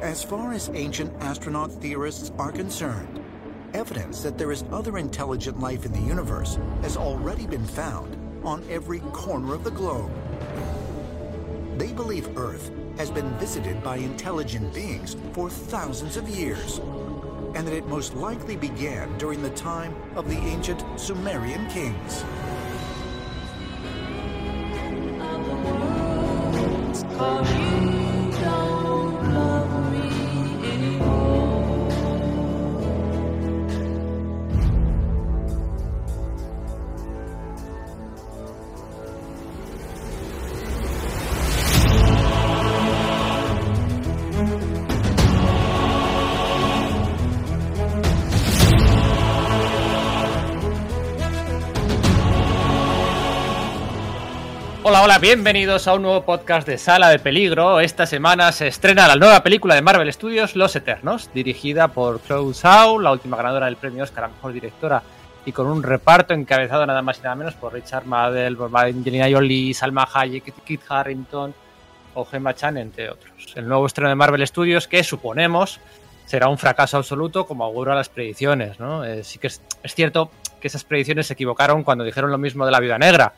As far as ancient astronaut theorists are concerned, evidence that there is other intelligent life in the universe has already been found on every corner of the globe. They believe Earth has been visited by intelligent beings for thousands of years, and that it most likely began during the time of the ancient Sumerian kings. Bienvenidos a un nuevo podcast de Sala de Peligro. Esta semana se estrena la nueva película de Marvel Studios, Los Eternos, dirigida por Chloe Zhao, la última ganadora del premio Oscar a Mejor Directora, y con un reparto encabezado nada más y nada menos por Richard por Angelina Jolie, Salma Hayek, Kit Harrington o Gemma Chan, entre otros. El nuevo estreno de Marvel Studios, que suponemos será un fracaso absoluto, como augura las predicciones. Eh, sí que es, cierto que esas predicciones se equivocaron cuando dijeron lo mismo de la Viuda Negra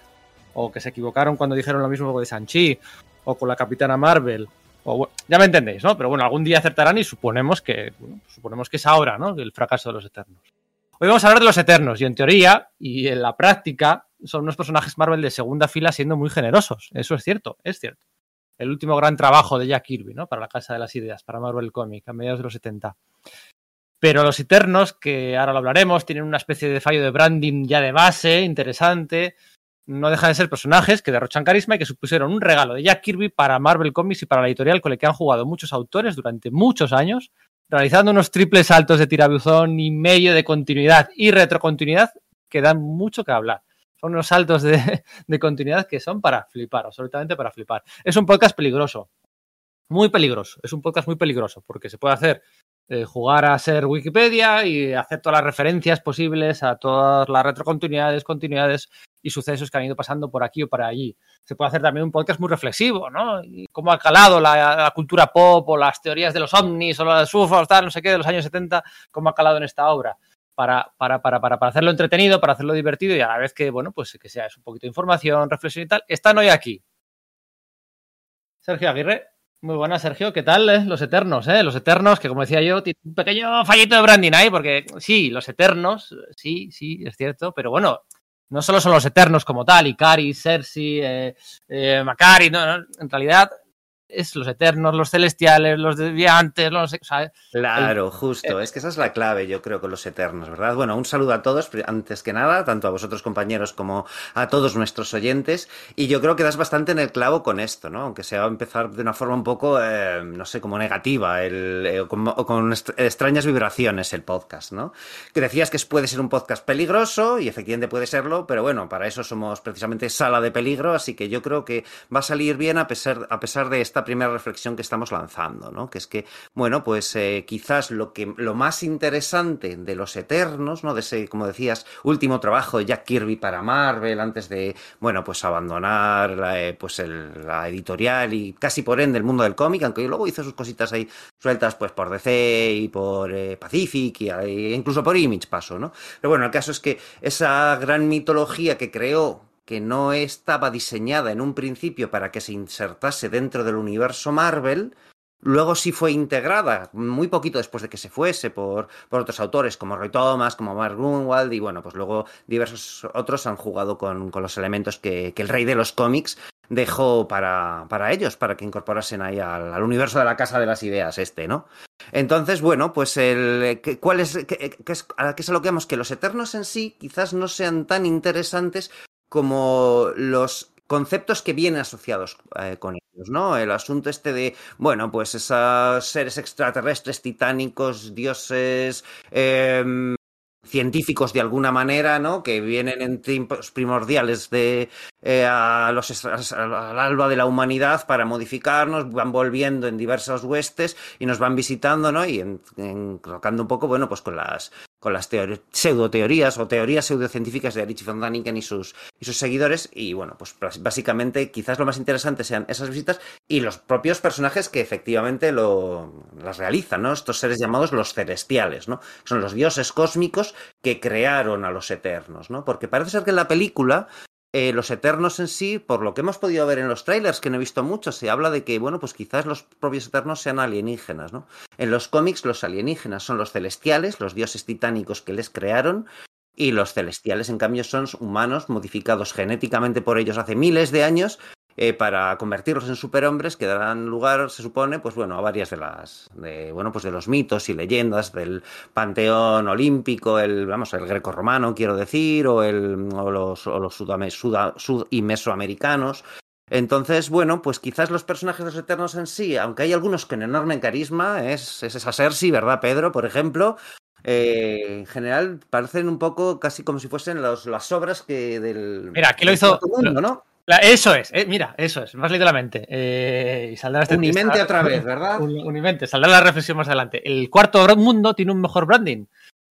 o que se equivocaron cuando dijeron lo mismo de Sanchi, o con la Capitana Marvel, o ya me entendéis, ¿no? Pero bueno, algún día acertarán y suponemos que, bueno, suponemos que es ahora, ¿no? El fracaso de los Eternos. Hoy vamos a hablar de los Eternos, y en teoría, y en la práctica, son unos personajes Marvel de segunda fila siendo muy generosos. Eso es cierto, es cierto. El último gran trabajo de Jack Kirby, ¿no? Para la Casa de las Ideas, para Marvel Comic, a mediados de los 70. Pero los Eternos, que ahora lo hablaremos, tienen una especie de fallo de branding ya de base, interesante, no dejan de ser personajes que derrochan carisma y que supusieron un regalo de Jack Kirby para Marvel Comics y para la editorial con la que han jugado muchos autores durante muchos años, realizando unos triples saltos de tirabuzón y medio de continuidad y retrocontinuidad que dan mucho que hablar. Son unos saltos de, de continuidad que son para flipar, absolutamente para flipar. Es un podcast peligroso, muy peligroso. Es un podcast muy peligroso porque se puede hacer eh, jugar a ser Wikipedia y hacer todas las referencias posibles a todas las retrocontinuidades, continuidades y sucesos que han ido pasando por aquí o por allí. Se puede hacer también un podcast muy reflexivo, ¿no? Y cómo ha calado la, cultura pop o las teorías de los ovnis o los UFOs, tal, no sé qué, de los años 70, cómo ha calado en esta obra. Para, para, para, para, para hacerlo entretenido, para hacerlo divertido y a la vez que, bueno, pues que sea un poquito de información, reflexión y tal, están hoy aquí. Sergio Aguirre. Muy buena, Sergio. ¿Qué tal? Eh? Los Eternos, ¿eh? Los Eternos, que como decía yo, tiene un pequeño fallito de branding ahí, porque sí, los Eternos, sí, sí, es cierto, pero bueno, no solo son los Eternos como tal, Ikari, Cersei, eh, eh, Macari, no, no, en realidad es los eternos, los celestiales, los desviantes, los... ¿sabes? Claro, el, justo. Eh, es que esa es la clave, yo creo, con los eternos, ¿verdad? Bueno, un saludo a todos, antes que nada, tanto a vosotros compañeros como a todos nuestros oyentes. Y yo creo que das bastante en el clavo con esto, ¿no? Aunque se va a empezar de una forma un poco, eh, no sé, como negativa, el, eh, o, con, o con extrañas vibraciones el podcast, ¿no? Que decías que puede ser un podcast peligroso, y efectivamente puede serlo, pero bueno, para eso somos precisamente sala de peligro, así que yo creo que va a salir bien a pesar, a pesar de esta primera reflexión que estamos lanzando, ¿no? Que es que, bueno, pues eh, quizás lo que lo más interesante de los Eternos, ¿no? De ese, como decías, último trabajo de Jack Kirby para Marvel antes de, bueno, pues abandonar la, eh, pues la editorial y casi por ende el mundo del cómic, aunque luego hizo sus cositas ahí sueltas, pues por DC y por eh, Pacific y, e incluso por Image pasó, ¿no? Pero bueno, el caso es que esa gran mitología que creó que no estaba diseñada en un principio para que se insertase dentro del universo Marvel, luego sí fue integrada muy poquito después de que se fuese por, por otros autores como Roy Thomas, como Mark Grunwald y bueno, pues luego diversos otros han jugado con, con los elementos que, que, el rey de los cómics dejó para, para ellos, para que incorporasen ahí al, al, universo de la Casa de las Ideas este, ¿no? Entonces, bueno, pues el, ¿cuál es, qué, es, a qué es lo que vamos? Que los Eternos en sí quizás no sean tan interesantes como los conceptos que vienen asociados eh, con ellos, ¿no? El asunto este de, bueno, pues esos seres extraterrestres, titánicos, dioses, eh, científicos de alguna manera, ¿no? Que vienen en tiempos primordiales de eh, a los al alba de la humanidad para modificarnos, van volviendo en diversas huestes y nos van visitando, ¿no? Y en, colocando un poco, bueno, pues con las con las pseudoteorías o teorías pseudocientíficas de Richie von Daniken y sus, y sus seguidores. Y bueno, pues básicamente quizás lo más interesante sean esas visitas y los propios personajes que efectivamente lo, las realizan, ¿no? Estos seres llamados los celestiales, ¿no? Son los dioses cósmicos que crearon a los eternos, ¿no? Porque parece ser que en la película eh, los Eternos en sí, por lo que hemos podido ver en los trailers, que no he visto mucho, se habla de que, bueno, pues quizás los propios Eternos sean alienígenas, ¿no? En los cómics, los alienígenas son los celestiales, los dioses titánicos que les crearon, y los celestiales, en cambio, son humanos modificados genéticamente por ellos hace miles de años eh, para convertirlos en superhombres que darán lugar, se supone, pues bueno, a varias de las, de, bueno, pues de los mitos y leyendas del panteón olímpico, el, vamos, el greco-romano, quiero decir, o, el, o los, o los sud, y mesoamericanos. Entonces, bueno, pues quizás los personajes de los Eternos en sí, aunque hay algunos con enorme carisma, es, es esa Cersei, ¿verdad, Pedro? Por ejemplo, eh, en general parecen un poco casi como si fuesen las obras que del. Mira, aquí lo hizo. Mundo, ¿no? Eso es, eh, mira, eso es, me has leído la mente. Eh, y saldrá este Unimente otra vez, ¿verdad? Unimente, saldrá la reflexión más adelante. El cuarto mundo tiene un mejor branding,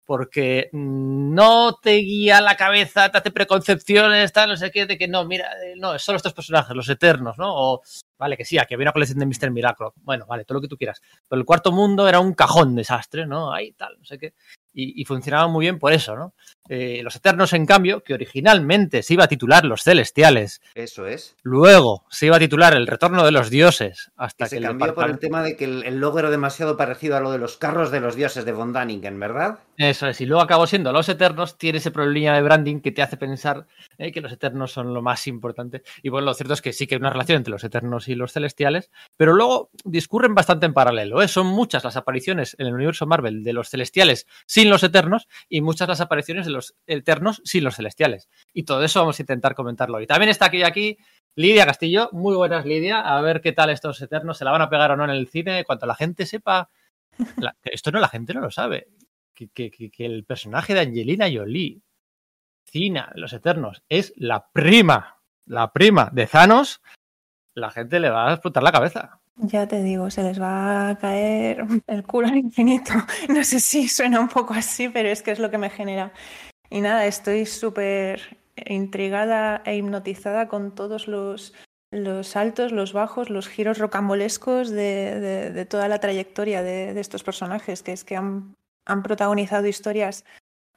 porque no te guía la cabeza, te hace preconcepciones, tal, no sé qué, de que no, mira, eh, no, es solo estos personajes, los eternos, ¿no? O, vale, que sí, aquí había una colección de Mr. Milagro, bueno, vale, todo lo que tú quieras. Pero el cuarto mundo era un cajón desastre, ¿no? Ahí tal, no sé qué. Y, y funcionaba muy bien por eso, ¿no? Eh, los Eternos, en cambio, que originalmente se iba a titular Los Celestiales. Eso es. Luego se iba a titular El Retorno de los Dioses. Hasta que, se cambió por el tema de que el, logo era demasiado parecido a lo de los carros de los dioses de Von Daniken, ¿verdad? Eso es. Y luego acabó siendo Los Eternos. Tiene ese problema de branding que te hace pensar eh, que los Eternos son lo más importante. Y bueno, lo cierto es que sí que hay una relación entre los Eternos y los Celestiales. Pero luego discurren bastante en paralelo. ¿eh? Son muchas las apariciones en el universo Marvel de los Celestiales sin los Eternos y muchas las apariciones de los eternos sin los celestiales. Y todo eso vamos a intentar comentarlo hoy. También está aquí aquí Lidia Castillo. Muy buenas, Lidia. A ver qué tal estos eternos. ¿Se la van a pegar o no en el cine? Cuanto la gente sepa. esto no, la gente no lo sabe. Que, que, el personaje de Angelina Jolie, Cina, los eternos, es la prima, la prima de Thanos. La gente le va a explotar la cabeza. Ya te digo, se les va a caer el culo al infinito. No sé si suena un poco así, pero es que es lo que me genera y nada, estoy súper intrigada e hipnotizada con todos los, los altos, los bajos, los giros rocambolescos de, de, toda la trayectoria de, de, estos personajes, que es que han, han protagonizado historias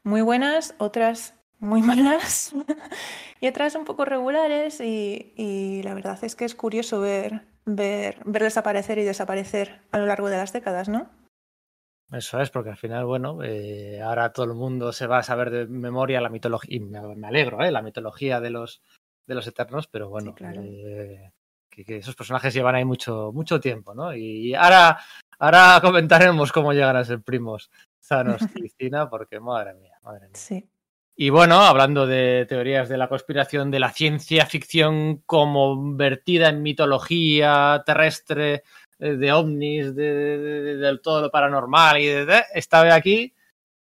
muy buenas, otras muy malas y otras un poco regulares y, y, la verdad es que es curioso ver, ver, ver desaparecer y desaparecer a lo largo de las décadas, ¿no? Eso es, porque al final, bueno, eh, ahora todo el mundo se va a saber de memoria la mitología, y me, alegro, ¿eh? La mitología de los, de los Eternos, pero bueno, eh, que, esos personajes llevan ahí mucho, mucho tiempo, ¿no? Y ahora, ahora comentaremos cómo llegan a ser primos Thanos y Cina, porque madre mía, madre mía. Sí. Y bueno, hablando de teorías de la conspiración, de la ciencia ficción como vertida en mitología terrestre, eh, de ovnis, de, todo lo paranormal y de, esta aquí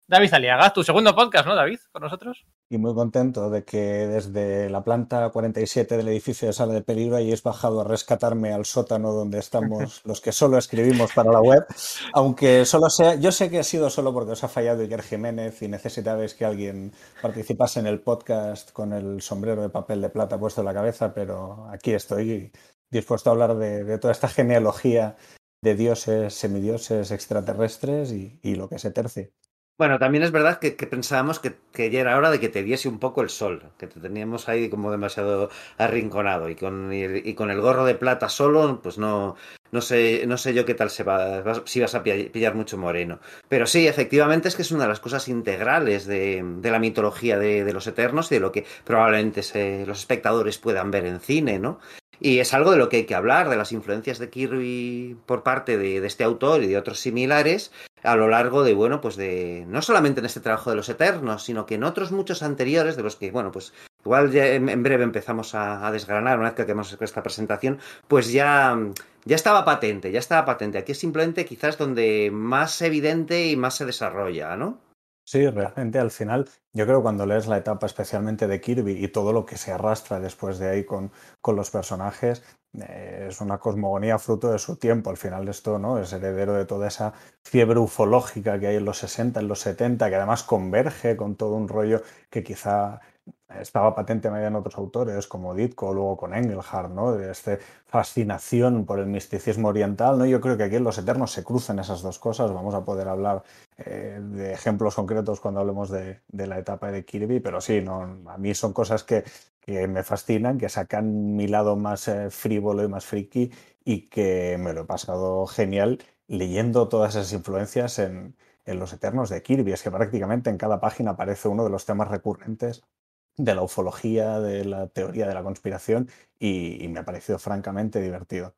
David Aliaga, tu segundo podcast, ¿no, David? Con nosotros. Y muy contento de que desde la planta 47 del edificio de Sala de Peligro hayáis bajado a rescatarme al sótano donde estamos los que solo escribimos para la web. Aunque solo sea, yo sé que ha sido solo porque os ha fallado Iker Jiménez y necesitabais que alguien participase en el podcast con el sombrero de papel de plata puesto en la cabeza, pero aquí estoy dispuesto a hablar de, toda esta genealogía de dioses, semidioses, extraterrestres y, lo que se terce. Bueno, también es verdad que, pensábamos que, ya era hora de que te diese un poco el sol, que te teníamos ahí como demasiado arrinconado y con, el gorro de plata solo, pues no, no sé, no sé yo qué tal se va, si vas a pillar mucho moreno. Pero sí, efectivamente es que es una de las cosas integrales de, la mitología de, los Eternos y de lo que probablemente los espectadores puedan ver en cine, ¿no? Y es algo de lo que hay que hablar, de las influencias de Kirby por parte de, este autor y de otros similares a lo largo de, bueno, pues de, no solamente en este trabajo de los Eternos, sino que en otros muchos anteriores, de los que, bueno, pues igual ya en, breve empezamos a, desgranar una vez que hagamos esta presentación, pues ya, ya estaba patente, ya estaba patente. Aquí es simplemente quizás donde más evidente y más se desarrolla, ¿no? Sí, realmente al final, yo creo que cuando lees la etapa especialmente de Kirby y todo lo que se arrastra después de ahí con, con los personajes, es una cosmogonía fruto de su tiempo. Al final esto no es heredero de toda esa fiebre ufológica que hay en los 60, en los 70, que además converge con todo un rollo que quizá estaba patente en otros autores como Ditko, luego con Engelhardt, ¿no? De esta fascinación por el misticismo oriental, ¿no? Yo creo que aquí en Los Eternos se cruzan esas dos cosas. Vamos a poder hablar eh, de ejemplos concretos cuando hablemos de, la etapa de Kirby, pero sí, no, a mí son cosas que, me fascinan, que sacan mi lado más eh, frívolo y más friki y que me lo he pasado genial leyendo todas esas influencias en, en Los Eternos de Kirby. Es que prácticamente en cada página aparece uno de los temas recurrentes de la ufología, de la teoría de la conspiración y, me ha parecido francamente divertido.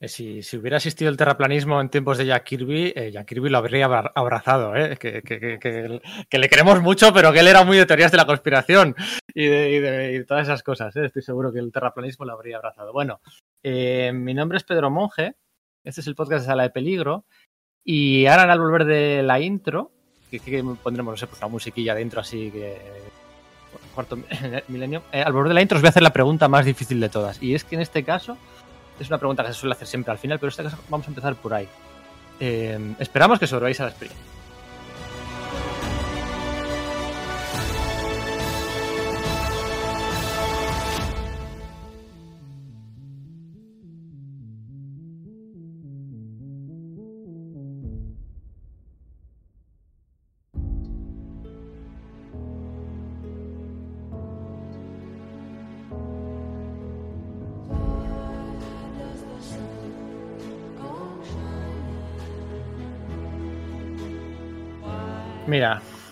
Eh, si, si, hubiera existido el terraplanismo en tiempos de Jack Kirby, eh, Jack Kirby lo habría abrazado, ¿eh? que, que, que, le queremos mucho, pero que él era muy de teorías de la conspiración y de, todas esas cosas. ¿eh? Estoy seguro que el terraplanismo lo habría abrazado. Bueno, mi nombre es Pedro Monge, este es el podcast de Sala de Peligro, y ahora al volver de la intro, que, pondremos, no sé, pues una musiquilla dentro así que cuarto milenio, eh, al borde de la intro os voy a hacer la pregunta más difícil de todas. Y es que en este caso, es una pregunta que se suele hacer siempre al final, pero en este caso vamos a empezar por ahí. Eh, esperamos que sobreváis a la experiencia.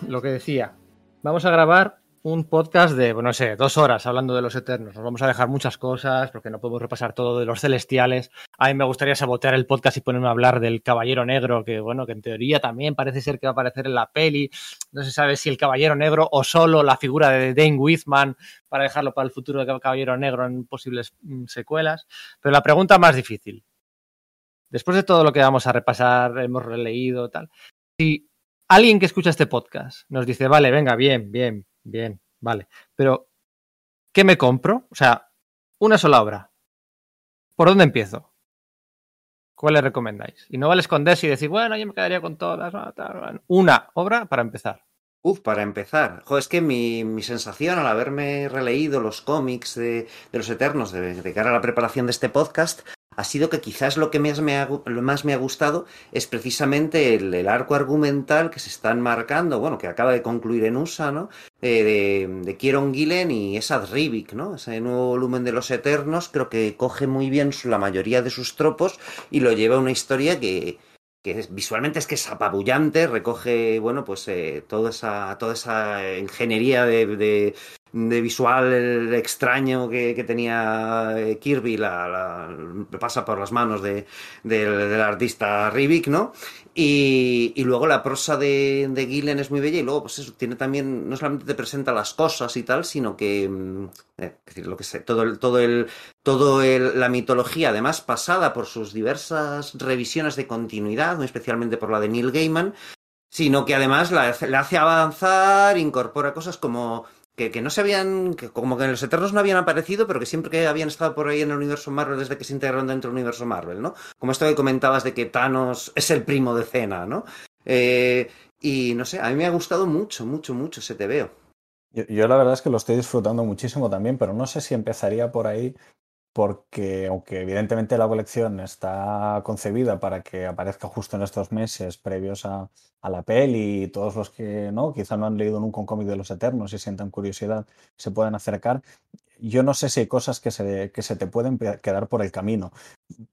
Lo que decía, vamos a grabar un podcast de, bueno, no sé, dos horas hablando de los Eternos. Nos vamos a dejar muchas cosas porque no podemos repasar todo de los celestiales. A mí me gustaría sabotear el podcast y ponerme a hablar del Caballero Negro, que bueno, que en teoría también parece ser que va a aparecer en la peli. No se sabe si el Caballero Negro o solo la figura de Dane Whitman para dejarlo para el futuro del Caballero Negro en posibles mm, secuelas. Pero la pregunta más difícil. Después de todo lo que vamos a repasar, hemos releído, tal. Si alguien que escucha este podcast nos dice, vale, venga, bien, bien, bien, vale, pero ¿qué me compro? O sea, una sola obra. ¿Por dónde empiezo? ¿Cuál le recomendáis? Y no vale esconderse y decir, bueno, yo me quedaría con todas. Una obra para empezar. Uf, para empezar. Es que mi, sensación al haberme releído los cómics de, los Eternos de, cara a la preparación de este podcast ha sido que quizás lo que más me ha, gustado es precisamente el, arco argumental que se están marcando, bueno, que acaba de concluir en USA, ¿no? Eh, de, de, Kieron Gillen y Esad Rivik, ¿no? Ese nuevo volumen de los Eternos creo que coge muy bien la mayoría de sus tropos y lo lleva a una historia que, que visualmente es que es apabullante, recoge, bueno, pues eh, toda, esa, toda esa ingeniería de visual el extraño que, tenía eh, Kirby la, pasa por las manos de, del artista Rivik, ¿no? Y, luego la prosa de, de Gillen es muy bella y luego pues eso tiene también no solamente te presenta las cosas y tal sino que mm, eh, decir, lo que sé todo el todo el todo el, la mitología además pasada por sus diversas revisiones de continuidad especialmente por la de Neil Gaiman sino que además la, la hace avanzar incorpora cosas como que, no se habían, que como que en los Eternos no habían aparecido, pero que siempre que habían estado por ahí en el universo Marvel desde que se integraron dentro del universo Marvel, ¿no? Como esto que comentabas de que Thanos es el primo de Cena, ¿no? Eh, y no sé, a mí me ha gustado mucho, mucho, mucho ese te veo. yo, la verdad es que lo estoy disfrutando muchísimo también, pero no sé si empezaría por ahí porque aunque evidentemente la colección está concebida para que aparezca justo en estos meses previos a, la peli y todos los que no, quizá no han leído nunca un cómic de los Eternos y sientan curiosidad, se pueden acercar. Yo no sé si hay cosas que se, que se te pueden quedar por el camino.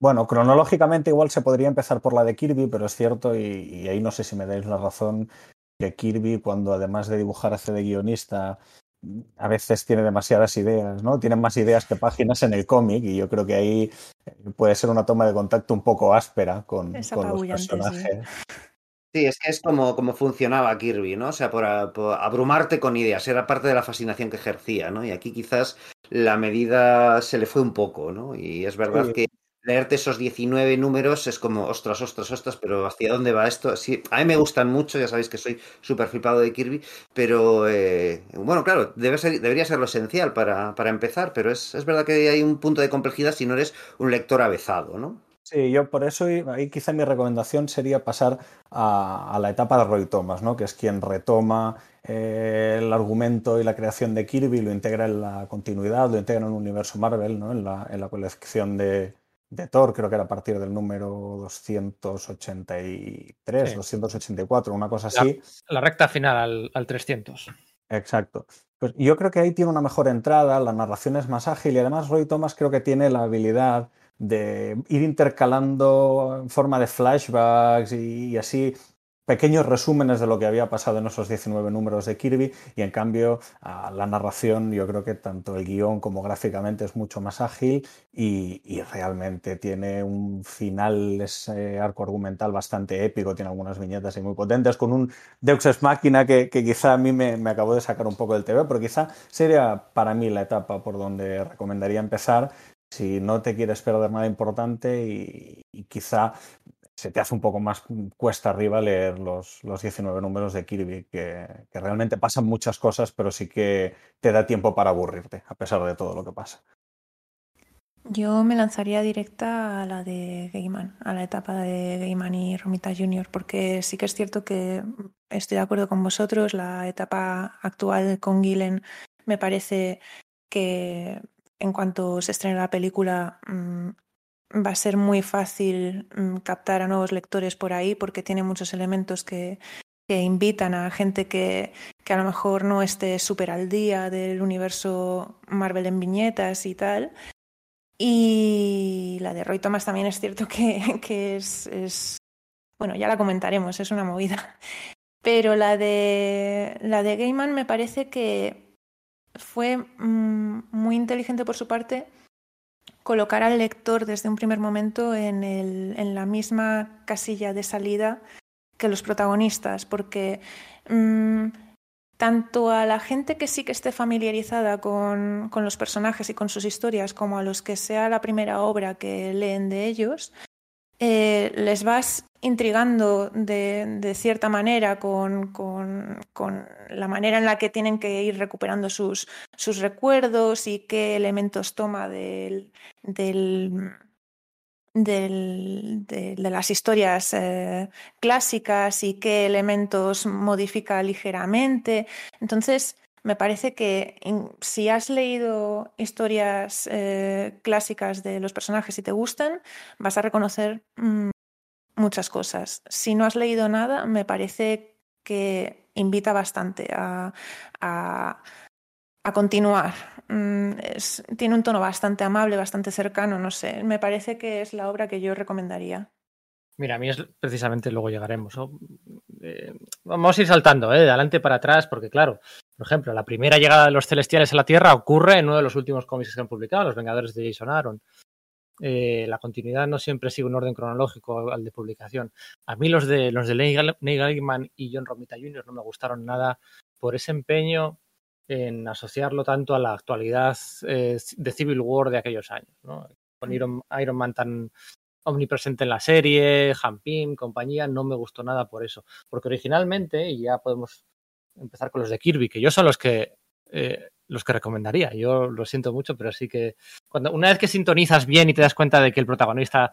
Bueno, cronológicamente igual se podría empezar por la de Kirby, pero es cierto, y, y ahí no sé si me dais la razón, que Kirby, cuando además de dibujar hace de guionista, a veces tiene demasiadas ideas, ¿no? Tienen más ideas que páginas en el cómic y yo creo que ahí eh, puede ser una toma de contacto un poco áspera con, los personajes. Sí. es que es como, como funcionaba Kirby, ¿no? O sea, por, abrumarte con ideas, era parte de la fascinación que ejercía, ¿no? Y aquí quizás la medida se le fue un poco, ¿no? Y es verdad que leerte esos 19 números es como, ostras, ostras, ostras, pero ¿hacia dónde va esto? A mí me gustan mucho, ya sabéis que soy súper flipado de Kirby, pero eh, bueno, claro, debería ser lo esencial para, para empezar, pero es, es, verdad que hay un punto de complejidad si no eres un lector avezado, ¿no? Sí, yo por eso ahí quizá mi recomendación sería pasar a, la etapa de Roy Thomas, ¿no? que es quien retoma eh, el argumento y la creación de Kirby, lo integra en la continuidad, lo integra en un universo Marvel, ¿no? en, la, en la colección de, de Thor, creo que era a partir del número 283, sí. 284, una cosa así. La, la recta final al, al, 300. Exacto. Pues yo creo que ahí tiene una mejor entrada, la narración es más ágil y además Roy Thomas creo que tiene la habilidad de ir intercalando en forma de flashbacks y, y así pequeños resúmenes de lo que había pasado en esos 19 números de Kirby y en cambio la narración yo creo que tanto el guion como gráficamente es mucho más ágil y, realmente tiene un final, ese arco argumental bastante épico, tiene algunas viñetas y muy potentes con un Deus Ex Máquina que, quizá a mí me, me, acabó de sacar un poco del TV, pero quizá sería para mí la etapa por donde recomendaría empezar si no te quieres perder nada importante y, y quizá se te hace un poco más cuesta arriba leer los, los 19 números de Kirby, que, que, realmente pasan muchas cosas, pero sí que te da tiempo para aburrirte, a pesar de todo lo que pasa. Yo me lanzaría directa a la de Gaiman, a la etapa de Gaiman y Romita Jr., porque sí que es cierto que estoy de acuerdo con vosotros, la etapa actual con Gillen me parece que en cuanto se estrene la película mmm, va a ser muy fácil mmm, captar a nuevos lectores por ahí porque tiene muchos elementos que, que invitan a gente que, que, a lo mejor no esté súper al día del universo Marvel en viñetas y tal. Y la de Roy Thomas también es cierto que, que es, es, bueno, ya la comentaremos, es una movida. Pero la de, la de Gaiman me parece que fue mmm, muy inteligente por su parte colocar al lector desde un primer momento en, el, en la misma casilla de salida que los protagonistas, porque mmm, tanto a la gente que sí que esté familiarizada con, con, los personajes y con sus historias, como a los que sea la primera obra que leen de ellos, eh, les vas intrigando de, cierta manera con, la manera en la que tienen que ir recuperando sus, sus recuerdos y qué elementos toma del, del, del, de, de, las historias eh, clásicas y qué elementos modifica ligeramente. Entonces, me parece que si has leído historias eh, clásicas de los personajes y te gustan, vas a reconocer mmm, muchas cosas. Si no has leído nada, me parece que invita bastante a, a, continuar. Mm, tiene un tono bastante amable, bastante cercano, no sé. Me parece que es la obra que yo recomendaría. Mira, a mí es precisamente luego llegaremos. Eh, vamos a ir saltando, ¿eh? de adelante para atrás, porque claro, por ejemplo, la primera llegada de los celestiales a la Tierra ocurre en uno de los últimos cómics que han publicado, Los Vengadores de Jason Aaron. Eh, la continuidad no siempre sigue un orden cronológico al de publicación. A mí los de los de Neil Gaiman y John Romita Jr. no me gustaron nada por ese empeño en asociarlo tanto a la actualidad eh, de Civil War de aquellos años. ¿no? Con Iron, Iron Man tan omnipresente en la serie, Han Pym, compañía, no me gustó nada por eso. Porque originalmente, y ya podemos empezar con los de Kirby, que yo son los que eh, los que recomendaría. Yo lo siento mucho, pero sí que cuando una vez que sintonizas bien y te das cuenta de que el protagonista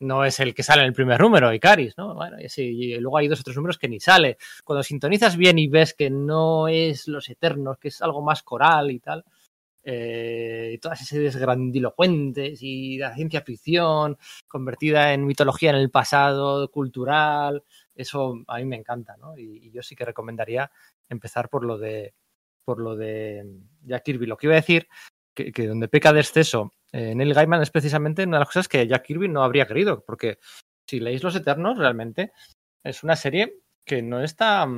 no es el que sale en el primer número, Icaris, ¿no? Bueno, y, sí, y luego hay dos otros números que ni sale. Cuando sintonizas bien y ves que no es Los Eternos, que es algo más coral y tal, eh, todas esas series grandilocuentes y la ciencia ficción convertida en mitología en el pasado, cultural, eso a mí me encanta, ¿no? Y, yo sí que recomendaría empezar por lo de por lo de Jack Kirby. Lo que iba a decir, que, donde peca de exceso eh, Neil Gaiman es precisamente una de las cosas que Jack Kirby no habría querido, porque si leéis Los Eternos, realmente es una serie que no está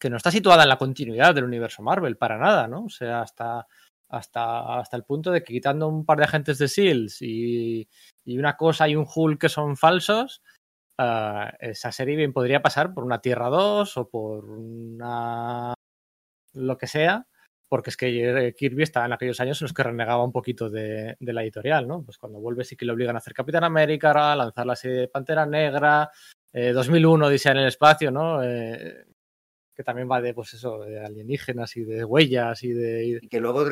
que no está situada en la continuidad del universo Marvel para nada, ¿no? O sea, hasta hasta, hasta el punto de que quitando un par de agentes de SEALs y, y una cosa y un Hulk que son falsos, uh, esa serie bien podría pasar por una Tierra 2 o por una lo que sea, porque es que Kirby estaba en aquellos años en los que renegaba un poquito de, la editorial, ¿no? Pues cuando vuelve sí que le obligan a hacer Capitán América, a lanzar la serie de Pantera Negra, 2001 dice en el espacio, ¿no? Que también va de, pues eso, de alienígenas y de huellas y de... Y que luego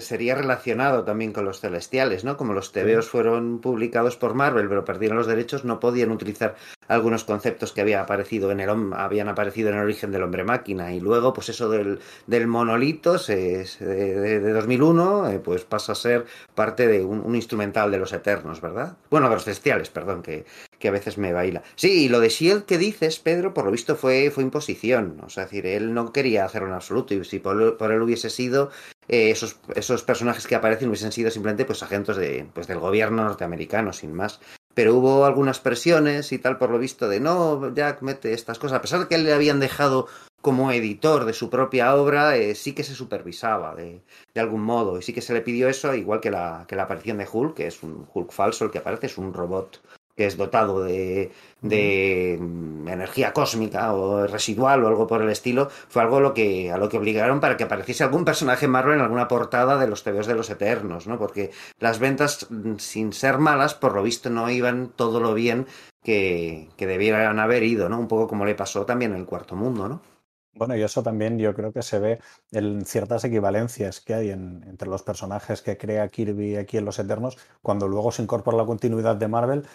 sería relacionado también con los celestiales, ¿no? Como los TVOs fueron publicados por Marvel, pero perdieron los derechos, no podían utilizar algunos conceptos que había aparecido en el, habían aparecido en el origen del hombre máquina. Y luego, pues eso del, del monolito de, de, 2001, eh, pues pasa a ser parte de un, instrumental de los eternos, ¿verdad? Bueno, de los celestiales, perdón, que, a veces me baila. Sí, y lo de Shield que dices, Pedro, por lo visto fue, fue imposición. O sea, es decir, él no quería hacerlo en absoluto. Y si por, él hubiese sido, eh, esos, esos personajes que aparecen hubiesen sido simplemente pues agentes de, pues, del gobierno norteamericano, sin más. Pero hubo algunas presiones y tal, por lo visto, de no, Jack, mete estas cosas. A pesar de que le habían dejado como editor de su propia obra, eh, sí que se supervisaba de, de, algún modo. Y sí que se le pidió eso, igual que la, que la aparición de Hulk, que es un Hulk falso, el que aparece es un robot que es dotado de, de energía cósmica o residual o algo por el estilo, fue algo lo que, a lo que obligaron para que apareciese algún personaje Marvel en alguna portada de los TVOs de los Eternos, ¿no? Porque las ventas, mm, sin ser malas, por lo visto no iban todo lo bien que debieran haber ido, ¿no? Un poco como le pasó también en el Cuarto Mundo, ¿no? Bueno, y eso también yo creo que se ve en ciertas equivalencias que hay entre los personajes que crea Kirby aquí en Los Eternos, cuando luego se incorpora la continuidad de Marvel,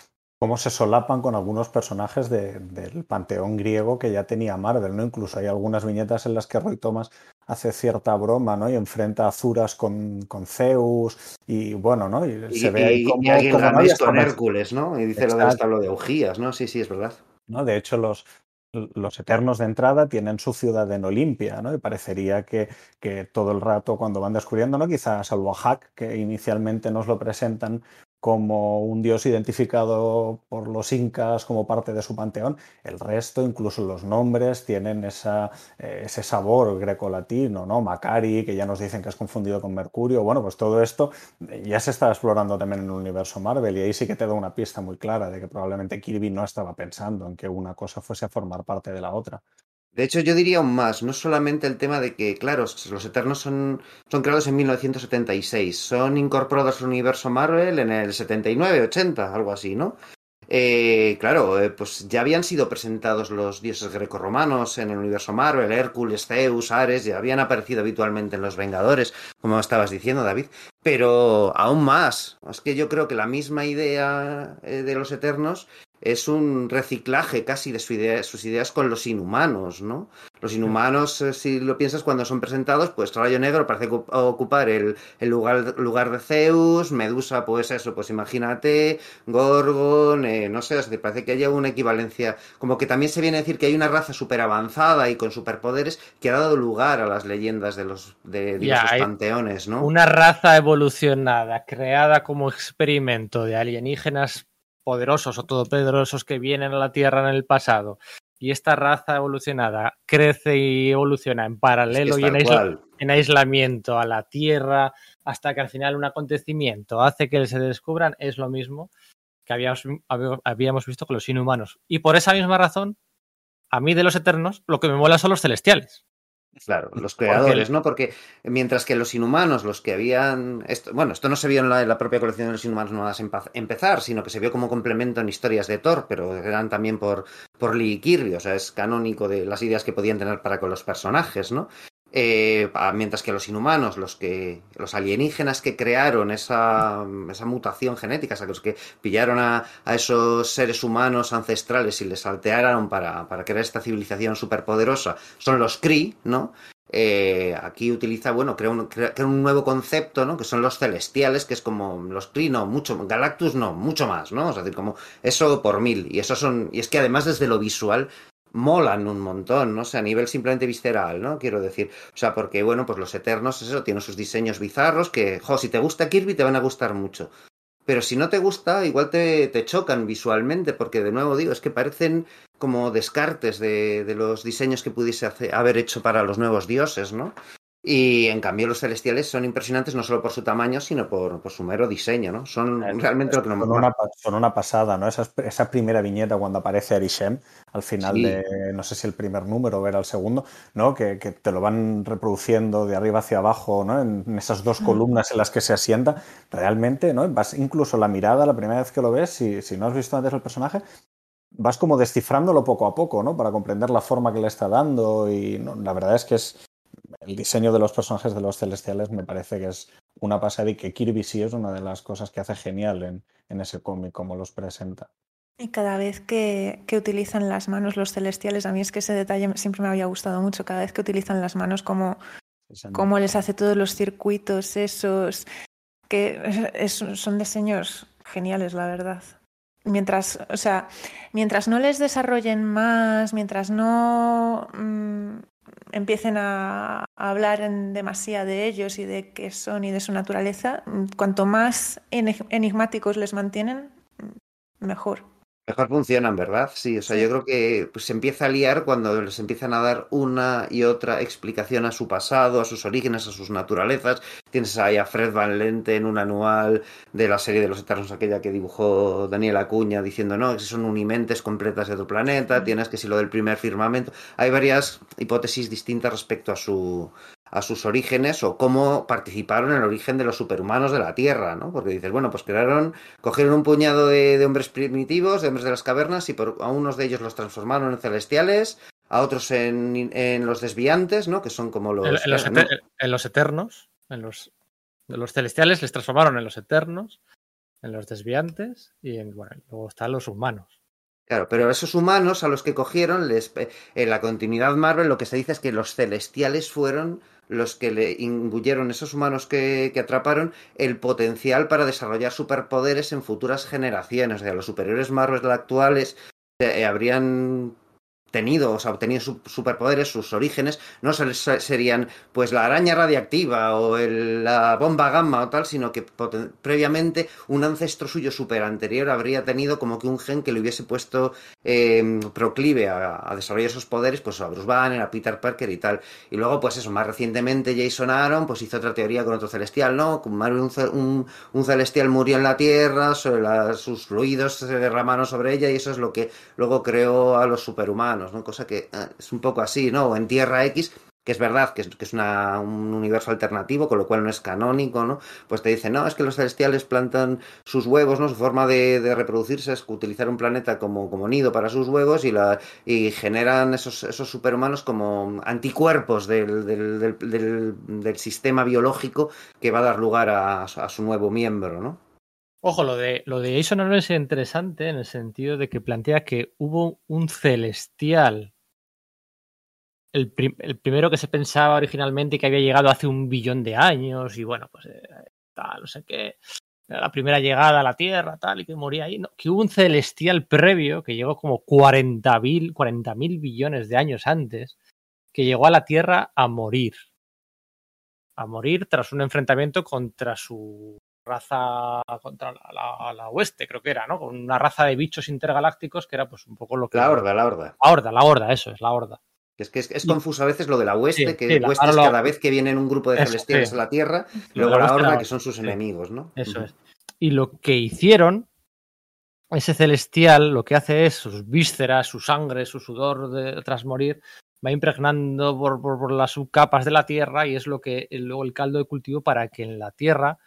cómo se solapan con algunos personajes del panteón griego que ya tenía Marvel, ¿no? Incluso hay algunas viñetas en las que Roy Thomas hace cierta broma, ¿no? Y enfrenta a Zuras con, con Zeus y bueno, ¿no? Y, se ve ahí como, y con Hércules, ¿no? Y dice lo del establo de Augías, ¿no? Sí, sí, es verdad. ¿no? De hecho, los, los eternos de entrada tienen su ciudad en Olimpia, ¿no? Y parecería que, que, todo el rato cuando van descubriendo, ¿no? Quizás salvo a Hack, que inicialmente nos lo presentan como un dios identificado por los incas como parte de su panteón, el resto, incluso los nombres, tienen esa, eh, ese sabor grecolatino, ¿no? Macari, que ya nos dicen que es confundido con Mercurio. Bueno, pues todo esto eh, ya se está explorando también en el universo Marvel y ahí sí que te da una pista muy clara de que probablemente Kirby no estaba pensando en que una cosa fuese a formar parte de la otra. De hecho, yo diría aún más, no solamente el tema de que, claro, los Eternos son, son creados en 1976, son incorporados al universo Marvel en el 79, 80, algo así, ¿no? Eh, claro, eh, pues ya habían sido presentados los dioses grecorromanos en el universo Marvel, Hércules, Zeus, Ares, ya habían aparecido habitualmente en los Vengadores, como estabas diciendo, David. Pero aún más, es que yo creo que la misma idea eh, de los Eternos es un reciclaje casi de sus ideas con los inhumanos, ¿no? Los inhumanos, eh, si lo piensas, cuando son presentados, pues Rayo Negro parece ocupar el, lugar, lugar, de Zeus, Medusa, pues eso, pues imagínate, Gorgon, eh, no sé, parece que haya una equivalencia, como que también se viene a decir que hay una raza súper avanzada y con superpoderes que ha dado lugar a las leyendas de los de diversos panteones, ¿no? Una raza evolucionada, creada como experimento de alienígenas poderosos o todopoderosos que vienen a la Tierra en el pasado y esta raza evolucionada crece y evoluciona en paralelo y en, aislamiento a la Tierra hasta que al final un acontecimiento hace que se descubran, es lo mismo que habíamos, habíamos visto con los inhumanos. Y por esa misma razón, a mí de los eternos lo que me mola son los celestiales. Claro, los creadores, ¿no? Porque mientras que los inhumanos, los que habían. Esto, bueno, esto no se vio en la, propia colección de los inhumanos no vas empezar, sino que se vio como complemento en historias de Thor, pero eran también por, por Lee Kirby, o sea, es canónico de las ideas que podían tener para con los personajes, ¿no? Eh, mientras que los inhumanos, los que los alienígenas que crearon esa, mutación genética, o sea, los que pillaron a, a, esos seres humanos ancestrales y les saltearon para, para crear esta civilización superpoderosa, son los Kree, ¿no? Eh, aquí utiliza, bueno, crea un, crea, un, nuevo concepto, ¿no? Que son los celestiales, que es como los Kree, no, mucho, Galactus no, mucho más, ¿no? Es decir, como eso por mil. Y eso son, y es que además desde lo visual molan un montón, ¿no? O sea, a nivel simplemente visceral, ¿no? Quiero decir, o sea, porque, bueno, pues los Eternos, eso, tienen sus diseños bizarros que, jo, si te gusta Kirby te van a gustar mucho. Pero si no te gusta, igual te, te chocan visualmente, porque de nuevo digo, es que parecen como descartes de, de los diseños que pudiese haber hecho para los nuevos dioses, ¿no? Y en cambio los celestiales son impresionantes no solo por su tamaño, sino por, por su mero diseño, ¿no? Son realmente lo que nos son una, son una pasada, ¿no? Esa, esa, primera viñeta cuando aparece Arishem al final sí. de, no sé si el primer número o era el segundo, ¿no? Que, que, te lo van reproduciendo de arriba hacia abajo, ¿no? En, en esas dos columnas en las que se asienta. Realmente, ¿no? Vas incluso la mirada, la primera vez que lo ves, si, si no has visto antes el personaje, vas como descifrándolo poco a poco, ¿no? Para comprender la forma que le está dando y no, la verdad es que es el diseño de los personajes de los celestiales me parece que es una pasada y que Kirby sí es una de las cosas que hace genial en, en ese cómic, como los presenta. Y cada vez que, que, utilizan las manos los celestiales, a mí es que ese detalle siempre me había gustado mucho, cada vez que utilizan las manos, como, como les hace todos los circuitos, esos, que es, son diseños geniales, la verdad. Mientras, o sea, mientras no les desarrollen más, mientras no mmm, empiecen a, a, hablar en demasía de ellos y de qué son y de su naturaleza, cuanto más enigmáticos les mantienen, mejor. Mejor funcionan, ¿verdad? Sí, o sea, yo creo que pues, se empieza a liar cuando les empiezan a dar una y otra explicación a su pasado, a sus orígenes, a sus naturalezas. Tienes ahí a Fred Van Lente en un anual de la serie de los Eternos, aquella que dibujó Daniel Acuña, diciendo, no, que son unimentes completas de otro planeta, tienes que si lo del primer firmamento. Hay varias hipótesis distintas respecto a su, a sus orígenes o cómo participaron en el origen de los superhumanos de la Tierra, ¿no? Porque dices, bueno, pues crearon, cogieron un puñado de, de hombres primitivos, de hombres de las cavernas, y por, a unos de ellos los transformaron en celestiales, a otros en, en los desviantes, ¿no? Que son como los... En, en, los, ¿no? en los, eternos, en los, de los celestiales les transformaron en los eternos, en los desviantes, y en, bueno, luego están los humanos. Claro, pero esos humanos a los que cogieron, les, en la continuidad Marvel lo que se dice es que los celestiales fueron los que le imbuyeron esos humanos que, que, atraparon el potencial para desarrollar superpoderes en futuras generaciones. O sea, los superiores Marvel actuales eh, habrían tenido, o sea, obtenido superpoderes, sus orígenes, no serían pues la araña radiactiva o el, la bomba gamma o tal, sino que previamente un ancestro suyo super anterior habría tenido como que un gen que le hubiese puesto eh, proclive a, desarrollar esos poderes, pues a Bruce Banner, a Peter Parker y tal. Y luego, pues eso, más recientemente Jason Aaron pues hizo otra teoría con otro celestial, ¿no? Un, un, celestial murió en la Tierra, sobre sus fluidos se derramaron sobre ella y eso es lo que luego creó a los superhumanos. ¿No? Cosa que eh, es un poco así, ¿no? En Tierra X, que es verdad que es, que es un universo alternativo, con lo cual no es canónico, ¿no? Pues te dicen, no, es que los celestiales plantan sus huevos, ¿no? Su forma de, reproducirse es utilizar un planeta como, como nido para sus huevos y, la, y generan esos, esos superhumanos como anticuerpos del, del sistema biológico que va a dar lugar a, a su nuevo miembro, ¿no? Ojo, lo de, lo de Jason Aaron es interesante en el sentido de que plantea que hubo un celestial, el, prim el, primero que se pensaba originalmente que había llegado hace un billón de años y bueno, pues eh, tal, no sé qué, la primera llegada a la Tierra, tal, y que moría ahí, no, que hubo un celestial previo que llegó como 40.000 40 billones de años antes, que llegó a la Tierra a morir. A morir tras un enfrentamiento contra su raza contra la, la, la, oeste, creo que era, ¿no? Con una raza de bichos intergalácticos que era pues un poco lo que... La horda, la horda. La horda, la horda, eso es, la horda. Es que es, es confuso a veces lo de la oeste, sí, que sí, oeste es cada vez que vienen un grupo de eso, celestiales sí. a la Tierra, luego la, la horda, que son sus enemigos, ¿no? Eso uh -huh. es. Y lo que hicieron, ese celestial, lo que hace es sus vísceras, su sangre, su sudor de, tras morir, va impregnando por, por, por, las subcapas de la Tierra y es lo que luego el caldo de cultivo para que en la Tierra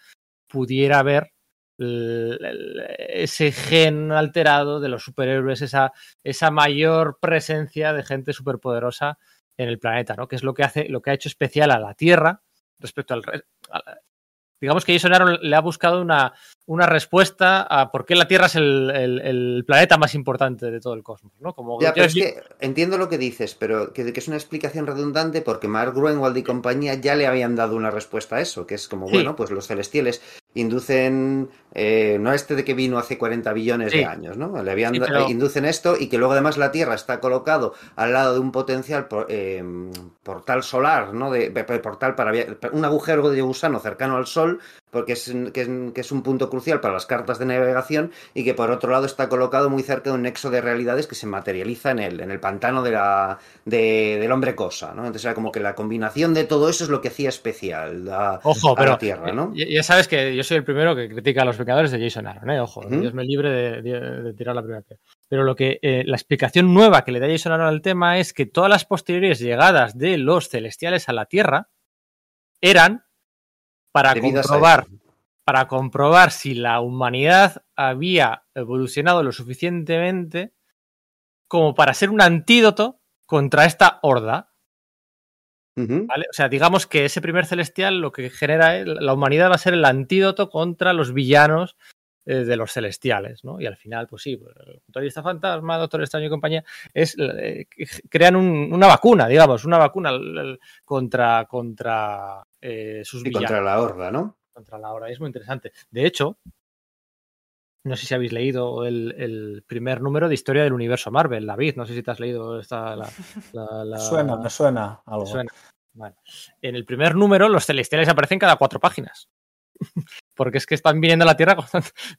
pudiera haber ese gen alterado de los superhéroes, esa, esa mayor presencia de gente superpoderosa en el planeta, ¿no? Que es lo que hace, lo que ha hecho especial a la Tierra respecto al, a, digamos que Jason Aaron le ha buscado una, una respuesta a por qué la Tierra es el, el, el, planeta más importante de todo el cosmos. ¿no? Como ya, pero es que entiendo lo que dices, pero que, que, es una explicación redundante porque Mark Gruenwald y compañía ya le habían dado una respuesta a eso, que es como, sí. bueno, pues los celestiales inducen eh, no este de que vino hace 40 billones de años, ¿no? Le habían, inducen esto y que luego además la Tierra está colocado al lado de un potencial portal solar, ¿no? De, portal para un agujero de gusano cercano al Sol porque es, que es, un punto crucial para las cartas de navegación y que por otro lado está colocado muy cerca de un nexo de realidades que se materializa en el, en el pantano de la, del hombre cosa, ¿no? Entonces era como que la combinación de todo eso es lo que hacía especial a, Ojo, la Tierra, ¿no? Ya, sabes que yo soy el primero que critica a los de Jason Aaron, ¿eh? Ojo, Dios me libre de, tirar la primera Pero lo que eh, la explicación nueva que le da Jason Aaron al tema es que todas las posteriores llegadas de los celestiales a la Tierra eran para comprobar, para comprobar si la humanidad había evolucionado lo suficientemente como para ser un antídoto contra esta horda. ¿Vale? O sea, digamos que ese primer celestial lo que genera la humanidad va a ser el antídoto contra los villanos eh, de los celestiales, ¿no? Y al final, pues sí, pues, esta Fantasma, Doctor Extraño y compañía, es eh, crean una vacuna, digamos, una vacuna contra, contra eh, sus y contra la horda, ¿no? Contra la horda, es muy interesante. De hecho, no sé si habéis leído el, primer número de historia del universo Marvel, David. No sé si te has leído esta. La, Suena, me suena algo. En el primer número, los celestiales aparecen cada cuatro páginas. Porque es que están viniendo a la Tierra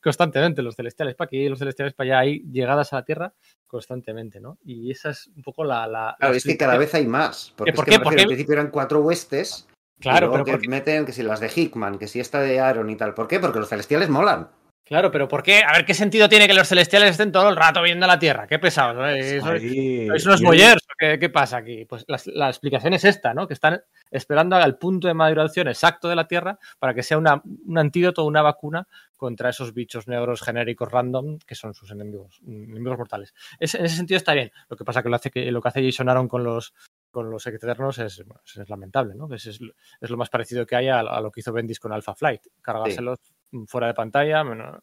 constantemente, los celestiales para aquí, y los celestiales para allá, hay llegadas a la Tierra constantemente, ¿no? Y esa es un poco la. claro, es que cada vez hay más. Porque ¿Por qué? al principio eran cuatro huestes Claro, pero que meten que si las de Hickman, que si esta de Aaron y tal. ¿Por qué? Porque los celestiales molan. Claro, pero ¿por qué? A ver, ¿qué sentido tiene que los celestiales estén todo el rato viendo la Tierra? Qué pesado, Eso, es unos boyers. ¿Qué, ¿Qué, pasa aquí? Pues la, explicación es esta, ¿no? Que están esperando al punto de maduración exacto de la Tierra para que sea una, un antídoto, una vacuna contra esos bichos negros genéricos random que son sus enemigos, enemigos mortales. en ese sentido está bien. Lo que pasa que lo, hace que lo que hace Jason Aaron con los, con los Eternos es, es, lamentable, ¿no? Es, es, lo más parecido que hay a, lo que hizo Bendis con Alpha Flight. Cargárselos fuera de pantalla, menos,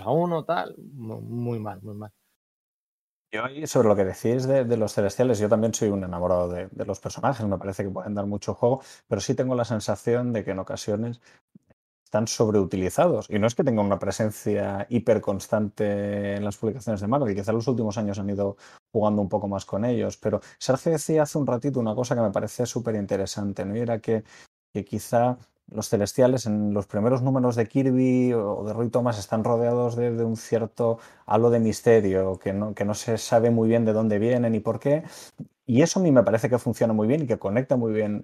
eh, a uno, tal. Muy mal, muy mal. Yo, sobre lo que decís de, los celestiales, yo también soy un enamorado de, los personajes, me parece que pueden dar mucho juego, pero sí tengo la sensación de que en ocasiones están sobreutilizados. Y no es que tengan una presencia hiper constante en las publicaciones de Marvel, quizá los últimos años han ido jugando un poco más con ellos, pero Sergio decía hace un ratito una cosa que me parece súper interesante, ¿no? Y era que, que quizá los celestiales en los primeros números de Kirby o de Roy Thomas están rodeados de, un cierto halo de misterio, que no, que no se sabe muy bien de dónde vienen y por qué. Y eso a mí me parece que funciona muy bien y que conecta muy bien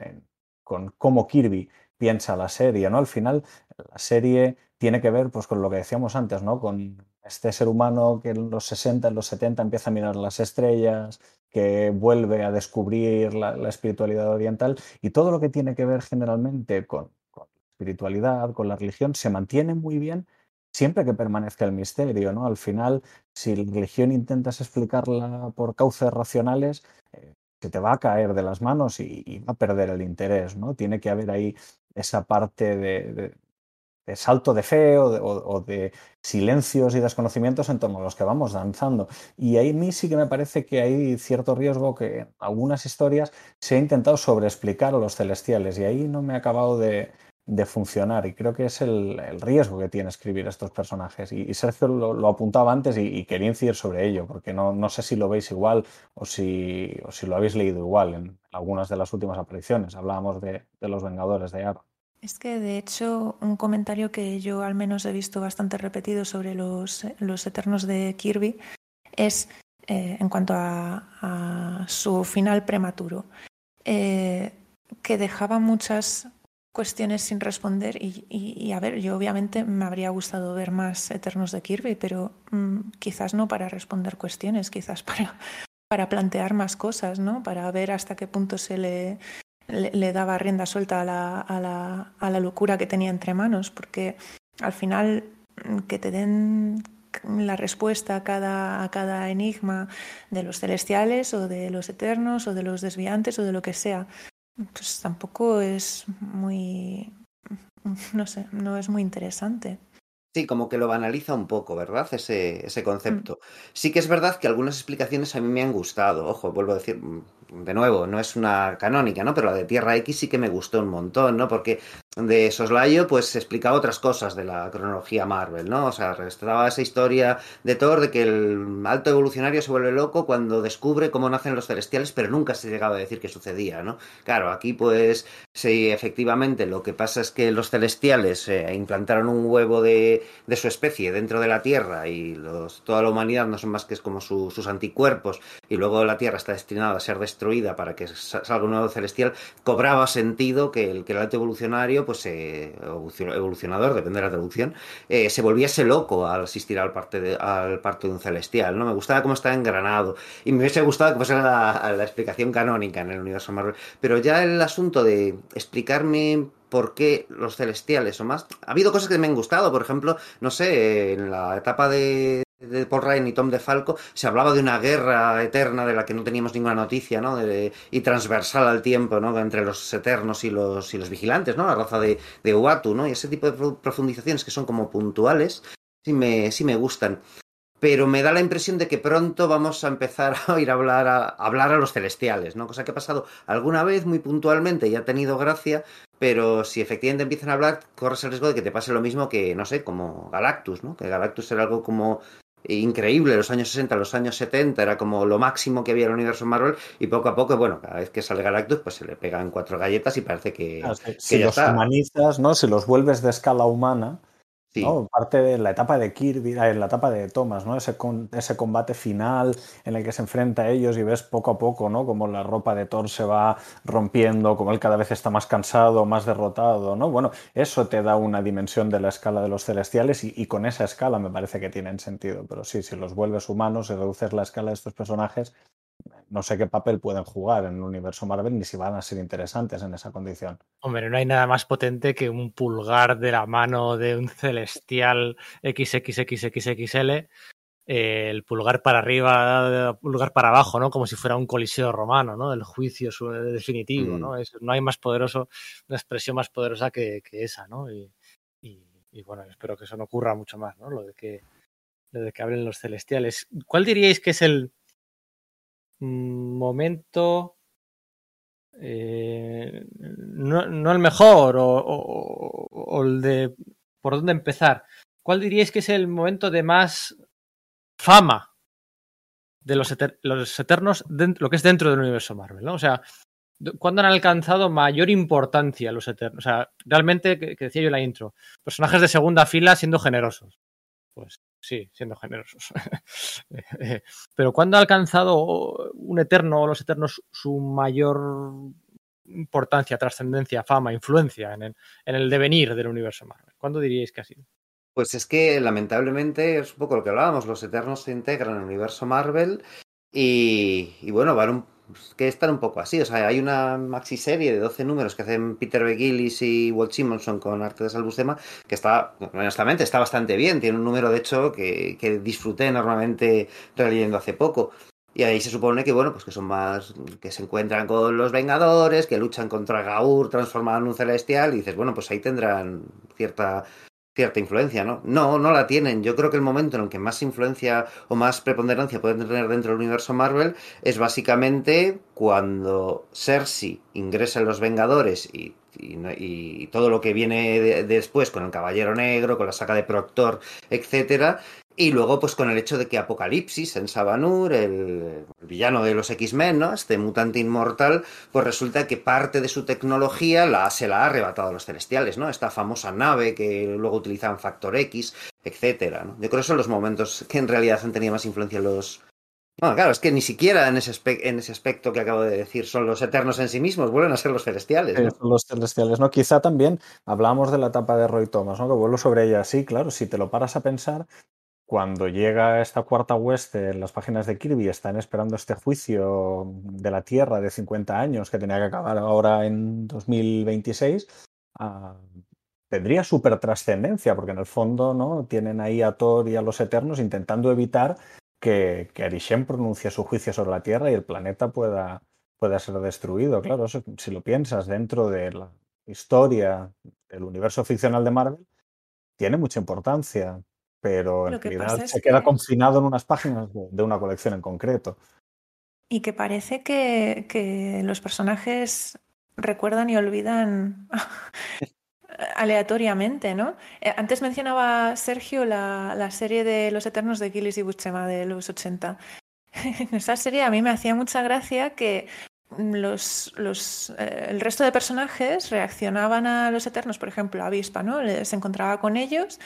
con cómo Kirby piensa la serie, ¿no? Al final, la serie tiene que ver pues, con lo que decíamos antes, ¿no? Con este ser humano que en los 60, en los 70 empieza a mirar las estrellas, que vuelve a descubrir la, espiritualidad oriental y todo lo que tiene que ver generalmente con, la espiritualidad, con la religión, se mantiene muy bien siempre que permanezca el misterio, ¿no? Al final, si la religión intentas explicarla por cauces racionales, eh, se te va a caer de las manos y, va a perder el interés, ¿no? Tiene que haber ahí esa parte de, salto de fe o de, silencios y desconocimientos en torno a los que vamos danzando. Y ahí a mí sí que me parece que hay cierto riesgo que algunas historias se ha intentado sobreexplicar a los celestiales y ahí no me ha acabado de, de funcionar. Y creo que es el, riesgo que tiene escribir estos personajes. Y, Sergio lo, apuntaba antes y, quería incidir sobre ello, porque no, no sé si lo veis igual o si, o si, lo habéis leído igual en algunas de las últimas apariciones. Hablábamos de, los Vengadores de Aaron. Es que, de hecho, un comentario que yo al menos he visto bastante repetido sobre los, los Eternos de Kirby es eh, en cuanto a, su final prematuro, eh, que dejaba muchas cuestiones sin responder y, a ver, yo obviamente me habría gustado ver más Eternos de Kirby, pero mm, quizás no para responder cuestiones, quizás para, para plantear más cosas, ¿no? Para ver hasta qué punto se le, le, daba rienda suelta a la, a, la, a la locura que tenía entre manos, porque al final mm, que te den la respuesta a cada, a cada enigma de los celestiales o de los eternos o de los desviantes o de lo que sea pues tampoco es muy, no sé, no es muy interesante. Sí, como que lo banaliza un poco, ¿verdad? Ese, ese concepto. Sí que es verdad que algunas explicaciones a mí me han gustado. Ojo, vuelvo a decir, de nuevo, no es una canónica, ¿no? Pero la de Tierra X sí que me gustó un montón, ¿no? Porque de Soslayo, pues explicaba otras cosas de la cronología Marvel, ¿no? O sea, estaba esa historia de Thor de que el alto evolucionario se vuelve loco cuando descubre cómo nacen los celestiales, pero nunca se llegaba a decir qué sucedía, ¿no? Claro, aquí pues sí, efectivamente, lo que pasa es que los celestiales eh, implantaron un huevo de, de, su especie dentro de la Tierra y toda la humanidad no son más que como su, sus anticuerpos y luego la Tierra está destinada a ser destruida para que salga un nuevo celestial, cobraba sentido que el, que el alto evolucionario pues eh, evolucionador, depende de la traducción, eh, se volviese loco al asistir al, parte de, al parto de un celestial, ¿no? Me gustaba cómo está engranado y me hubiese gustado que fuera la, la explicación canónica en el universo Marvel, pero ya el asunto de explicarme por qué los celestiales o más. Ha habido cosas que me han gustado, por ejemplo, no sé, en la etapa de, de Paul Ryan y Tom DeFalco se hablaba de una guerra eterna de la que no teníamos ninguna noticia, ¿no? Y transversal al tiempo, ¿no? Entre los eternos y los, y los vigilantes, ¿no? La raza de, de Uatu, ¿no? Y ese tipo de profundizaciones que son como puntuales, sí me, sí me gustan. Pero me da la impresión de que pronto vamos a empezar a oír hablar a, a hablar a los celestiales, ¿no? Cosa que ha pasado alguna vez muy puntualmente y ha tenido gracia, pero si efectivamente empiezan a hablar, corres el riesgo de que te pase lo mismo que, no sé, como Galactus, ¿no? Que Galactus era algo como increíble, los años 60, los años 70 era como lo máximo que había en el universo Marvel y poco a poco, bueno, cada vez que sale Galactus pues se le pegan cuatro galletas y parece que, Claro, si que si ya los está. humanizas, ¿no? Si los vuelves de escala humana, ¿no? Parte de la etapa de Kirby, eh, la etapa de Thomas, ¿no? Ese, ese combate final en el que se enfrenta a ellos y ves poco a poco, ¿no? Como la ropa de Thor se va rompiendo, como él cada vez está más cansado, más derrotado, ¿no? Bueno, eso te da una dimensión de la escala de los celestiales y, y con esa escala me parece que tienen sentido. Pero sí, si los vuelves humanos y reduces la escala de estos personajes, no sé qué papel pueden jugar en el universo Marvel ni si van a ser interesantes en esa condición. Hombre, no hay nada más potente que un pulgar de la mano de un celestial XXXXXL, eh, el pulgar para arriba, el pulgar para abajo, ¿no? Como si fuera un coliseo romano, ¿no? El juicio su- definitivo, Mm. ¿no? Es- no hay más poderoso, una expresión más poderosa que, que esa, ¿no? Y, y- y bueno, espero que eso no ocurra mucho más, ¿no? Lo de que, lo de que hablen los celestiales. ¿Cuál diríais que es el mm, momento eh, no, no el mejor o, o- o el de por dónde empezar. ¿Cuál diríais que es el momento de más fama de los, eter- los eternos, lo que es dentro del universo Marvel? ¿no? O sea, ¿cuándo han alcanzado mayor importancia los eternos? O sea, realmente, que, que decía yo en la intro, personajes de segunda fila siendo generosos. Pues sí, siendo generosos. Eh, Pero ¿cuándo ha alcanzado un eterno o los eternos su mayor importancia, trascendencia, fama, influencia en el, en el devenir del universo Marvel? ¿Cuándo diríais que ha sido? Pues es que lamentablemente es un poco lo que hablábamos, los Eternos se integran el universo Marvel y, y bueno, van un, que están un poco así, o sea, hay una maxi serie de 12 números que hacen Peter McGillis y Walt Simonson con arte de Salbustema, que está, honestamente, está bastante bien, tiene un número de hecho que, que disfruté enormemente releyendo hace poco. Y ahí se supone que, bueno, pues que son más, que se encuentran con los Vengadores, que luchan contra Gaur transformado en un celestial, y dices, bueno, pues ahí tendrán cierta cierta influencia, ¿no? No, no la tienen. Yo creo que el momento en el que más influencia o más preponderancia pueden tener dentro del universo Marvel es básicamente cuando Cersei ingresa en los Vengadores y, todo lo que viene de, después con el Caballero Negro, con la saga de Proctor, etcétera. Y luego, pues con el hecho de que Apocalipsis en Sabanur, el, villano de los X-Men, ¿no? Este mutante inmortal, pues resulta que parte de su tecnología la, se la ha arrebatado a los celestiales, ¿no? Esta famosa nave que luego utilizan Factor X, etcétera. Yo creo que son los momentos que en realidad han tenido más influencia los. Bueno, claro, es que ni siquiera en ese, en ese aspecto que acabo de decir son los eternos en sí mismos, vuelven a ser los celestiales. Eh, Los celestiales, ¿no? Quizá también hablábamos de la etapa de Roy Thomas, ¿no? Que vuelvo sobre ella. Sí, claro, si te lo paras a pensar, cuando llega esta cuarta hueste las páginas de Kirby, están esperando este juicio de la Tierra de 50 años que tenía que acabar ahora en 2026, ah, tendría súper trascendencia, porque en el fondo ¿no? tienen ahí a Thor y a los Eternos intentando evitar que, que Arishem pronuncie su juicio sobre la Tierra y el planeta pueda, pueda ser destruido. Claro, eso, si lo piensas dentro de la historia del universo ficcional de Marvel, tiene mucha importancia pero en Lo realidad se queda que- confinado en unas páginas de, de una colección en concreto. Y que parece que, que los personajes recuerdan y olvidan aleatoriamente, ¿no? Eh, antes mencionaba Sergio la, la, serie de Los Eternos de Gillis y Buscema de los 80. en esa serie a mí me hacía mucha gracia que los, los, eh, el resto de personajes reaccionaban a los Eternos, por ejemplo, Avispa, ¿no? Se encontraba con ellos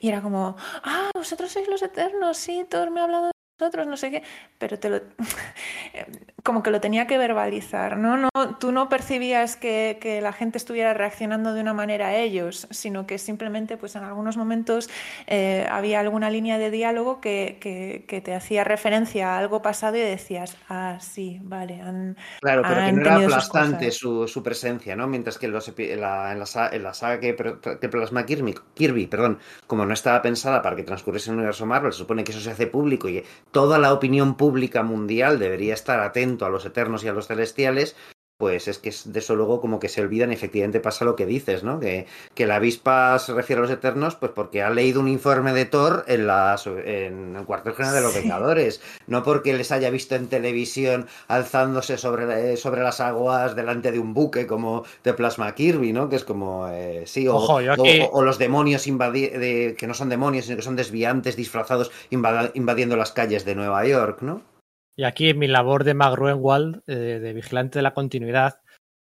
y era como, ah, vosotros sois los Eternos, sí, todos me ha hablado nosotros, no sé qué, pero te lo, como que lo tenía que verbalizar, ¿no? no tú no percibías que, que, la gente estuviera reaccionando de una manera a ellos, sino que simplemente, pues en algunos momentos eh, había alguna línea de diálogo que, que, que, te hacía referencia a algo pasado y decías, ah, sí, vale, han Claro, pero que no era aplastante su, su, presencia, ¿no? Mientras que en, los, en, la, en, la, en la, saga que, plasma Kirby, Kirby, perdón, como no estaba pensada para que transcurriese en el universo Marvel, se supone que eso se hace público y toda la opinión pública mundial debería estar a los eternos y a los celestiales, pues es que de eso luego como que se olvidan y efectivamente pasa lo que dices, ¿no? Que, que la avispa se refiere a los eternos pues porque ha leído un informe de Thor en, la, en el cuartel general de los sí. Vengadores, no porque les haya visto en televisión alzándose sobre, sobre las aguas delante de un buque como de Plasma Kirby, ¿no? Que es como, eh, sí, o, Ojo, aquí... o, o, los demonios de, que no son demonios, sino que son desviantes disfrazados invad invadiendo las calles de Nueva York, ¿no? Y aquí en mi labor de Mag Ruenwald, eh, de vigilante de la continuidad,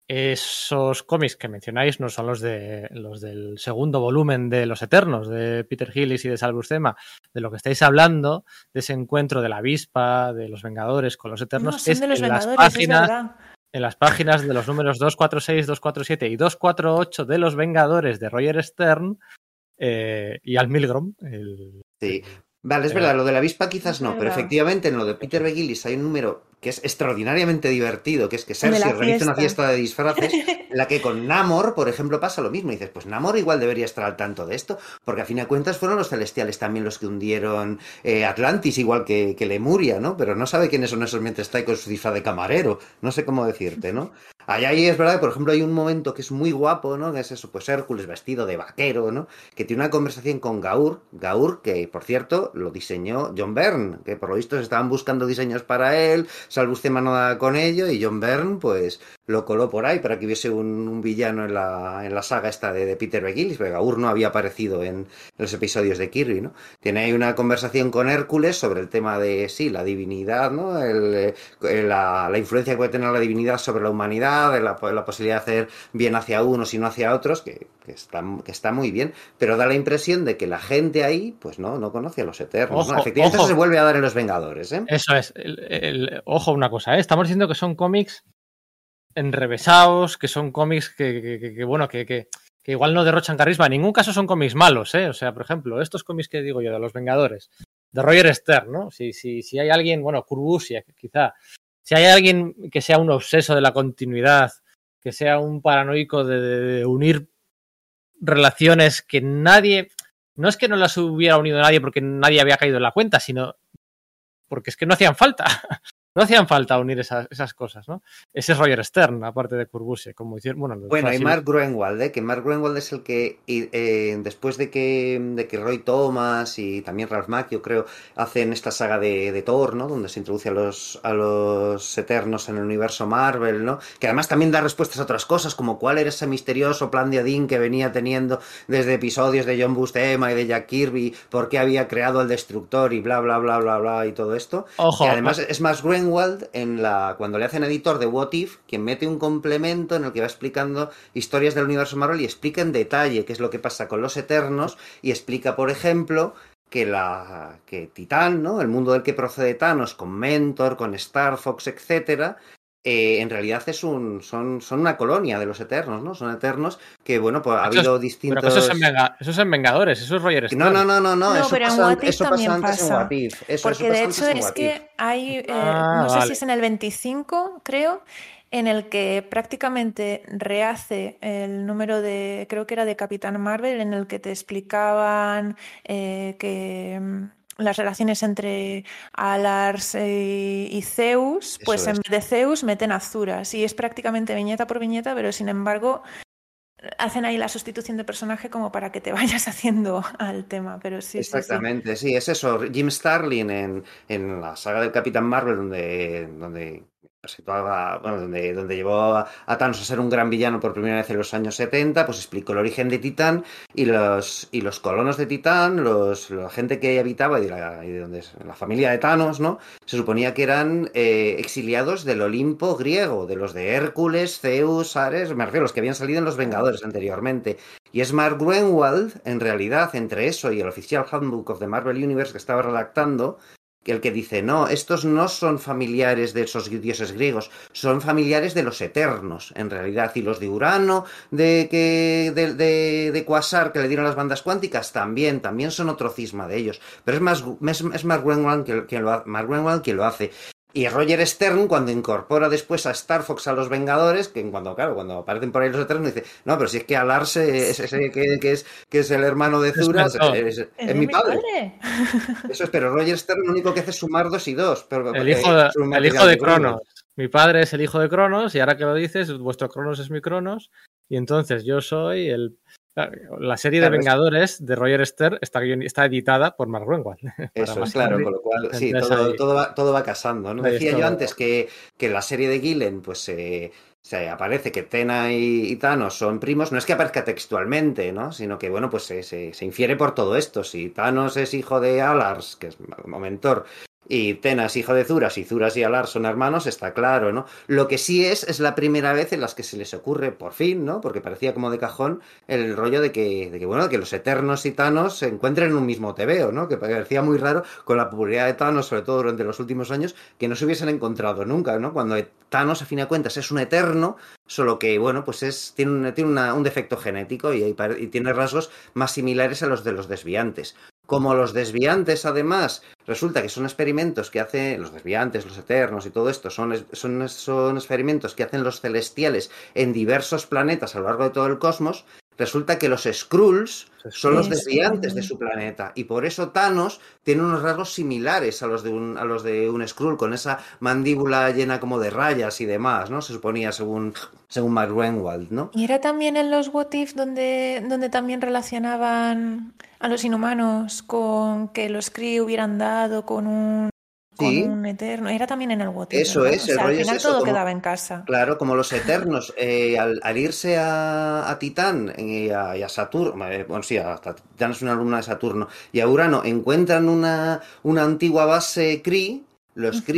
esos cómics que mencionáis no son los de los del segundo volumen de Los Eternos, de Peter Hillis y de Sal Buscema. De lo que estáis hablando, de ese encuentro de la avispa, de los Vengadores con los Eternos, no, son es de los en Vengadores, las páginas. En las páginas de los números 246, 247 y 248 de Los Vengadores de Roger Stern eh, y Al Milgrom. El, Sí, Vale, es verdad, lo de la avispa quizás no, pero efectivamente en lo de Peter Begilis hay un número que es extraordinariamente divertido, que es que Cersei organiza una fiesta de disfraces, en la que con Namor, por ejemplo, pasa lo mismo. Y dices, pues Namor igual debería estar al tanto de esto, porque a fin de cuentas fueron los celestiales también los que hundieron eh, Atlantis, igual que, que, Lemuria, ¿no? Pero no sabe quiénes son esos mientras está ahí con su disfraz de camarero. No sé cómo decirte, ¿no? Allá ahí es verdad, por ejemplo, hay un momento que es muy guapo, ¿no? Que es eso, pues Hércules vestido de vaquero, ¿no? Que tiene una conversación con Gaur, Gaur, que por cierto lo diseñó John Byrne, que por lo visto se estaban buscando diseños para él, Salvustema no da con ello, y John Byrne, pues lo coló por ahí para que hubiese un, villano en la, en la, saga esta de, Peter McGillis, porque Gaur no había aparecido en, en, los episodios de Kirby, ¿no? Tiene ahí una conversación con Hércules sobre el tema de, sí, la divinidad, ¿no? El, el, la, la, influencia que puede tener la divinidad sobre la humanidad, la, la, posibilidad de hacer bien hacia unos y no hacia otros, que, que, está, que está muy bien, pero da la impresión de que la gente ahí, pues no, no conoce a los Eternos, ojo, ¿no? Efectivamente ojo. eso se vuelve a dar en los Vengadores, ¿eh? Eso es, el, ojo una cosa, ¿eh? Estamos diciendo que son cómics enrevesados, que son cómics que, que, que, que bueno, que, igual no derrochan carisma. En ningún caso son cómics malos, ¿eh? O sea, por ejemplo, estos cómics que digo yo de los Vengadores, de Roger Stern, ¿no? Si, si, si hay alguien, bueno, Kurbusia, quizá, si hay alguien que sea un obseso de la continuidad, que sea un paranoico de, unir relaciones que nadie, no es que no las hubiera unido nadie porque nadie había caído en la cuenta, sino porque es que no hacían falta. no hacían falta unir esas, esas, cosas, ¿no? Ese es Roger Stern, aparte de Kurbuse, como hicieron, bueno, bueno hay Mark Gruenwald, ¿eh? que Mark Gruenwald es el que eh, después de que, de que Roy Thomas y también Ralph Macchio, creo, hacen esta saga de, de, Thor, ¿no? Donde se introduce a los, a los Eternos en el universo Marvel, ¿no? Que además también da respuestas a otras cosas, como cuál era ese misterioso plan de Odín que venía teniendo desde episodios de John Buscema y de Jack Kirby, por qué había creado el Destructor y bla, bla, bla, bla, bla, y todo esto. Ojo, y además es más Gruenwald En la cuando le hacen editor de What If, quien mete un complemento en el que va explicando historias del universo Marvel y explica en detalle qué es lo que pasa con los Eternos y explica, por ejemplo, que la que Titán, ¿no? El mundo del que procede Thanos con Mentor, con Star Fox, etcétera, eh, en realidad es un, son, son una colonia de los Eternos, ¿no? Son Eternos que, bueno, pues ha eso habido es, distintos... Pero eso, es en Venga, en Vengadores, eso es Roger. No, no, no, no, no, no eso, pero pasa, en What If eso también pasa antes pasa. en What If. Eso, Porque eso de hecho es que hay, eh, Ah, no sé vale. si es en el 25, creo, en el que prácticamente rehace el número de, creo que era de Capitán Marvel, en el que te explicaban eh, que mm, las relaciones entre Alars eh, y Zeus, pues Eso en vez de Zeus meten Azuras y es prácticamente viñeta por viñeta, pero sin embargo hacen ahí la sustitución de personaje como para que te vayas haciendo al tema, pero sí, sí, sí. Exactamente, sí, es eso. Jim Starlin en, en la saga del Capitán Marvel, donde, donde bueno, donde, llevó a Thanos a ser un gran villano por primera vez en los años 70, pues explicó el origen de Titán y los, y los colonos de Titán, los, la gente que habitaba y, de donde la familia de Thanos, ¿no? Se suponía que eran eh, exiliados del Olimpo griego, de los de Hércules, Zeus, Ares, me los que habían salido en los Vengadores anteriormente. Y es Mark Greenwald, en realidad, entre eso y el oficial Handbook of the Marvel Universe que estaba redactando, el que dice, no, estos no son familiares de esos dioses griegos, son familiares de los eternos, en realidad, y los de Urano, de, que, de, de, de Quasar, que le dieron las bandas cuánticas, también, también son otro cisma de ellos, pero es más, es, es Mark lo, quien lo hace. Y Roger Stern, cuando incorpora después a Star Fox a los Vengadores, que cuando, claro, cuando aparecen por ahí los Eternos, dice, no, pero si es que Alarse es ese que, que, es, que es el hermano de Zura, es, es, es, es, mi padre. padre. Eso es, pero Roger Stern lo único que hace es sumar dos y dos. Pero, el hijo de, el hijo de Cronos. Mi padre es el hijo de Cronos, y ahora que lo dices, vuestro Cronos es mi Cronos, y entonces yo soy el la serie claro, de Vengadores de Roger Stern está, está editada por Mark Greenwald. Eso es claro, con lo cual sí, todo, todo, va, todo, va, casando. ¿no? Decía yo antes que, que la serie de Gillen, pues eh, se aparece que Tena y, y, Thanos son primos, no es que aparezca textualmente, ¿no? Sino que, bueno, pues se, se, se, infiere por todo esto. Si Thanos es hijo de Alars, que es mentor, y Tenas, hijo de Zuras, y Zuras y Alar son hermanos, está claro, ¿no? Lo que sí es, es la primera vez en las que se les ocurre, por fin, ¿no? Porque parecía como de cajón el rollo de que, de que bueno, que los Eternos y Thanos se encuentren en un mismo TVO, ¿no? Que parecía muy raro con la popularidad de Thanos, sobre todo durante los últimos años, que no se hubiesen encontrado nunca, ¿no? Cuando Thanos, a fin de cuentas, es un Eterno, solo que, bueno, pues es, tiene, un, tiene una, un defecto genético y, y tiene rasgos más similares a los de los desviantes. Como los desviantes, además, resulta que son experimentos que hacen los desviantes, los eternos y todo esto, son, son, son experimentos que hacen los celestiales en diversos planetas a lo largo de todo el cosmos, resulta que los Skrulls son los desviantes de su planeta y por eso Thanos tiene unos rasgos similares a los de un, a los de un Skrull, con esa mandíbula llena como de rayas y demás, ¿no? Se suponía según, según Mark Renwald, ¿no? Y era también en los What If donde, donde también relacionaban a los inhumanos con que los Kree hubieran dado con un con sí. un eterno. Era también en el If, Eso ¿no? es, o sea, el al rollo final es eso, todo como- quedaba en casa. Claro, como los eternos, eh, al, al irse a, a Titán y a, y a Saturno, eh, bueno, sí, hasta Titán es una alumna de Saturno, y a Urano encuentran una, una antigua base Kree,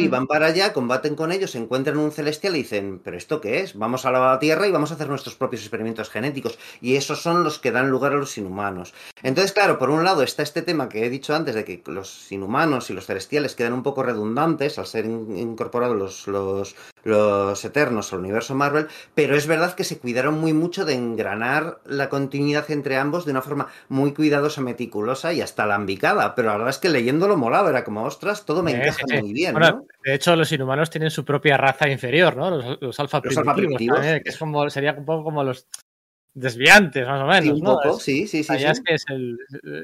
Ujú. van para allá, combaten con ellos, encuentran un celestial y dicen, ¿pero esto qué es? Vamos a la Tierra y vamos a hacer nuestros propios experimentos genéticos. Y esos son los que dan lugar a los inhumanos. Entonces, claro, por un lado está este tema que he dicho antes de que los inhumanos y los celestiales quedan un poco redundantes al ser in- incorporados los, los, los eternos al universo Marvel, pero es verdad que se cuidaron muy mucho de engranar la continuidad entre ambos de una forma muy cuidadosa, meticulosa y hasta alambicada. Pero la verdad es que leyéndolo molaba, era como, ostras, todo me Sí, encaja sí, sí. muy bien, Bueno, ¿no? de hecho, los inhumanos tienen su propia raza inferior, ¿no? Los, los alfa Los alfa primitivos, primitivos. también, que es como, sería un poco como los desviantes, más o menos, Sí, un ¿no? poco, Es- sí, sí, sí. es que es, el,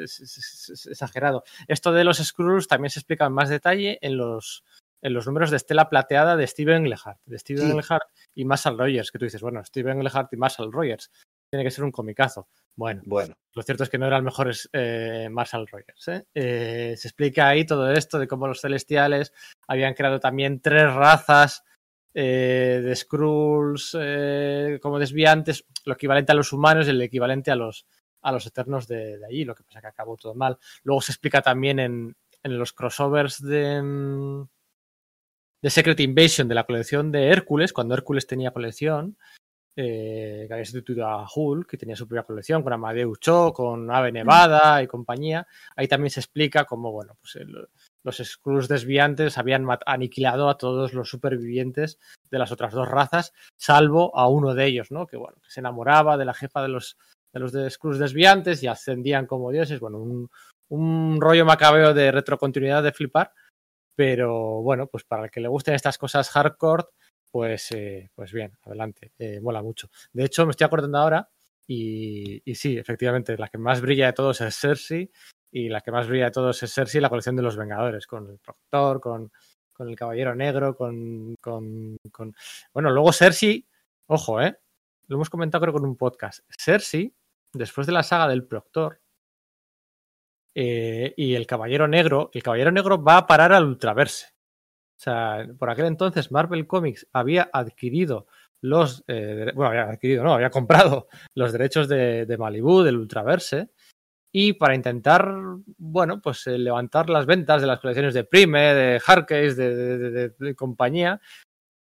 es- es- es- es exagerado. Esto de los Skrulls también se explica en más detalle en los, en los números de Estela Plateada de Steven Lehart. De Steven Sí. Lehart y Marshall Rogers, que tú dices, bueno, Steven Lehart y Marshall Rogers. Tiene que ser un comicazo. Bueno, Bueno, lo cierto es que no era el mejor es, eh, Marshall Rogers. ¿eh? Eh, se explica ahí todo esto de cómo los celestiales habían creado también tres razas de Skrulls como desviantes, lo equivalente a los humanos y el equivalente a los, a los eternos de, de allí, lo que pasa que acabó todo mal. Luego se explica también en, en los crossovers de, mm, de Secret Invasion de la colección de Hércules, cuando Hércules tenía colección, eh, que había sustituido a Hulk, que tenía su propia colección, con Amadeus Cho, con Ave Nevada y compañía. Ahí también se explica cómo, bueno, pues el- los Skrulls desviantes habían aniquilado a todos los supervivientes de las otras dos razas, salvo a uno de ellos, ¿no? Que bueno, que se enamoraba de la jefa de los de los de Skrulls desviantes y ascendían como dioses. Bueno, un, un rollo macabeo de retrocontinuidad de flipar. Pero bueno, pues para el que le gusten estas cosas hardcore, pues, eh, pues bien, adelante, eh, mola mucho. De hecho, me estoy acordando ahora, y, y sí, efectivamente, la que más brilla de todos es Cersei, y la que más brilla de todos es Cersei, la colección de los Vengadores, con el Proctor, con, con el Caballero Negro, con, con, con... Bueno, luego Cersei, ojo, ¿eh? Lo hemos comentado creo con un podcast. Cersei, después de la saga del Proctor, eh, y el Caballero Negro, el Caballero Negro va a parar al Ultraverse. O sea, por aquel entonces Marvel Comics había adquirido los, eh, bueno, había adquirido, no, había comprado los derechos de, de Malibu, del Ultraverse, y para intentar, bueno, pues eh, levantar las ventas de las colecciones de Prime, de Hardcase, de, de, compañía,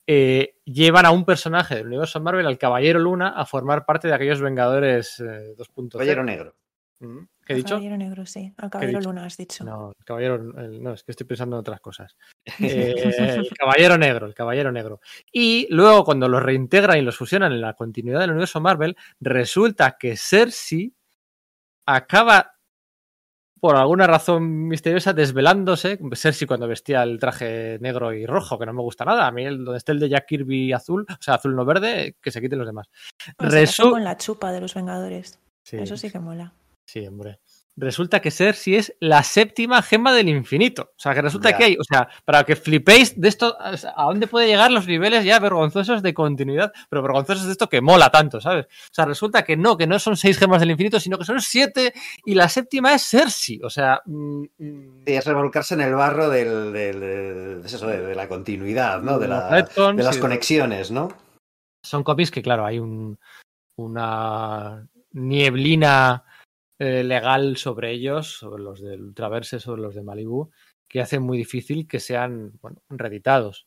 llevan a un personaje del universo Marvel, al Caballero Luna, a formar parte de aquellos Vengadores eh, 2.0. Caballero Negro. Mm, ¿Qué he dicho? Caballero Negro, sí. Al Caballero Luna has dicho. No, el Caballero, el- no, es que estoy pensando en otras cosas. Eh, el Caballero Negro, el Caballero Negro. Y luego, cuando los reintegran y los fusionan en la continuidad del universo Marvel, resulta que Cersei acaba, por alguna razón misteriosa, desvelándose. Cersei cuando vestía el traje negro y rojo, que no me gusta nada. A mí, el, donde esté el de Jack Kirby azul, o sea, azul no verde, que se quiten los demás. Bueno, se casó Resu- con la chupa de los Vengadores. Sí, Eso sí que mola. Sí, hombre. Resulta que Cersei es la séptima gema del infinito. O sea, que resulta Ya. que hay, o sea, para que flipéis de esto, o sea, a dónde puede llegar los niveles ya vergonzosos de continuidad, pero vergonzosos de esto que mola tanto, ¿sabes? O sea, resulta que no, que no son seis gemas del infinito, sino que son siete y la séptima es Cersei. O sea, mm, mm, Sí, es revolcarse en el barro del, del- del- de, eso, de, de la continuidad, ¿no? De, la- las conexiones, ¿no? son cómics que, claro, hay un, una nieblina eh, legal sobre ellos, sobre los del Ultraverse, sobre los de Malibu, que hace muy difícil que sean bueno, reeditados.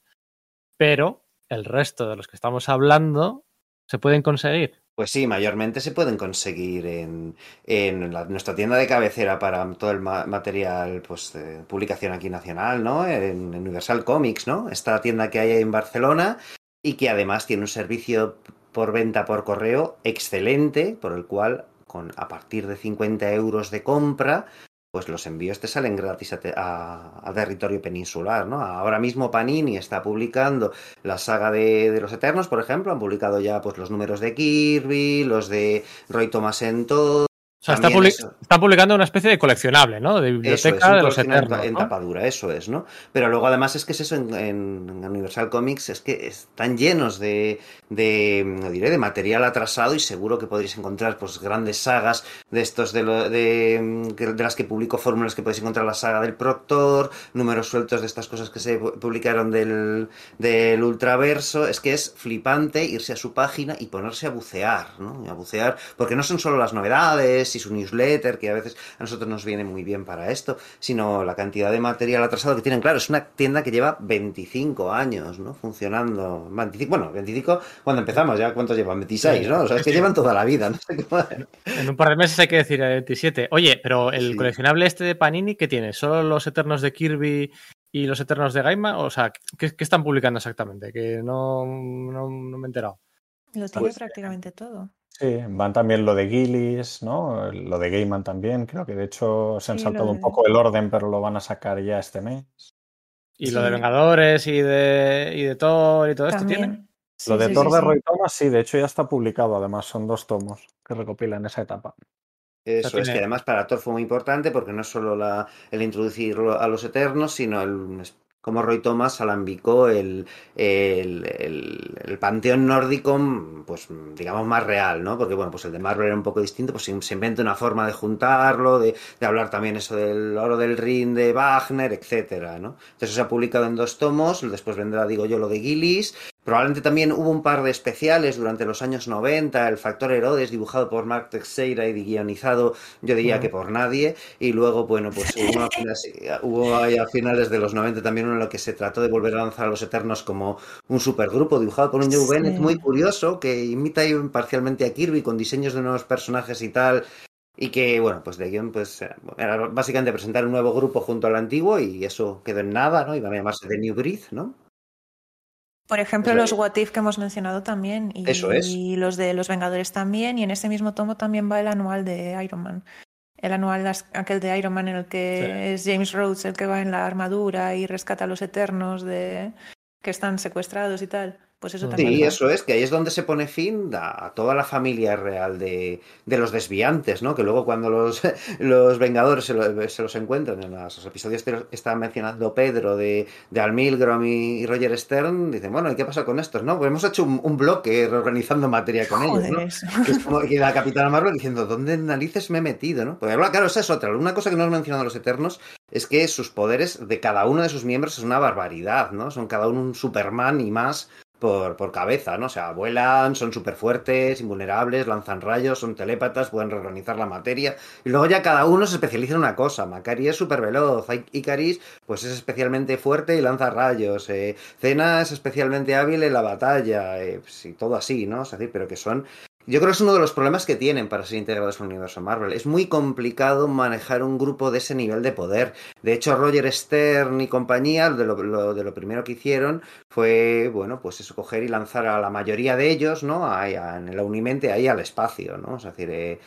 Pero el resto de los que estamos hablando se pueden conseguir. Pues sí, mayormente se pueden conseguir en, en nuestra tienda de cabecera para todo el ma- material, pues, de publicación aquí nacional, ¿no? En, en Universal Comics, ¿no? Esta tienda que hay en Barcelona y que además tiene un servicio por venta por correo excelente, por el cual, con, a partir de 50 euros de compra, pues los envíos te salen gratis a, te- a- a territorio peninsular, ¿no? Ahora mismo Panini está publicando la saga de, los Eternos, por ejemplo, han publicado ya pues los números de Kirby, los de Roy Thomas en todo. O sea, está También publi- eso. están publicando una especie de coleccionable, ¿no? De biblioteca es, de los Eternos. en ¿no? tapadura, eso es, ¿no? Pero luego además es que es eso en, en Universal Comics, es que están llenos de, de, no diré, de material atrasado y seguro que podréis encontrar pues grandes sagas de estos de, lo- de, de las que publico fórmulas que podéis encontrar la saga del Proctor, números sueltos de estas cosas que se pu- publicaron del, del Ultraverso, es que es flipante irse a su página y ponerse a bucear, ¿no? A bucear, porque no son solo las novedades y su newsletter, que a veces a nosotros nos viene muy bien para esto, sino la cantidad de material atrasado que tienen. Claro, es una tienda que lleva 25 años, ¿no? Funcionando. 25, bueno, 25 cuando empezamos, ya cuántos llevan, 26, ¿no? O sea, es que llevan toda la vida, no En un par de meses hay que decir el 27. Oye, pero el Sí. coleccionable este de Panini, ¿qué tiene? ¿Solo los Eternos de Kirby y los Eternos de Gaima? O sea, ¿qué, qué están publicando exactamente? Que no, no, no me he enterado. Lo tiene Pues, prácticamente todo. Sí, van también lo de Gillis, ¿no? Lo de Gaiman también, creo que de hecho se han Sí, saltado un poco el orden, pero lo van a sacar ya este mes. Y lo de. Vengadores y de, y de Thor y todo esto tiene. Sí, lo de sí, Thor sí, de sí. Roy Thomas, sí, de hecho ya está publicado, además son dos tomos que recopilan esa etapa. Eso O sea, es tiene- que además para Thor fue muy importante porque no es solo la, el introducirlo a los Eternos, sino el, como Roy Thomas alambicó el, el, el, panteón nórdico, pues digamos más real, ¿no? Porque bueno, pues el de Marvel era un poco distinto, pues se, se inventa una forma de juntarlo, de, de hablar también eso del oro del Rin de Wagner, etcétera, ¿no? Entonces se ha publicado en dos tomos, después vendrá, digo yo, lo de Gillis. Probablemente también hubo un par de especiales durante los años 90, el Factor Herodes, dibujado por Mark Teixeira y guionizado, yo diría que por nadie. Y luego, bueno, pues hubo, a finales, hubo ahí a finales de los 90 también uno en lo que se trató de volver a lanzar a los Eternos como un supergrupo dibujado por un Joe Sí. Bennett muy curioso, que imita parcialmente a Kirby con diseños de nuevos personajes y tal. Y que, bueno, pues de guion, pues era era básicamente presentar un nuevo grupo junto al antiguo y eso quedó en nada, ¿no? Iban a llamarse The New Breed, ¿no? Por ejemplo, los. What If que hemos mencionado también. Y Eso es. los de los Vengadores también. Y en ese mismo tomo también va el anual de Iron Man. El anual, aquel de Iron Man en el que es James Rhodes el que va en la armadura y rescata a los Eternos de que están secuestrados y tal. Pues eso también. Sí, eso es, que ahí es donde se pone fin a, toda la familia real de, de, los desviantes, ¿no? Que luego cuando los, los Vengadores se, lo, se, los encuentran en los episodios que está mencionando Pedro de, de Al Milgrom y, Roger Stern, dicen, bueno, ¿y qué pasa con estos? No, pues hemos hecho un, un bloque reorganizando materia con Joder. ellos, ¿no? Que es como que la Capitana Marvel diciendo, ¿dónde narices me he metido, no? Porque claro, esa es otra. Una cosa que no hemos mencionado los Eternos es que sus poderes de cada uno de sus miembros es una barbaridad, ¿no? Son cada uno un Superman y más por, por cabeza, ¿no? O sea, vuelan, son súper fuertes, invulnerables, lanzan rayos, son telépatas, pueden reorganizar la materia. Y luego ya cada uno se especializa en una cosa. Macari es súper veloz, Icaris pues es especialmente fuerte y lanza rayos. Eh, Cena es especialmente hábil en la batalla. Eh, pues, y todo así, ¿no? Es decir, pero que son yo creo que es uno de los problemas que tienen para ser integrados en el universo Marvel. Es muy complicado manejar un grupo de ese nivel de poder. De hecho, Roger Stern y compañía, de lo, de lo primero que hicieron fue, bueno, pues eso, coger y lanzar a la mayoría de ellos, ¿no? Ahí, en la Unimente ahí al espacio, ¿no? Es decir, eh,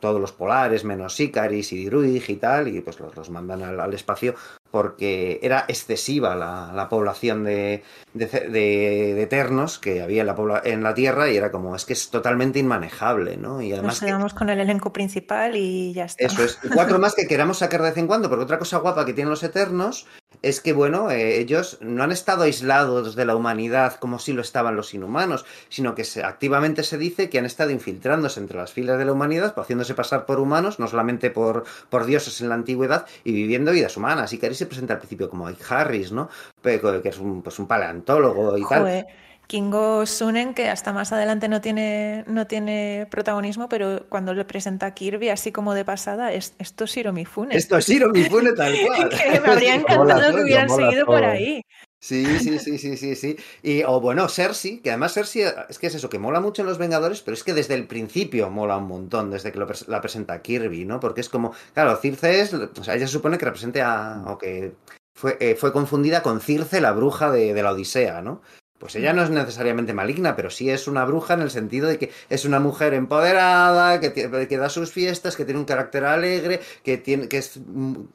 todos los polares, menos Icaris y Druid y tal, y pues los, mandan al, espacio porque era excesiva la, la población de, de, de, de, Eternos que había en la, en la Tierra y era como, es que es totalmente inmanejable, ¿no? Y además... Nos quedamos que... con el elenco principal y ya está. Eso es. Cuatro más que queramos sacar de vez en cuando, porque otra cosa guapa que tienen los Eternos es que, bueno, eh, ellos no han estado aislados de la humanidad como si lo estaban los inhumanos, sino que se, activamente se dice que han estado infiltrándose entre las filas de la humanidad, haciéndose pasar por humanos, no solamente por, por dioses en la antigüedad, y viviendo vidas humanas. Y que se presenta al principio como Ike Harris, ¿no? Que es un, pues un paleontólogo y tal. Kingo Sunen, que hasta más adelante no tiene, no tiene protagonismo, pero cuando le presenta a Kirby, así como de pasada, es, esto es Shiro Mifune. Esto es Shiro Mifune tal cual. que me habría encantado que hubieran seguido por ahí. Sí, sí, sí, sí, sí, sí. Y, o bueno, Cersei, que además Cersei, es que es eso, que mola mucho en Los Vengadores, pero es que desde el principio mola un montón, desde que lo, la presenta Kirby, ¿no? Porque es como, claro, Circe es, o sea, ella se supone que represente a, o que fue, eh, fue confundida con Circe, la bruja de, de la Odisea, ¿no? Pues ella no es necesariamente maligna, pero sí es una bruja en el sentido de que es una mujer empoderada, que, que da sus fiestas, que tiene un carácter alegre, que, tiene, que, es,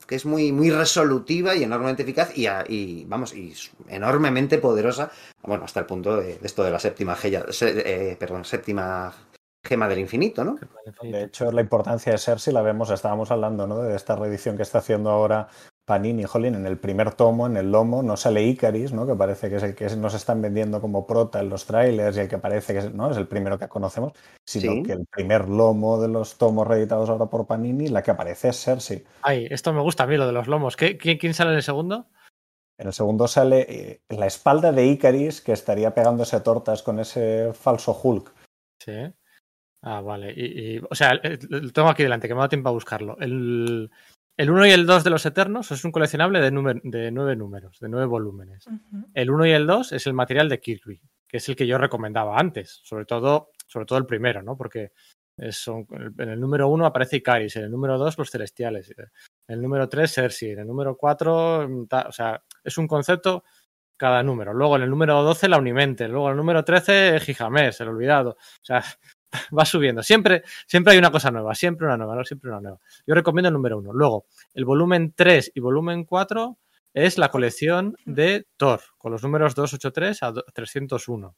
que es muy, muy resolutiva y enormemente eficaz y, y, vamos, y enormemente poderosa, bueno, hasta el punto de, esto de la séptima, eh, perdón, séptima gema del infinito, ¿no? De hecho, la importancia de Cersei la vemos, estábamos hablando, ¿no? De esta reedición que está haciendo ahora Panini, Jolín, en el primer tomo, en el lomo, no sale Icaris, ¿no? que parece que es el que nos están vendiendo como prota en los trailers y el que parece que es, ¿no? es el primero que conocemos, sino ¿Sí? que el primer lomo de los tomos reeditados ahora por Panini, la que aparece es Cersei. Ay, esto me gusta a mí, lo de los lomos. ¿Qué, quién, quién sale en el segundo? En el segundo sale eh, la espalda de Icaris, que estaría pegándose tortas con ese falso Hulk. Sí. Ah, vale. Y, y, o sea, lo tengo aquí delante, que me ha dado tiempo a buscarlo. El, el 1 y el 2 de los Eternos es un coleccionable de, de nueve números, de nueve volúmenes. Uh -huh. El 1 y el 2 es el material de Kirby, que es el que yo recomendaba antes, sobre todo, sobre todo el primero, ¿no? Porque es, en el número 1 aparece Icaris, en el número 2 los Celestiales, en el número 3 Cersei, en el número 4, o sea, es un concepto cada número. Luego en el número 12 la Unimente, luego en el número 13 Gijames, el olvidado. O sea, va subiendo. Siempre, siempre hay una cosa nueva, siempre una nueva, ¿no? siempre una nueva. Yo recomiendo el número uno. Luego, el volumen 3 y volumen 4 es la colección de Thor, con los números 283 a 301.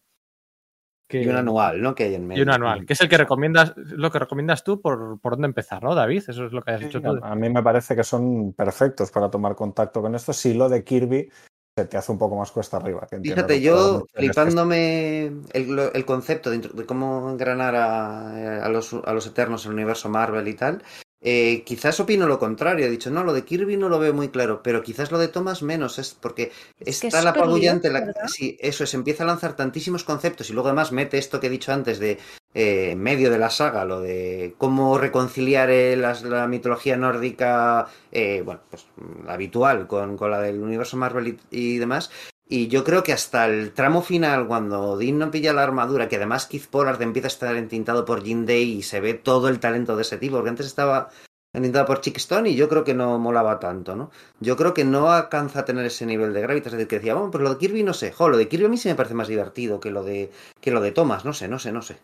Que, y un anual, ¿no? Que hay en medio. Y un anual, que es el que recomiendas, lo que recomiendas tú por, por dónde empezar, ¿no, David? Eso es lo que has dicho tú. A mí me parece que son perfectos para tomar contacto con esto. Si lo de Kirby se te hace un poco más cuesta arriba. Que Fíjate, yo flipándome el, el, concepto de, de, cómo engranar a, a, los, a los Eternos en el universo Marvel y tal, eh, quizás opino lo contrario, he dicho, no, lo de Kirby no lo veo muy claro, pero quizás lo de Thomas menos, es porque es está la apabullante, la, sí, eso es, empieza a lanzar tantísimos conceptos y luego además mete esto que he dicho antes de eh, medio de la saga, lo de cómo reconciliar eh, la, la, mitología nórdica, eh, bueno, pues la habitual con, con, la del universo Marvel y, y demás, y yo creo que hasta el tramo final, cuando Odín no pilla la armadura, que además Keith Pollard empieza a estar entintado por Jim Day y se ve todo el talento de ese tipo, porque antes estaba entintado por Chick Stone y yo creo que no molaba tanto, ¿no? Yo creo que no alcanza a tener ese nivel de gravitas, es decir, que decía, bueno, pero lo de Kirby no sé, jo, lo de Kirby a mí sí me parece más divertido que lo de, que lo de Thomas, no sé, no sé, no sé.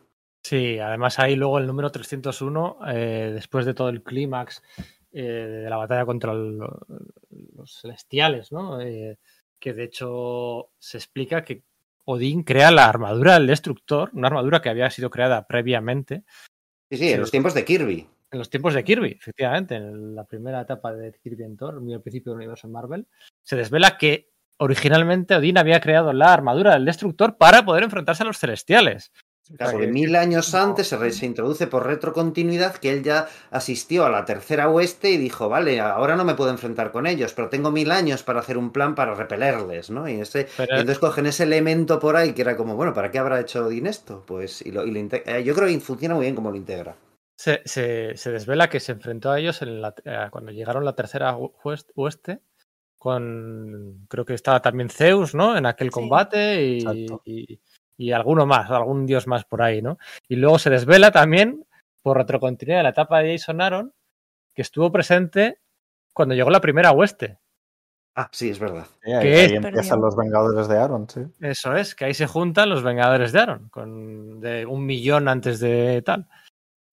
Sí, además ahí luego el número 301, eh, después de todo el clímax eh, de la batalla contra los celestiales, ¿no? Eh, que de hecho se explica que Odín crea la armadura del destructor, una armadura que había sido creada previamente. Sí, sí, en los tiempos de Kirby. En los tiempos de Kirby, efectivamente, en la primera etapa de Kirby en Thor, muy al principio del universo Marvel, se desvela que originalmente Odín había creado la armadura del destructor para poder enfrentarse a los celestiales. Claro, mil años antes se, se, introduce por retrocontinuidad que él ya asistió a la tercera oeste y dijo, vale, ahora no me puedo enfrentar con ellos, pero tengo mil años para hacer un plan para repelerles, ¿no? Y, ese, pero... y entonces cogen ese elemento por ahí que era como, bueno, ¿para qué habrá hecho Odín esto? Pues y lo, y lo eh, yo creo que funciona muy bien como lo integra. Se, se, se desvela que se enfrentó a ellos en la, eh, cuando llegaron la tercera oeste con creo que estaba también Zeus, ¿no? En aquel combate y, y, alguno más, algún dios más por ahí, ¿no? Y luego se desvela también por retrocontinuidad la etapa de Jason Aaron, que estuvo presente cuando llegó la primera oeste. Ah, sí, es verdad. Sí, ahí, ahí empiezan los Vengadores de Aaron, sí. Eso es, que ahí se juntan los Vengadores de Aaron, con de un millón antes de tal.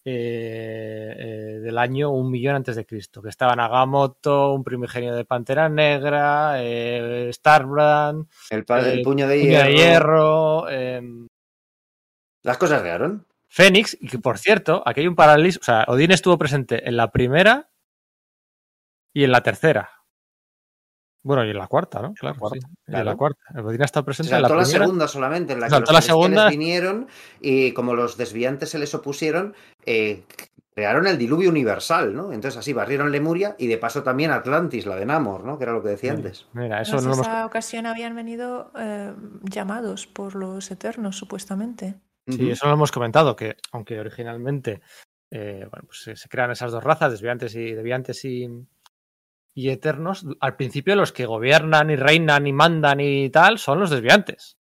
Eh, eh, del año un millón antes de Cristo, que estaban Agamotto, un primigenio de Pantera Negra, eh, Starbrand, el, padre, el puño de puño hierro, de hierro em, las cosas de Aaron. Fénix, y que por cierto, aquí hay un paralelismo, o sea, Odín estuvo presente en la primera y en la tercera. Bueno, y en la cuarta, ¿no? Claro, cuarta, sí. claro. en la cuarta. Ha estado presente se en la, la primera. segunda solamente, en la que Saltó los la segunda. vinieron y como los desviantes se les opusieron, eh, crearon el diluvio universal, ¿no? Entonces así barrieron Lemuria y de paso también Atlantis, la de Namor, ¿no? Que era lo que decía antes. Mira, eso Pues no esa hemos... ocasión habían venido eh, llamados por los Eternos, supuestamente. Sí, eso lo hemos comentado, que aunque originalmente eh, bueno, pues se, se, crean esas dos razas, desviantes y deviantes y, y eternos, al principio los que gobiernan y reinan y mandan y tal son los desviantes.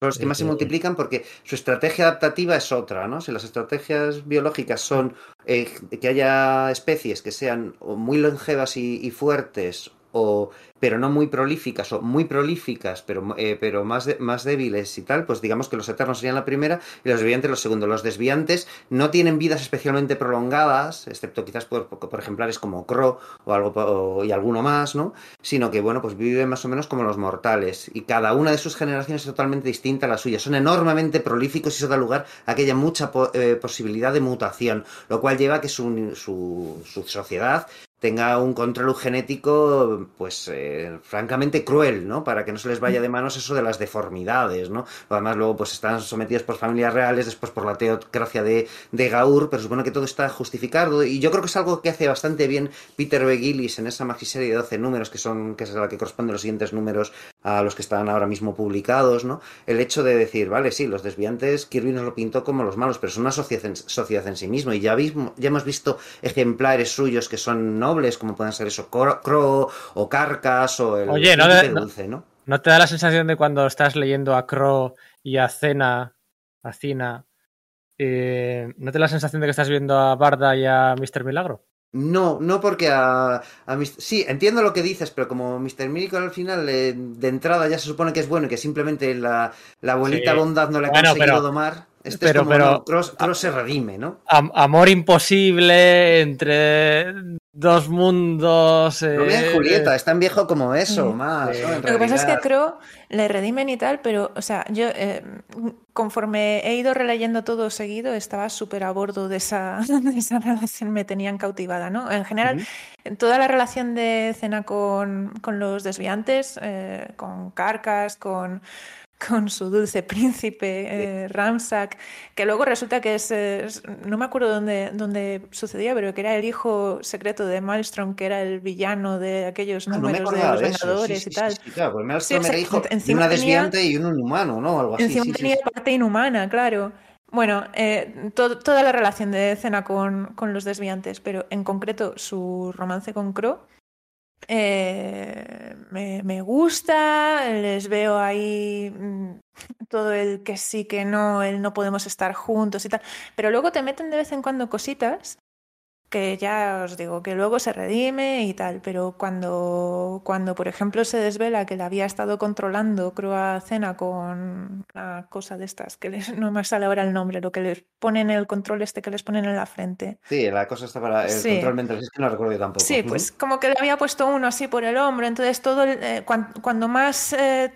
Los que más se multiplican porque su estrategia adaptativa es otra, ¿no? Si las estrategias biológicas son eh, que haya especies que sean muy longevas y, y fuertes o pero no muy prolíficas o muy prolíficas pero, eh, pero más, de, más débiles y tal, pues digamos que los eternos serían la primera y los desviantes los segundos. Los desviantes no tienen vidas especialmente prolongadas, excepto quizás por, ejemplares como Crow o algo y alguno más, ¿no? Sino que, bueno, pues viven más o menos como los mortales y cada una de sus generaciones es totalmente distinta a la suya. Son enormemente prolíficos y eso da lugar a que haya mucha po eh, posibilidad de mutación, lo cual lleva a que su, su, su sociedad tenga un control genético, pues eh, francamente cruel, ¿no? Para que no se les vaya de manos eso de las deformidades, ¿no? Además, luego, pues están sometidos por familias reales, después por la teocracia de, de Gaur, pero supone que todo está justificado. Y yo creo que es algo que hace bastante bien Peter B. Gillis en esa magiserie de 12 números, que son, que es a la que corresponden los siguientes números a los que están ahora mismo publicados, ¿no? El hecho de decir, vale, sí, los desviantes, Kirby nos lo pintó como los malos, pero son una sociedad en, sociedad en sí mismo. Y ya, mismo, ya hemos visto ejemplares suyos que son nobles, como pueden ser eso, Crow o Carcas o el Oye, no, dulce, ¿no? ¿no? te da la sensación de cuando estás leyendo a Crow y a Cena, a Cina, eh, ¿no te da la sensación de que estás viendo a Barda y a Mr. Milagro? No, no porque a, a Mr. Sí, entiendo lo que dices, pero como Mr. Miracle al final eh, de entrada ya se supone que es bueno y que simplemente la, la abuelita sí. bondad no le ha bueno, conseguido pero, domar. Este pero, es como, pero, no, Cross, Cross se redime, ¿no? Amor imposible entre dos mundos. Eh, Romeo y Julieta, es tan viejo como eso, sí. más. ¿no? Lo que pasa es que Crow le redimen y tal, pero, o sea, yo eh, conforme he ido releyendo todo seguido, estaba súper a bordo de esa, de esa relación, me tenían cautivada, ¿no? En general, uh -huh. toda la relación de Cena con, con los desviantes, eh, con Carcas, con con su dulce príncipe eh, Ramsack, que luego resulta que es, es, no me acuerdo dónde, dónde sucedía, pero que era el hijo secreto de Maelstrom, que era el villano de aquellos ah, números no de los Vengadores sí, sí, y tal. Sí, sí, claro, pues Maelstrom era hijo de una desviante tenía, y un inhumano, ¿no? Algo así. Encima tenía parte inhumana, claro. Bueno, eh, to toda la relación de Cena con, con, los desviantes, pero en concreto su romance con Crow, eh, me, me, gusta, les veo ahí mm, todo el que sí, que no, el no podemos estar juntos y tal, pero luego te meten de vez en cuando cositas que ya os digo que luego se redime y tal, pero cuando, cuando por ejemplo se desvela que la había estado controlando Croa Cena con una cosa de estas, que les, no me sale ahora el nombre, lo que les ponen el control este que les ponen en la frente. Sí, la cosa está para el sí. control mental, es que no recuerdo yo tampoco. Sí, pues como que le había puesto uno así por el hombro, entonces todo, el, eh, cuando, cuando, más... Eh,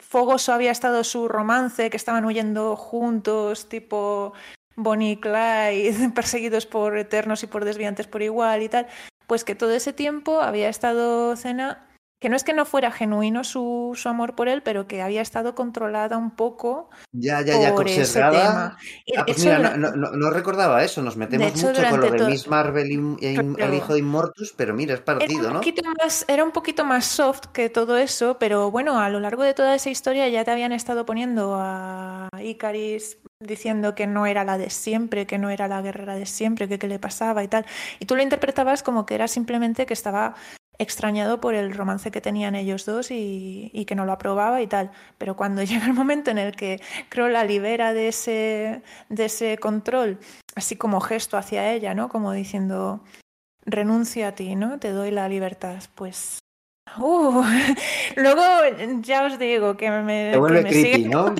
fogoso había estado su romance, que estaban huyendo juntos, tipo Bonnie y Clyde, perseguidos por eternos y por desviantes por igual y tal, pues que todo ese tiempo había estado Cena que no es que no fuera genuino su, su, amor por él, pero que había estado controlada un poco ya, ya, ya, por ese tema. Ah, pues mira, no, no, no, recordaba eso, nos metemos hecho, mucho con lo de Miss Marvel y, y claro. el hijo de Immortus, pero mira, es partido, era un ¿no? Poquito más, era un poquito más soft que todo eso, pero bueno, a lo largo de toda esa historia ya te habían estado poniendo a Icaris diciendo que no era la de siempre, que no era la guerrera de siempre, que qué le pasaba y tal. Y tú lo interpretabas como que era simplemente que estaba extrañado por el romance que tenían ellos dos y, que no lo aprobaba y tal. Pero cuando llega el momento en el que Kroll la libera de ese, de ese control, así como gesto hacia ella, ¿no? Como diciendo, renuncio a ti, ¿no? Te doy la libertad. Pues Uh, luego ya os digo que me, que me creepy, sigue ¿no?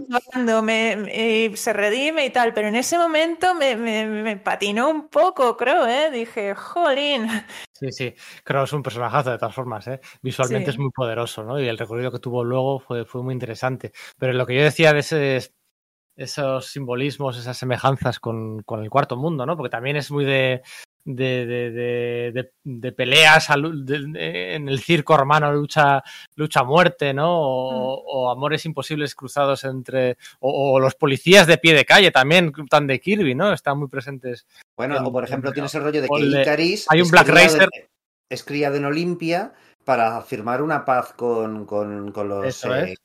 me, me, se redime y tal, pero en ese momento me, me patinó un poco, creo, ¿eh? Dije, jolín. Sí, sí, creo que es un personajazo de todas formas, ¿eh? Visualmente Sí. es muy poderoso, ¿no? Y el recorrido que tuvo luego fue, fue muy interesante. Pero lo que yo decía de ese, esos simbolismos, esas semejanzas con, con el cuarto mundo, ¿no? Porque también es muy de, de, de, de, de, de peleas al- de- de- en el circo hermano, lucha, lucha a muerte, ¿no? O, o amores imposibles cruzados entre. O, o los policías de pie de calle también, tan de Kirby, ¿no? Están muy presentes. Bueno, en- o por ejemplo, en- tienes el rollo de que Icaris hay un es Black criado Racer. es criado en Olimpia para firmar una paz con, con, con los eh, es.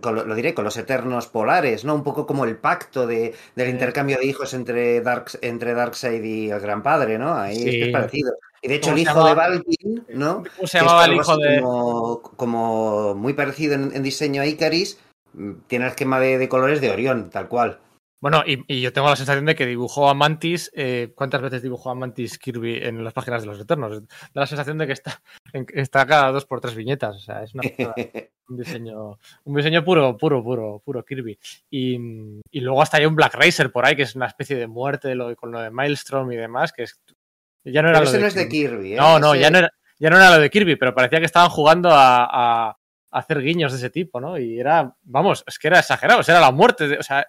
Con lo, lo diré, con los eternos polares, ¿no? Un poco como el pacto de, del intercambio de hijos entre Dark, entre Darkseid y el Gran Padre, ¿no? Ahí es que Sí. es parecido. Y de hecho, ¿Cómo el hijo de? Valkyrie, ¿no? ¿Cómo se llamaba el hijo de.? Como, como muy parecido en, en diseño a Icaris, mm, tiene el esquema de, de colores de Orión, tal cual. Bueno, y, y yo tengo la sensación de que dibujó a Mantis. eh, ¿Cuántas veces dibujó a Mantis Kirby en las páginas de los Eternos? Da la sensación de que está, en- está cada dos por tres viñetas. O sea, es una un diseño, un diseño puro, puro, puro, puro Kirby. Y, y luego hasta hay un Black Racer por ahí, que es una especie de muerte de lo- con lo de Maelstrom y demás, que es, ya no era Pero lo ese de no es de Kirby. ¿eh? No, no, Ese- ya no, era, ya no era lo de Kirby, pero parecía que estaban jugando a hacer guiños de ese tipo, ¿no? Y era, vamos, es que era exagerado, o sea, era la muerte, de- o sea,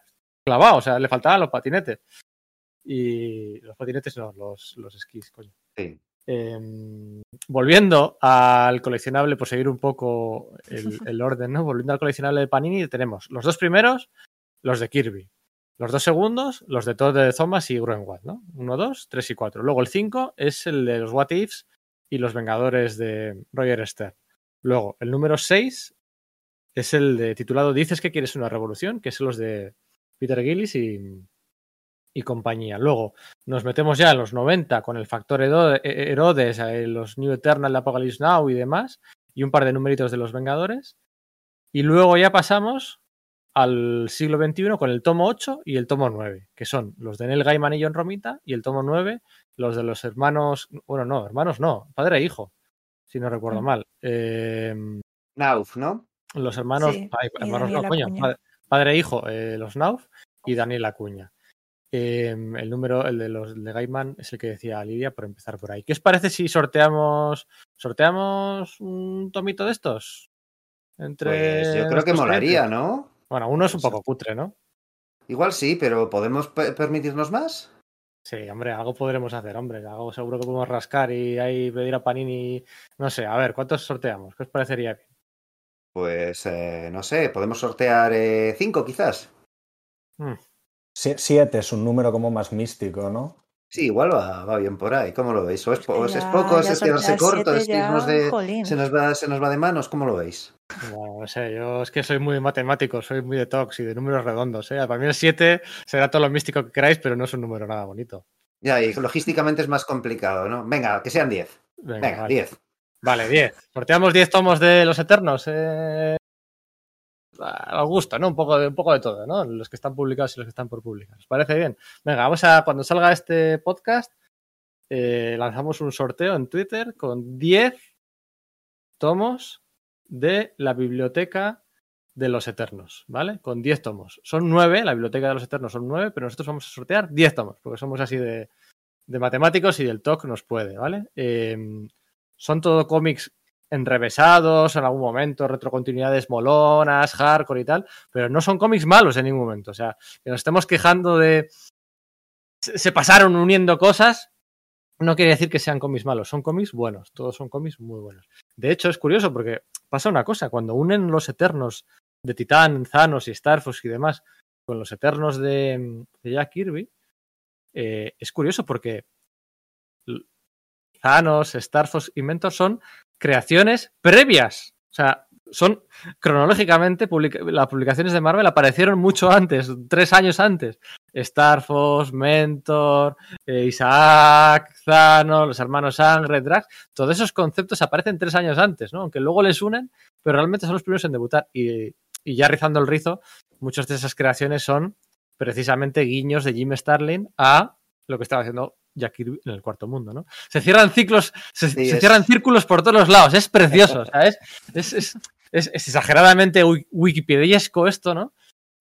clavado, o sea, le faltaban los patinetes. Y los patinetes no, los, los esquís, coño. Sí. Eh, volviendo al coleccionable, por seguir un poco el, el orden, ¿no? Volviendo al coleccionable de Panini, tenemos los dos primeros, los de Kirby. Los dos segundos, los de Todd de Thomas y Greenwald, ¿no? Uno, dos, tres y cuatro. Luego el cinco es el de los What Ifs y los Vengadores de Roger Stern. Luego, el número seis es el de titulado Dices que quieres una revolución, que son los de Peter Gillis y, y compañía. Luego nos metemos ya en los 90 con el factor eh, Herodes, eh, los New Eternal de Apocalypse Now y demás, y un par de numeritos de los Vengadores. Y luego ya pasamos al siglo XXI con el tomo 8 y el tomo 9, que son los de Neil Gaiman y John Romita, y el tomo 9, los de los hermanos, bueno, no, hermanos no, padre e hijo, si no recuerdo Mm. mal. Eh, Nauf, ¿no? los hermanos, Sí, ay, hermanos no, coño, padre, padre e hijo, eh, los Nauf y Daniel Acuña. Eh, el número, el de los de Gaiman, es el que decía Lidia, por empezar por ahí. ¿Qué os parece si sorteamos sorteamos un tomito de estos? Entre Pues yo creo que molaría, clientes? ¿no? Bueno, uno es un Pues poco cutre, ¿no? Igual sí, pero ¿podemos pe- permitirnos más? Sí, hombre, algo podremos hacer, hombre. Algo seguro que podemos rascar y ahí pedir a Panini. No sé, a ver, ¿cuántos sorteamos? ¿Qué os parecería bien? Pues eh, no sé, podemos sortear eh, cinco quizás. Hmm. Sie- Siete es un número como más místico, ¿no? Sí, igual va, va bien por ahí. ¿Cómo lo veis? ¿O es, po- o es poco? ya ¿Es quedarse corto? ¿Es ya, irnos de... jolín. Se nos, va, se nos va de manos? ¿Cómo lo veis? Bueno, no sé, yo es que soy muy matemático, soy muy de tox y de números redondos. ¿eh? Para mí el 7 será todo lo místico que queráis, pero no es un número nada bonito. Ya, y logísticamente es más complicado, ¿no? Venga, que sean diez. Venga, Venga, vale. diez. Vale, 10. Sorteamos 10 tomos de Los Eternos. Eh... Al gusto, ¿no? Un poco, de, un poco de todo, ¿no? Los que están publicados y los que están por publicar. ¿Os parece bien? Venga, vamos a, cuando salga este podcast, eh, lanzamos un sorteo en Twitter con 10 tomos de la biblioteca de los Eternos, ¿vale? Con 10 tomos. Son 9, la biblioteca de los Eternos son 9, pero nosotros vamos a sortear 10 tomos, porque somos así de, de matemáticos y del TOC nos puede, ¿vale? Eh, son todo cómics enrevesados en algún momento, retrocontinuidades molonas, hardcore y tal, pero no son cómics malos en ningún momento. O sea, que nos estemos quejando de. Se pasaron uniendo cosas, no quiere decir que sean cómics malos, son cómics buenos, todos son cómics muy buenos. De hecho, es curioso porque pasa una cosa, cuando unen los Eternos de Titán, Thanos y Starfox y demás con los Eternos de, de Jack Kirby, eh, es curioso porque Thanos, Starfox y Mentor son creaciones previas. O sea, son cronológicamente las publicaciones de Marvel aparecieron mucho antes, tres años antes. Star Force, Mentor, eh, Isaac, Zano, los hermanos Sangre, Drax, todos esos conceptos aparecen tres años antes, ¿no? Aunque luego les unen, pero realmente son los primeros en debutar. Y, y ya rizando el rizo, muchas de esas creaciones son precisamente guiños de Jim Starlin a lo que estaba haciendo Jack Kirby en el cuarto mundo, ¿no? Se cierran ciclos, se, Sí, se es- círculos círculos por todos los lados, es precioso, ¿sabes? Es, es- exageradamente wi- wikipediesco esto, ¿no?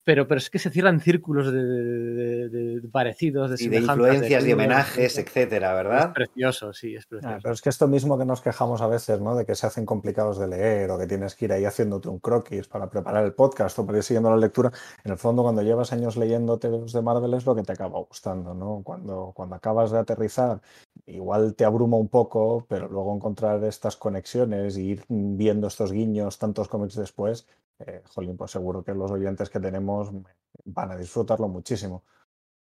Pero, pero es que se cierran círculos de, de- de- de parecidos, de Y de influencias, de guiños, homenajes, Es etcétera, ¿verdad? precioso, sí, es Ah, precioso. pero es que esto mismo que nos quejamos a veces, ¿no? De que se hacen complicados de leer o que tienes que ir ahí haciéndote un croquis para preparar el podcast o para ir siguiendo la lectura. En el fondo, cuando llevas años leyéndote los de Marvel es lo que te acaba gustando, ¿no? Cuando, cuando acabas de aterrizar, igual te abruma un poco, pero luego encontrar estas conexiones y ir viendo estos guiños tantos cómics después, eh, jolín, pues seguro que los oyentes que tenemos van a disfrutarlo muchísimo.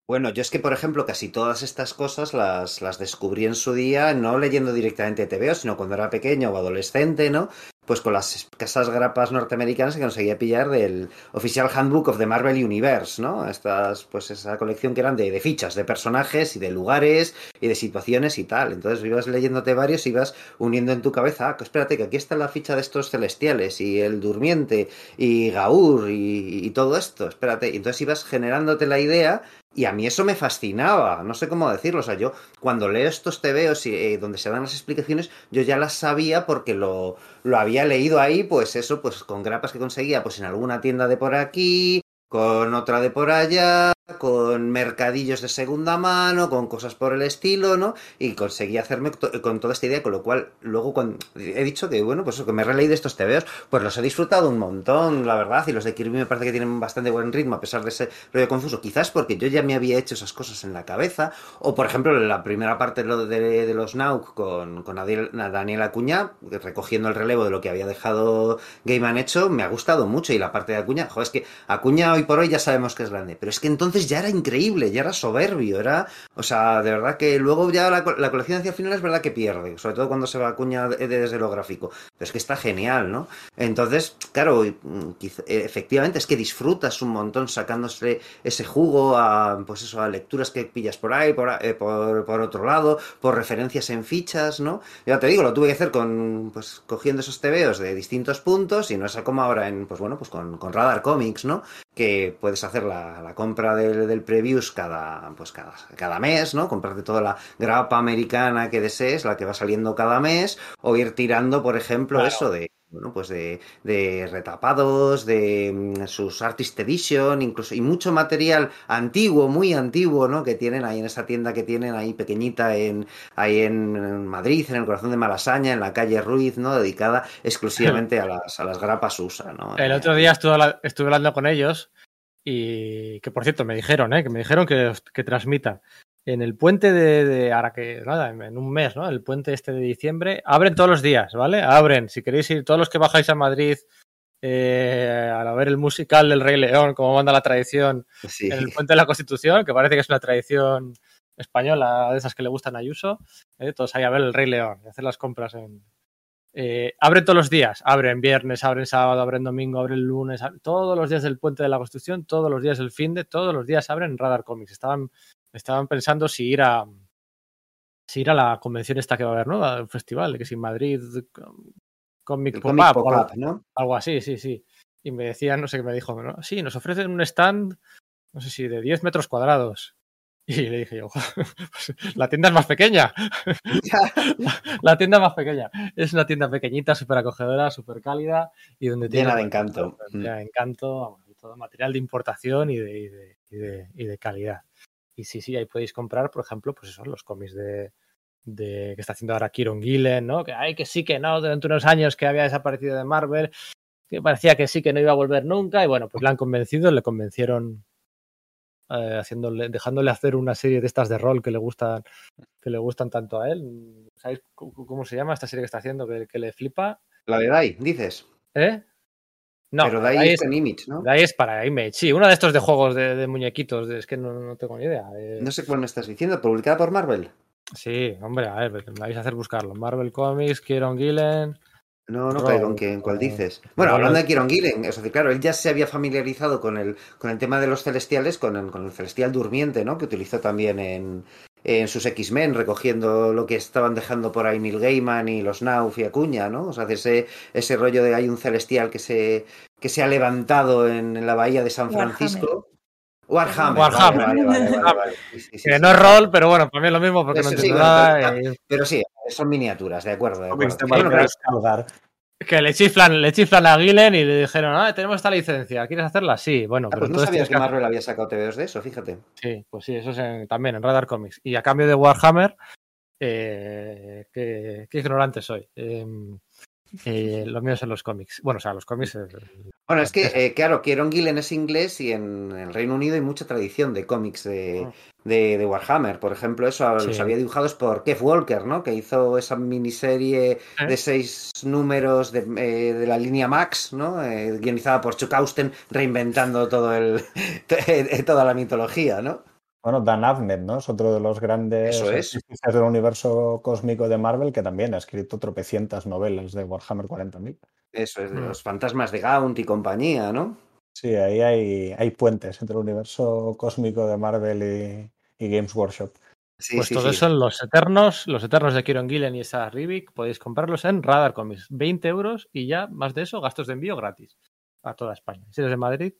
Bueno, yo es que, por ejemplo, casi todas estas cosas las, las descubrí en su día, no leyendo directamente TVO, sino cuando era pequeño o adolescente, ¿no? Pues con las escasas grapas norteamericanas que conseguía pillar del Official Handbook of the Marvel Universe, ¿no? Estas, pues esa colección que eran de, de fichas, de personajes y de lugares y de situaciones y tal. Entonces ibas leyéndote varios y ibas uniendo en tu cabeza, ah, espérate, que aquí está la ficha de estos celestiales y el durmiente y Gaur y, y todo esto, espérate. Y entonces ibas generándote la idea y a mí eso me fascinaba, no sé cómo decirlo. O sea, yo cuando leo estos tebeos y eh, donde se dan las explicaciones, yo ya las sabía porque lo, lo había leído ahí, pues eso, pues con grapas que conseguía, pues en alguna tienda de por aquí, con otra de por allá, con mercadillos de segunda mano, con cosas por el estilo, ¿no? Y conseguí hacerme con toda esta idea, con lo cual luego cuando he dicho que, bueno, pues que me he releído estos tebeos, pues los he disfrutado un montón, la verdad, y los de Kirby me parece que tienen bastante buen ritmo, a pesar de ese rollo confuso, quizás porque yo ya me había hecho esas cosas en la cabeza, o por ejemplo, la primera parte de, lo de, de los Nauk con, con Daniel Acuña, recogiendo el relevo de lo que había dejado Gaiman hecho, me ha gustado mucho, y la parte de Acuña, joder, es que Acuña hoy por hoy ya sabemos que es grande, pero es que entonces ya era increíble, ya era soberbio, era, o sea, de verdad que luego ya la, la colección hacia el final es verdad que pierde, sobre todo cuando se va Acuña de- desde lo gráfico, pero es que está genial, ¿no? Entonces, claro, mm, eh, efectivamente es que disfrutas un montón sacándose ese jugo a, pues eso, a lecturas que pillas por ahí, por, a- eh, por, por otro lado, por referencias en fichas, ¿no? Ya te digo, lo tuve que hacer con, pues, cogiendo esos tebeos de distintos puntos y no es como ahora en, pues bueno, pues con, con Radar Comics, ¿no? Que puedes hacer la, la compra del, del previews cada, pues cada, cada mes, ¿no? Comprarte toda la grapa americana que desees, la que va saliendo cada mes, o ir tirando, por ejemplo, Claro. eso de, bueno, pues de, de retapados, de mm, sus Artist Edition, incluso, y mucho material antiguo, muy antiguo, ¿no? Que tienen ahí en esa tienda que tienen ahí pequeñita en, ahí en Madrid, en el corazón de Malasaña, en la calle Ruiz, ¿no? Dedicada exclusivamente a las, a las grapas USA, ¿no? El Eh, otro día estuve, estuve hablando con ellos y que por cierto me dijeron, ¿eh? que me dijeron que, que transmita en el puente de, de ahora que nada, en, un mes, ¿no? El puente este de diciembre, abren todos los días, ¿vale? Abren, si queréis ir, todos los que bajáis a Madrid eh, a ver el musical del Rey León, como manda la tradición, sí. en el puente de la Constitución, que parece que es una tradición española de esas que le gustan a Ayuso, ¿eh? todos ahí a ver el Rey León y hacer las compras en, eh, abren todos los días, abren viernes, abren sábado, abren domingo, abren lunes, todos los días del puente de la Constitución, todos los días del fin de, todos los días abren Radar Comics. Estaban, estaban pensando si ir a si ir a la convención esta que va a haber, ¿no? Al festival, que si Madrid com- Comic El Pop Comic Up, o algo, Pop-Up, ¿no? algo así, sí, sí. Y me decían, no sé qué me dijo, ¿no? Sí, nos ofrecen un stand, no sé si de 10 metros cuadrados. Y le dije yo, pues, la tienda es más pequeña. La tienda más pequeña. Es una tienda pequeñita, súper acogedora, súper cálida y donde tiene Llena de encanto. llena de encanto, vamos, y todo material de importación y de, y de, y de, y de calidad. Y sí, sí, ahí podéis comprar, por ejemplo, pues eso, los cómics de, de que está haciendo ahora Kieron Gillen, ¿no? Que hay que sí que no, durante unos años que había desaparecido de Marvel, que parecía que sí que no iba a volver nunca, y bueno, pues le han convencido, le convencieron eh, haciéndole, dejándole hacer una serie de estas de rol que le gustan, que le gustan tanto a él. ¿Sabéis cómo se llama esta serie que está haciendo que, que le flipa? La de Dai, dices. ¿Eh? No, pero Dai, es en Image, ¿no? Dai es para Image, sí, uno de estos de juegos de, de muñequitos, es que no, no, tengo ni idea. Eh... No sé cuál me estás diciendo, publicada por Marvel. Sí, hombre, a ver, me vais a hacer buscarlo. Marvel Comics, Kieron Gillen. No, no caigo en, en cuál dices. Bueno, hablando de Kieron Gillen, es decir, claro, él ya se había familiarizado con el, con el tema de los celestiales, con el, con el celestial durmiente, ¿no? Que utilizó también en, en sus X-Men, recogiendo lo que estaban dejando por ahí Neil Gaiman y los Nauf y Acuña, ¿no? O sea, ese, ese rollo de hay un celestial que se, que se ha levantado en, en la bahía de San Francisco. Warhammer. Warhammer. Vale, vale, vale, sí, sí, sí, que no es rol, pero bueno, para mí es lo mismo porque Eso, no entiendo nada. Y... Pero sí, son miniaturas, de acuerdo. De acuerdo. Bueno, pero... Que le chiflan, le chiflan a Gillen y le dijeron, ah, tenemos esta licencia, ¿quieres hacerla? Sí, bueno. Ah, pues no sabías que Marvel había sacado TVOs de eso, fíjate. Sí, pues sí, eso es en, también en Radar Comics. Y a cambio de Warhammer, eh, qué, qué ignorante soy. Eh, eh, los míos en los cómics. Bueno, o sea, los cómics. Bueno, es que, eh, claro, Kieron Gillen es inglés y en el Reino Unido hay mucha tradición de cómics de, de, de Warhammer. Por ejemplo, eso sí. los había dibujados por Kev Walker, ¿no? Que hizo esa miniserie ¿Eh? de seis números de, eh, de, la línea Max, ¿no? Eh, guionizada por Chuck Austen, reinventando todo el, toda la mitología, ¿no? Bueno, Dan Abnett, ¿no? Es otro de los grandes Eso es. del universo cósmico de Marvel que también ha escrito tropecientas novelas de Warhammer 40.000. Eso es, de los fantasmas de Gaunt y compañía, ¿no? Sí, ahí hay, hay puentes entre el universo cósmico de Marvel y, y Games Workshop. Sí, pues sí, todo sí. eso los Eternos, los Eternos de Kieron Gillen y Sarah Rivik, podéis comprarlos en Radar Comics. 20 euros y ya, más de eso, gastos de envío gratis a toda España. Si eres de Madrid,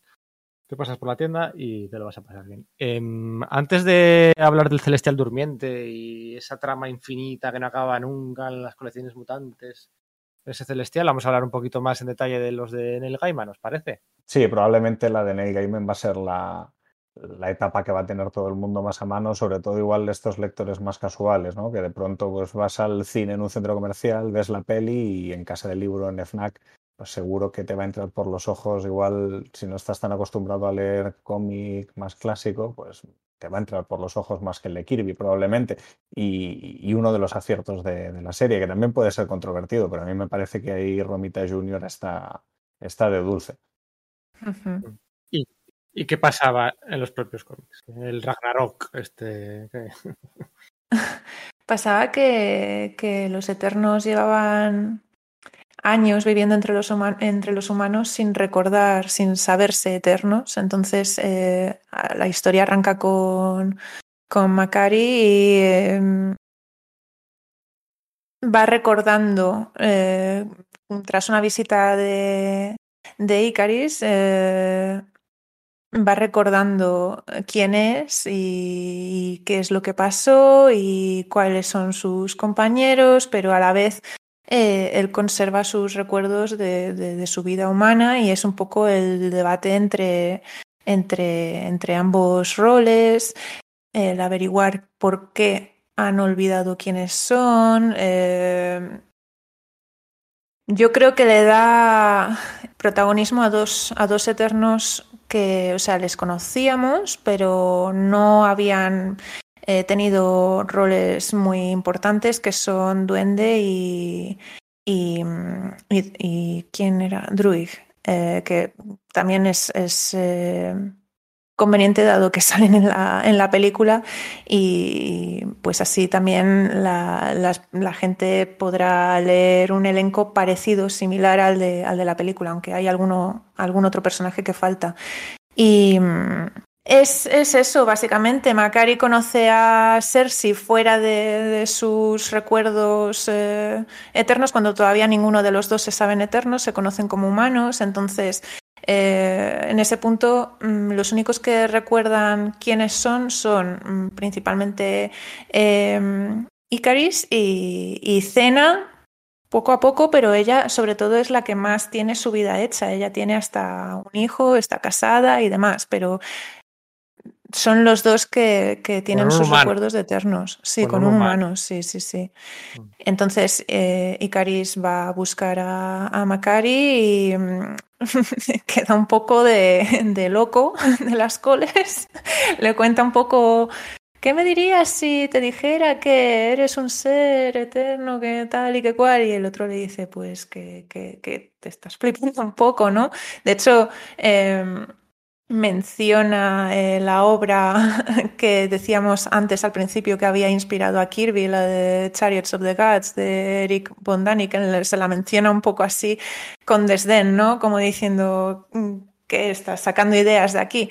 te pasas por la tienda y te lo vas a pasar bien. Eh, antes de hablar del Celestial Durmiente y esa trama infinita que no acaba nunca en las colecciones mutantes, ese Celestial, vamos a hablar un poquito más en detalle de los de Neil Gaiman, ¿os parece? Sí, probablemente la de Neil Gaiman va a ser la, la etapa que va a tener todo el mundo más a mano, sobre todo igual estos lectores más casuales, ¿no? Que de pronto pues vas al cine en un centro comercial, ves la peli y en casa del libro en FNAC pues seguro que te va a entrar por los ojos, igual si no estás tan acostumbrado a leer cómic más clásico, pues te va a entrar por los ojos más que el de Kirby probablemente. Y, y uno de los aciertos de, de, la serie, que también puede ser controvertido, pero a mí me parece que ahí Romita Jr. está, está de dulce. Uh -huh. ¿Y, ¿Y, qué pasaba en los propios cómics? El Ragnarok, este... Pasaba que, que los Eternos llevaban años viviendo entre los, entre los, humanos sin recordar, sin saberse eternos. Entonces eh, la historia arranca con, con Macari y eh, va recordando, eh, tras una visita de, de Icaris, va recordando quién es y qué es lo que pasó y cuáles son sus compañeros, pero a la vez eh, él conserva sus recuerdos de, su vida humana y es un poco el debate entre, entre, entre ambos roles, el averiguar por qué han olvidado quiénes son. Eh, yo creo que le da protagonismo a dos, a dos eternos que, o sea, les conocíamos, pero no habían he tenido roles muy importantes que son Duende y, y, ¿quién era? Druig, eh, que también es, es eh, conveniente dado que salen en la, en la película y pues así también la, la, la, gente podrá leer un elenco parecido, similar al de, al de la película, aunque hay alguno, algún otro personaje que falta. Y, es, es, eso, básicamente. Macari conoce a Cersei fuera de, sus recuerdos eh, eternos, cuando todavía ninguno de los dos se saben eternos, se conocen como humanos. Entonces, eh, en ese punto, mmm, los únicos que recuerdan quiénes son son mmm, principalmente eh, Icaris y, y Cena, poco a poco, pero ella sobre todo es la que más tiene su vida hecha. Ella tiene hasta un hijo, está casada y demás, pero son los dos que, que tienen sus recuerdos eternos. Sí, con, un, humano. sí, sí, sí. Mm. Entonces, eh, Icaris va a buscar a, a Macari y mm, queda un poco de, de, loco de las coles. Le cuenta un poco. ¿Qué me dirías si te dijera que eres un ser eterno, que tal y que cual? Y el otro le dice, pues que, que, que te estás flipando un poco, ¿no? De hecho, eh, menciona eh, la obra que decíamos antes al principio que había inspirado a Kirby, la de Chariots of the Gods de Eric von que se la menciona un poco así con desdén, ¿no? Como diciendo mm, que estás sacando ideas de aquí.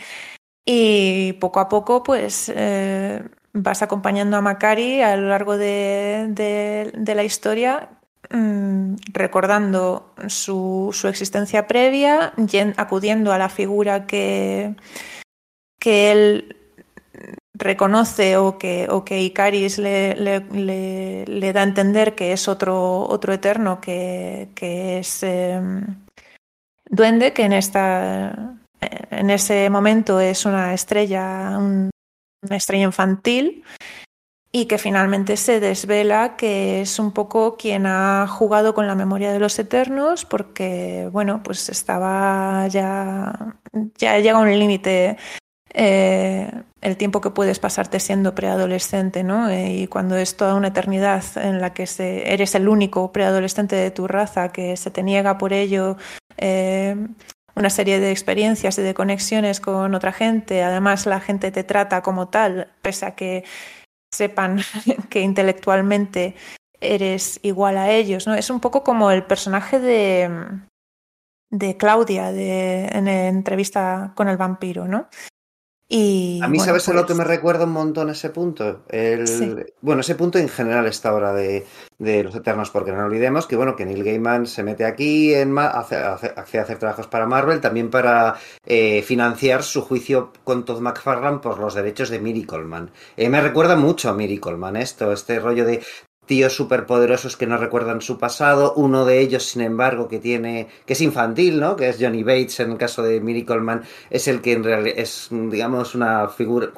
Y poco a poco, pues eh, vas acompañando a Macari a lo largo de, de la historia Mm, recordando su, su, existencia previa, acudiendo a la figura que, que él reconoce o que, o que Icaris le, le, da a entender que es otro, otro eterno, que, que es em, Duende, que en, esta, en ese momento es una estrella, una estrella infantil y que finalmente se desvela que es un poco quien ha jugado con la memoria de los eternos porque, bueno, pues estaba ya, ya llega un límite eh, el tiempo que puedes pasarte siendo preadolescente, ¿no? Eh, y cuando es toda una eternidad en la que se, eres el único preadolescente de tu raza, que se te niega por ello eh, una serie de experiencias y de conexiones con otra gente, además la gente te trata como tal, pese a que sepan que intelectualmente eres igual a ellos, ¿no? Es un poco como el personaje de, de Claudia de, en la entrevista con el vampiro, ¿no? Y, a mí, ¿sabes a lo que me pues recuerda un montón ese punto? El, Bueno, ese punto en general esta hora de, de, los Eternos, porque no olvidemos que, bueno, que Neil Gaiman se mete aquí en hace, hace, hacer trabajos para Marvel, también para eh, financiar su juicio con Todd McFarlane por los derechos de Miracle Man. Eh, me recuerda mucho a Miracle Man esto, este rollo de tíos superpoderosos que no recuerdan su pasado, uno de ellos, sin embargo, que tiene, que es infantil, ¿no? Que es Johnny Bates en el caso de Miracle Man, es el que en realidad es, digamos, una figura.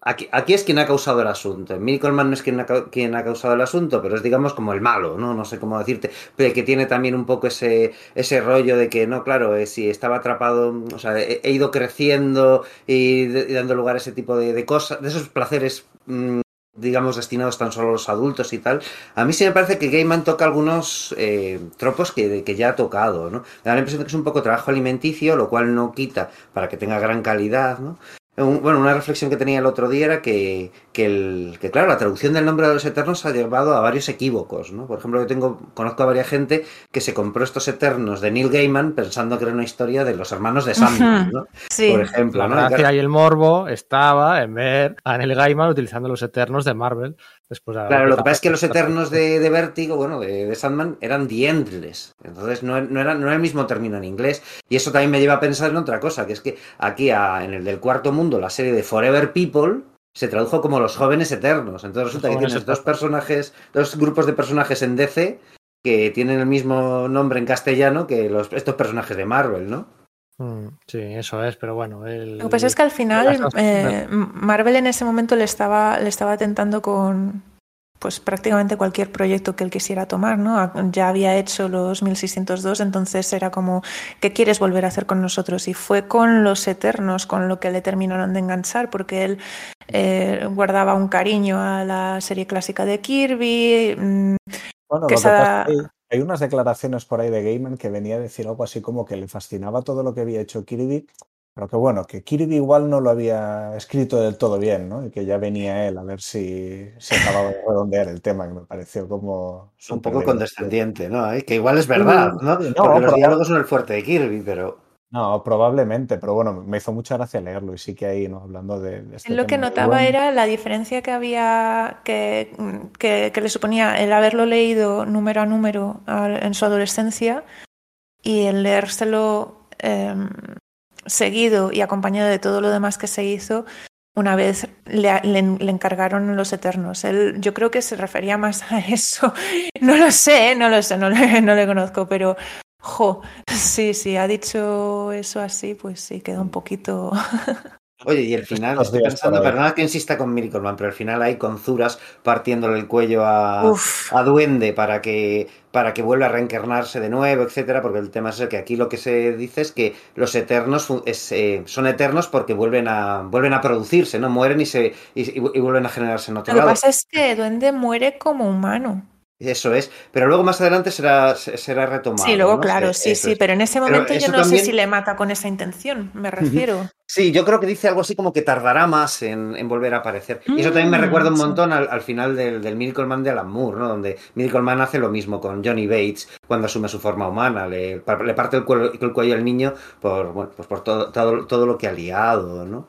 Aquí, aquí es quien ha causado el asunto. Miracle Man no es quien ha, quien ha causado el asunto, pero es, digamos, como el malo, ¿no? No sé cómo decirte. Pero que tiene también un poco ese, ese rollo de que, no, claro, eh, si estaba atrapado, o sea, he, ido creciendo y, dando lugar a ese tipo de, cosas, de esos placeres. Mm, digamos, destinados tan solo a los adultos y tal. A mí sí me parece que Gaiman toca algunos eh, tropos que, que, ya ha tocado, ¿no? Da la impresión de que es un poco trabajo alimenticio, lo cual no quita para que tenga gran calidad, ¿no? Bueno, una reflexión que tenía el otro día era que, que, el, que, claro, la traducción del nombre de los Eternos ha llevado a varios equívocos, ¿no? Por ejemplo, yo tengo, conozco a varias gente que se compró estos Eternos de Neil Gaiman pensando que era una historia de los hermanos de Sandman, ¿no? Sí. Por ejemplo, la ¿no? gracia y el morbo estaba en ver a Neil Gaiman utilizando los Eternos de Marvel claro, lo que pasa es que los Eternos de, de Vértigo, bueno, de, Sandman, eran The Endless. Entonces no, no, era, no era el mismo término en inglés. Y eso también me lleva a pensar en otra cosa, que es que aquí en el del cuarto mundo, la serie de Forever People, se tradujo como los jóvenes eternos. Entonces resulta que tienes dos personajes, dos grupos de personajes en DC que tienen el mismo nombre en castellano que los, estos personajes de Marvel, ¿no? Mm, sí, eso es, pero bueno. Lo que pasa es que al final eh, Marvel en ese momento le estaba, le estaba tentando con pues prácticamente cualquier proyecto que él quisiera tomar, ¿no? Ya había hecho los 1602, entonces era como, ¿qué quieres volver a hacer con nosotros? Y fue con los Eternos con lo que le terminaron de enganchar, porque él eh, guardaba un cariño a la serie clásica de Kirby. Mm, bueno, que hay unas declaraciones por ahí de Gaiman que venía a decir algo así como que le fascinaba todo lo que había hecho Kirby, pero que bueno, que Kirby igual no lo había escrito del todo bien, ¿no? Y que ya venía él a ver si se acababa de redondear el tema, que me pareció como... Un poco condescendiente, ¿no? Que igual es verdad, ¿no? Porque los diálogos son el fuerte de Kirby, pero... No, probablemente, pero bueno, me hizo mucha gracia leerlo y sí que ahí, ¿no? Hablando de... este lo que notaba era la diferencia que había, que, que, le suponía el haberlo leído número a número en su adolescencia y el leérselo em, seguido y acompañado de todo lo demás que se hizo una vez le, encargaron los Eternos. Él, yo creo que se refería más a eso. No lo sé, no lo sé, no le, no le conozco, pero Jo, sí, sí, ha dicho eso así, pues sí, queda un poquito. Oye, y el final, estoy pensando, perdona que insista con Miracle Man, pero al final hay con Zuras partiéndole el cuello a, a, Duende para que, para que vuelva a reencarnarse de nuevo, etcétera, porque el tema es el que aquí lo que se dice es que los eternos eh, son eternos porque vuelven a, vuelven a producirse, ¿no? Mueren y, se, y, vuelven a generarse en otro Lo que pasa es que Duende muere como humano. Eso es, pero luego más adelante será, será retomado. Sí, luego claro, sí, sí, pero en ese momento yo no sé si le mata con esa intención, me refiero. Sí, yo creo que dice algo así como que tardará más en, volver a aparecer. y eso también me mm, recuerda un montón al, final del, del Miracle Man de Alan Moore, ¿no? Donde Miracle Man hace lo mismo con Johnny Bates cuando asume su forma humana, le, le parte el cuello, el cuello, al niño por, bueno, pues por todo, todo, todo lo que ha liado, ¿no?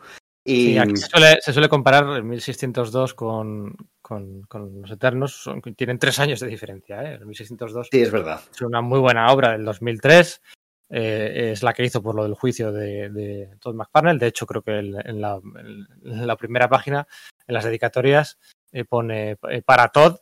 Y... aquí se suele, comparar el 1602 con, con, los Eternos. tienen tres años de diferencia. ¿eh? El 1602 sí, es, verdad. es una muy buena obra del 2003. Eh, es la que hizo por lo del juicio de, de Todd McFarlane. De hecho, creo que en, la, primera página, en las dedicatorias, eh, pone para Todd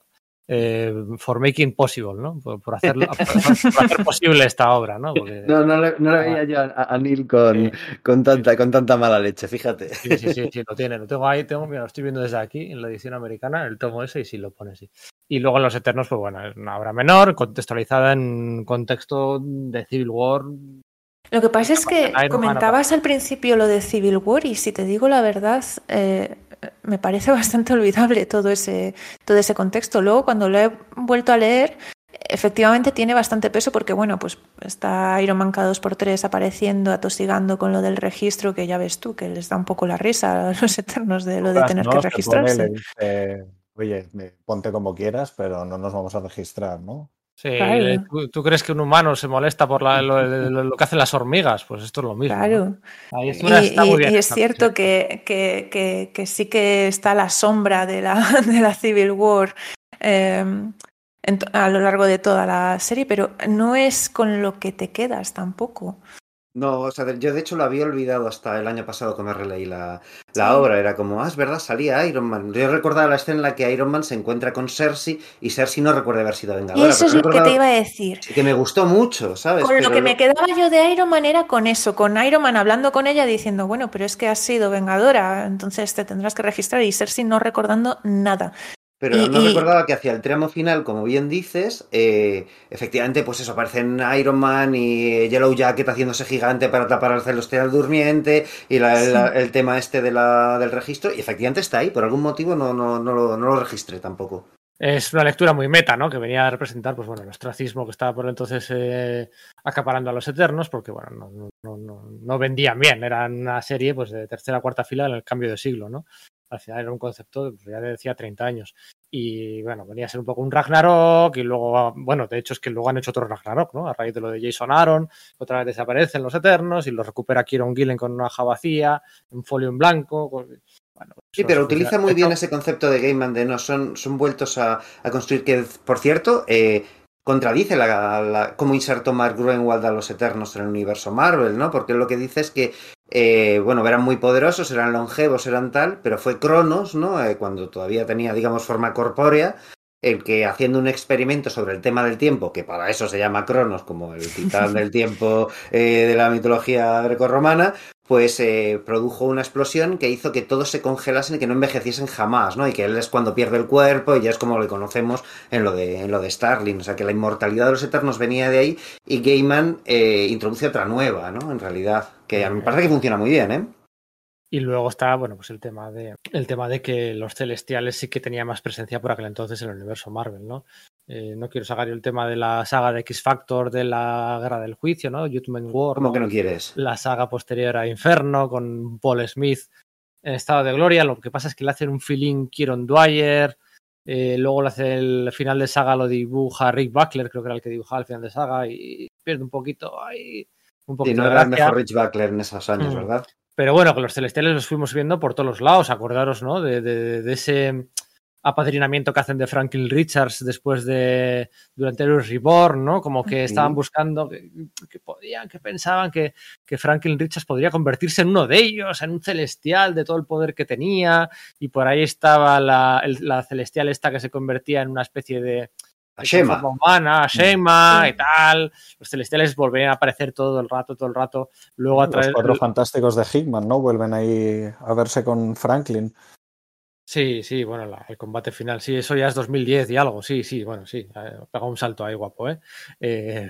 eh, for making possible, ¿no? Por, hacerlo, hacer posible esta obra, ¿no? no, no le, no veía yo a, Neil con, con, tanta, con tanta mala leche, fíjate. Sí, sí, sí, sí, lo tiene. Lo tengo ahí, tengo, mira, lo estoy viendo desde aquí, en la edición americana, el tomo ese, y sí lo pone así. Y luego en Los Eternos, pues bueno, es una obra menor, contextualizada en contexto de Civil War. Lo que pasa es que comentabas al principio lo de Civil War, y si te digo la verdad, eh, me parece bastante olvidable todo ese, todo ese contexto. Luego, cuando lo he vuelto a leer, efectivamente tiene bastante peso porque, bueno, pues está Iron Man cada dos por tres apareciendo, atosigando con lo del registro, que ya ves tú, que les da un poco la risa a los eternos de lo de tener que registrarse. Oye, ponte como quieras, pero no nos vamos a registrar, ¿no? Sí, ¿tú, crees que un humano se molesta por lo, que hacen las hormigas? Pues esto es lo mismo. Claro. y, es cierto que, que, sí que está la sombra de la, de la Civil War em, a lo largo de toda la serie, pero no es con lo que te quedas tampoco. No, o sea, yo de hecho lo había olvidado hasta el año pasado que me releí la, la obra. Era como, ah, es verdad, salía Iron Man. Yo recordaba la escena en la que Iron Man se encuentra con Cersei y Cersei no recuerda haber sido vengadora. Y eso es lo que te iba a decir. Que me gustó mucho, ¿sabes? Con lo que me quedaba yo de Iron Man era con eso, con Iron Man hablando con ella diciendo, bueno, pero es que has sido vengadora, entonces te tendrás que registrar y Cersei no recordando nada. Pero no recordaba que hacia el tramo final, como bien dices, eh, efectivamente, pues eso, aparecen Iron Man y Yellow Jacket haciéndose gigante para tapar al celestial durmiente y el tema este de la, del registro, y efectivamente está ahí, por algún motivo no, no, no, lo, no lo registré tampoco. Es una lectura muy meta, ¿no? Que venía a representar, pues bueno, el ostracismo que estaba por entonces eh, acaparando a los Eternos, porque bueno, no, no, no, no, vendían bien, era una serie pues de tercera o cuarta fila en el cambio de siglo, ¿no? Al final era un concepto, pues ya decía, 30 años. Y bueno, venía a ser un poco un Ragnarok y luego, bueno, de hecho es que luego han hecho otro Ragnarok, ¿no? A raíz de lo de Jason Aaron, otra vez desaparecen los Eternos y los recupera Kieron Gillen con una hoja vacía, un folio en blanco. Bueno, sí, pero utiliza muy bien ese concepto de Game Man de no, son, son vueltos a, construir, que por cierto, eh, contradice la, la, cómo insertó Mark Gruenwald a los Eternos en el universo Marvel, ¿no? Porque lo que dice es que eh, bueno, eran muy poderosos, eran longevos, eran tal, pero fue Cronos, ¿no? Eh, cuando todavía tenía, digamos, forma corpórea, el que haciendo un experimento sobre el tema del tiempo, que para eso se llama Cronos, como el titán del tiempo eh, de la mitología grecorromana, pues eh, produjo una explosión que hizo que todos se congelasen y que no envejeciesen jamás, ¿no? Y que él es cuando pierde el cuerpo y ya es como lo conocemos en lo de, en lo de Starling, o sea que la inmortalidad de los Eternos venía de ahí y Gaiman eh, introduce otra nueva, ¿no? En realidad, que a mí me parece que funciona muy bien, ¿eh? Y luego está, bueno, pues el tema de el tema de que los celestiales sí que tenían más presencia por aquel entonces en el universo Marvel, ¿no? Eh, no quiero sacar yo el tema de la saga de X Factor de la Guerra del Juicio, ¿no? Judgment War. ¿Cómo que no quieres? La saga posterior a Inferno con Paul Smith en estado de gloria. Lo que pasa es que le hacen un feeling Kieron Dwyer. Eh, luego le hace el final de saga, lo dibuja Rick Buckler, creo que era el que dibujaba el final de saga, y pierde un poquito ahí. Un poquito no era el mejor Rick Buckler en esos años, mm. ¿verdad? Pero bueno, que los celestiales los fuimos viendo por todos los lados, acordaros, ¿no? De, de, ese apadrinamiento que hacen de Franklin Richards después de durante el Reborn, ¿no? Como que estaban buscando que, podían, que pensaban que, que, Franklin Richards podría convertirse en uno de ellos, en un celestial de todo el poder que tenía, y por ahí estaba la, la celestial esta que se convertía en una especie de a Shema. humana, a Shema y tal. Los celestiales volverían a aparecer todo el rato, todo el rato. Luego a través Los cuatro fantásticos de Hickman, ¿no? Vuelven ahí a verse con Franklin. Sí, sí, bueno, la- el combate final, sí, eso ya es 2010 y algo, sí, sí, bueno, sí, pega un salto ahí guapo, ¿eh? Eh,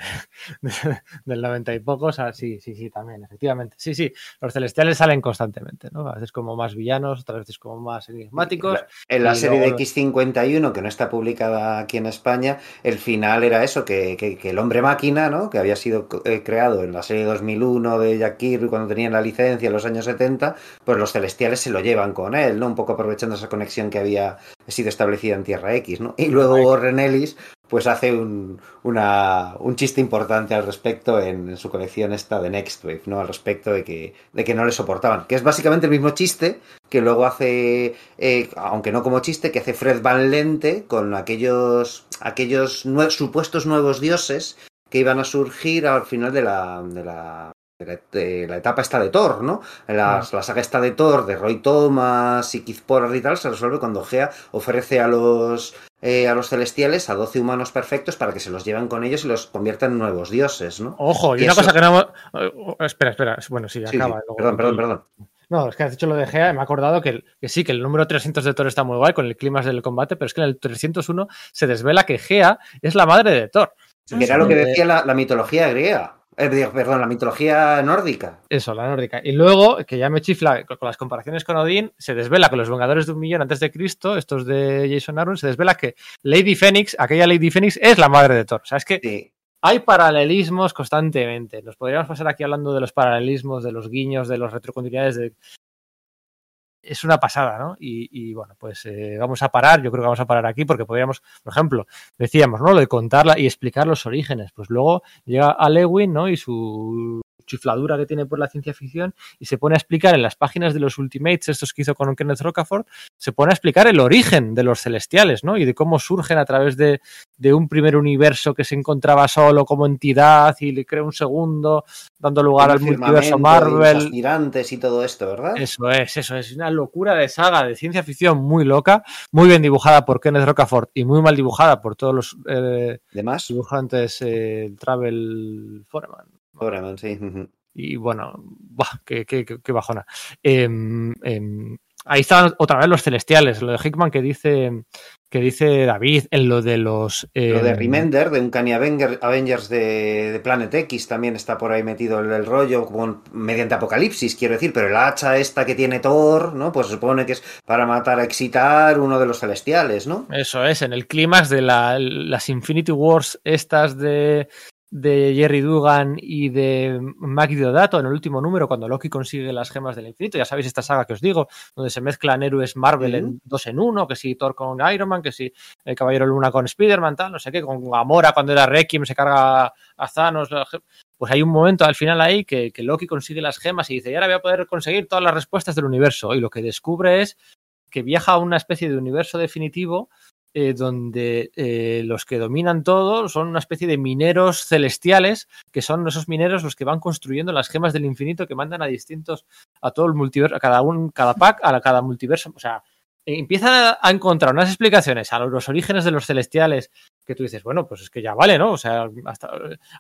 del 90 y pocos, ah, sí, sí, sí, también, efectivamente, sí, sí, los celestiales salen constantemente, ¿no? A veces como más villanos, otras veces como más enigmáticos. En la serie luego- de X51, que no está publicada aquí en España, el final era eso, que, que- que el hombre máquina, ¿no? que había sido eh, creado en la serie 2001 de Jack Kirby cuando tenían la licencia en los años 70, pues los celestiales se lo llevan con él, ¿no? Un poco aprovechando esa conexión que había sido establecida en Tierra X, ¿no? Y luego Warren Ellis pues hace un, una- un chiste importante al respecto en, en su colección esta de Next Wave, ¿no? Al respecto de que, de que no le soportaban. Que es básicamente el mismo chiste que luego hace, eh, aunque no como chiste, que hace Fred Van Lente con aquellos, aquellos nue- supuestos nuevos dioses que iban a surgir al final de la, de la, la, de la etapa esta de Thor, ¿no? La, la saga esta de Thor, de Roy Thomas y Keith Pollard y tal, se resuelve cuando Gea ofrece a los, eh, a los celestiales a 12 humanos perfectos para que se los lleven con ellos y los conviertan en nuevos dioses, ¿no? Ojo, y Y una eso- cosa que no... eh, espera, espera, bueno, sí, Sí, sí, acaba. luego- Perdón, perdón, perdón. No, es que has dicho lo de Gea me he acordado que, que sí, que el número 300 de Thor está muy guay con el clímax del combate, pero es que en el 301 se desvela que Gea es la madre de Thor. Que era lo que decía la, la mitología griega. Eh, perdón, la mitología nórdica. Eso, la nórdica. Y luego, que ya me chifla con, las comparaciones con Odín, se desvela que los Vengadores de un Millón antes de Cristo, estos de Jason Aaron, se desvela que Lady Phoenix, aquella Lady Phoenix, es la madre de Thor. O sea, es que Sí. hay paralelismos constantemente. Nos podríamos pasar aquí hablando de los paralelismos, de los guiños, de los retrocontinuidades. De... Es una pasada, ¿no? Y, y, bueno, pues eh, vamos a parar. Yo creo que vamos a parar aquí porque podríamos, por ejemplo, decíamos, ¿no? Lo de contarla y explicar los orígenes. Pues luego llega a Lewin, ¿no? Y su chifladura que tiene por la ciencia ficción y se pone a explicar en las páginas de los Ultimates, estos que hizo con Kenneth Rocafort, se pone a explicar el origen de los celestiales, ¿no? Y de cómo surgen a través de, de un primer universo que se encontraba solo como entidad y le crea un segundo, dando lugar al multiverso firmamento y los Marvel. y todo esto, ¿verdad? Eso es, eso es una locura de saga de ciencia ficción muy loca, muy bien dibujada por Kenneth Rocafort y muy mal dibujada por todos los eh, De más. dibujantes eh, Travel Foreman. Sí. Y bueno, qué, qué- qué- qué bajona. Em, em, ahí están otra vez los celestiales, lo de Hickman que dice que dice David en lo de los Lo de em, Remender, de un Avenger- Avengers de, de Planet X, también está por ahí metido el, el rollo con, mediante Apocalipsis, quiero decir, pero el hacha esta que tiene Thor, ¿no? Pues se supone que es para matar a Excitar uno de los celestiales, ¿no? Eso es, en el clímax de la- las Infinity Wars estas de, de Jerry Dugan y de Mike Diodato en el último número, cuando Loki consigue las gemas del infinito. Ya sabéis esta saga que os digo, donde se mezclan héroes Marvel en dos en uno, que si Thor con Iron Man, que si el Caballero Luna con Spider-Man, tal, no sé qué, con Gamora cuando era Requiem se carga a Thanos. Pues hay un momento al final ahí que, que Loki consigue las gemas y dice, y ahora voy a poder conseguir todas las respuestas del universo. Y lo que descubre es que viaja a una especie de universo definitivo eh, donde eh, los que dominan todo son una especie de mineros celestiales, que son esos mineros los que van construyendo las gemas del infinito que mandan a distintos, a todo el multiverso, a cada un, cada pack, a cada multiverso. O sea, empiezan a, a encontrar unas explicaciones a los orígenes de los celestiales que tú dices, bueno, pues es que ya vale, ¿no? O sea, hasta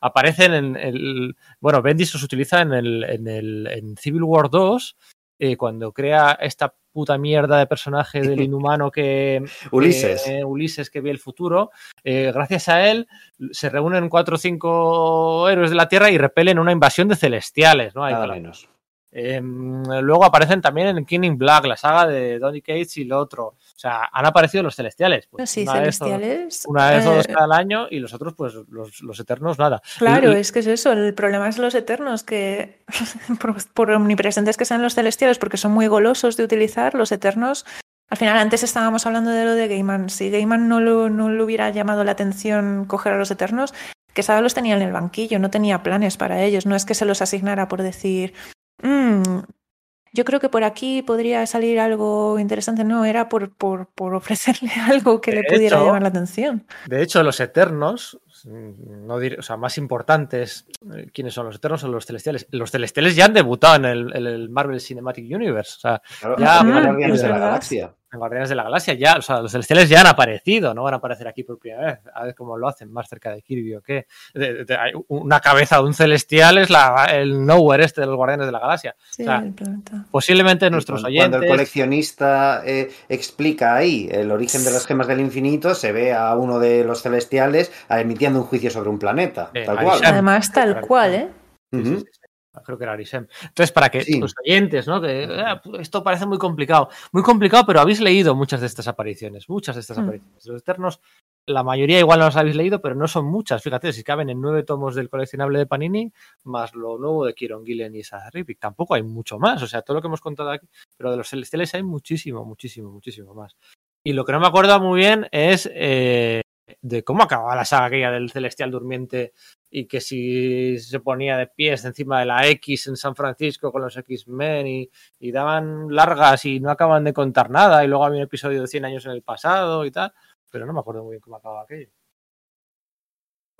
aparecen en el. Bueno, Bendis los utiliza en el, en el en Civil War 2, eh, cuando crea esta puta mierda de personaje del inhumano que, Ulises. eh, Ulises que ve el futuro. Eh, gracias a él se reúnen cuatro o cinco héroes de la Tierra y repelen una invasión de celestiales, ¿no? Ahí nada menos. Eh, luego aparecen también en King in Black, la saga de Donny Cates y lo otro. O sea, han aparecido los celestiales. Pues, sí, una vez o- celestiales. una vez o dos eh, cada año y los otros, pues los, los eternos, nada. Claro, Y- es que es eso. El problema es los eternos, que por, por omnipresentes que sean los celestiales, porque son muy golosos de utilizar, los eternos. Al final, antes estábamos hablando de lo de Gaiman. Si Gaiman no, lo, no le hubiera llamado la atención coger a los eternos, que Sada los tenía en el banquillo, no tenía planes para ellos. No es que se los asignara por decir, "Mm, yo creo que por aquí podría salir algo interesante. No, era por, por, por ofrecerle algo que De le pudiera hecho, llamar la atención. De hecho, los eternos, no dir- o sea, más importantes, eh, ¿quiénes son los eternos o los celestiales? Los celestiales ya han debutado en el, en el Marvel Cinematic Universe. O sea, Claro, Ya, los Guardianes de la verdad. Galaxia. En Guardianes de la Galaxia ya, o sea, los celestiales ya han aparecido, no van a aparecer aquí por primera vez. A ver cómo lo hacen, más cerca de Kirby o qué. De, una cabeza de un celestial es la, el nowhere este de los Guardianes de la Galaxia. Sí, o sea, posiblemente nuestros cuando, oyentes. Cuando el coleccionista eh, explica ahí el origen de las gemas del infinito, se ve a uno de los celestiales emitiendo un juicio sobre un planeta. Eh, tal cual. Además, tal cual, ¿eh? Sí. Creo que era Arishem. Entonces, para que Sí. los oyentes, ¿no? Que "Ah, esto parece muy complicado. Muy complicado, pero habéis leído muchas de estas apariciones. Muchas de estas Mm. apariciones. Los Eternos, la mayoría igual no las habéis leído, pero no son muchas. Fíjate, si caben en nueve tomos del coleccionable de Panini, más lo nuevo de Kieron Gillen y Sarah Rippick. Tampoco hay mucho más. O sea, todo lo que hemos contado aquí. Pero de los celestiales hay muchísimo, muchísimo, muchísimo más. Y lo que no me acuerdo muy bien es eh, de cómo acababa la saga aquella del celestial durmiente y que si se ponía de pies encima de la X en San Francisco con los X-Men y, y daban largas y no acaban de contar nada y luego había un episodio de 100 años en el pasado y tal, pero no me acuerdo muy bien cómo acababa aquello.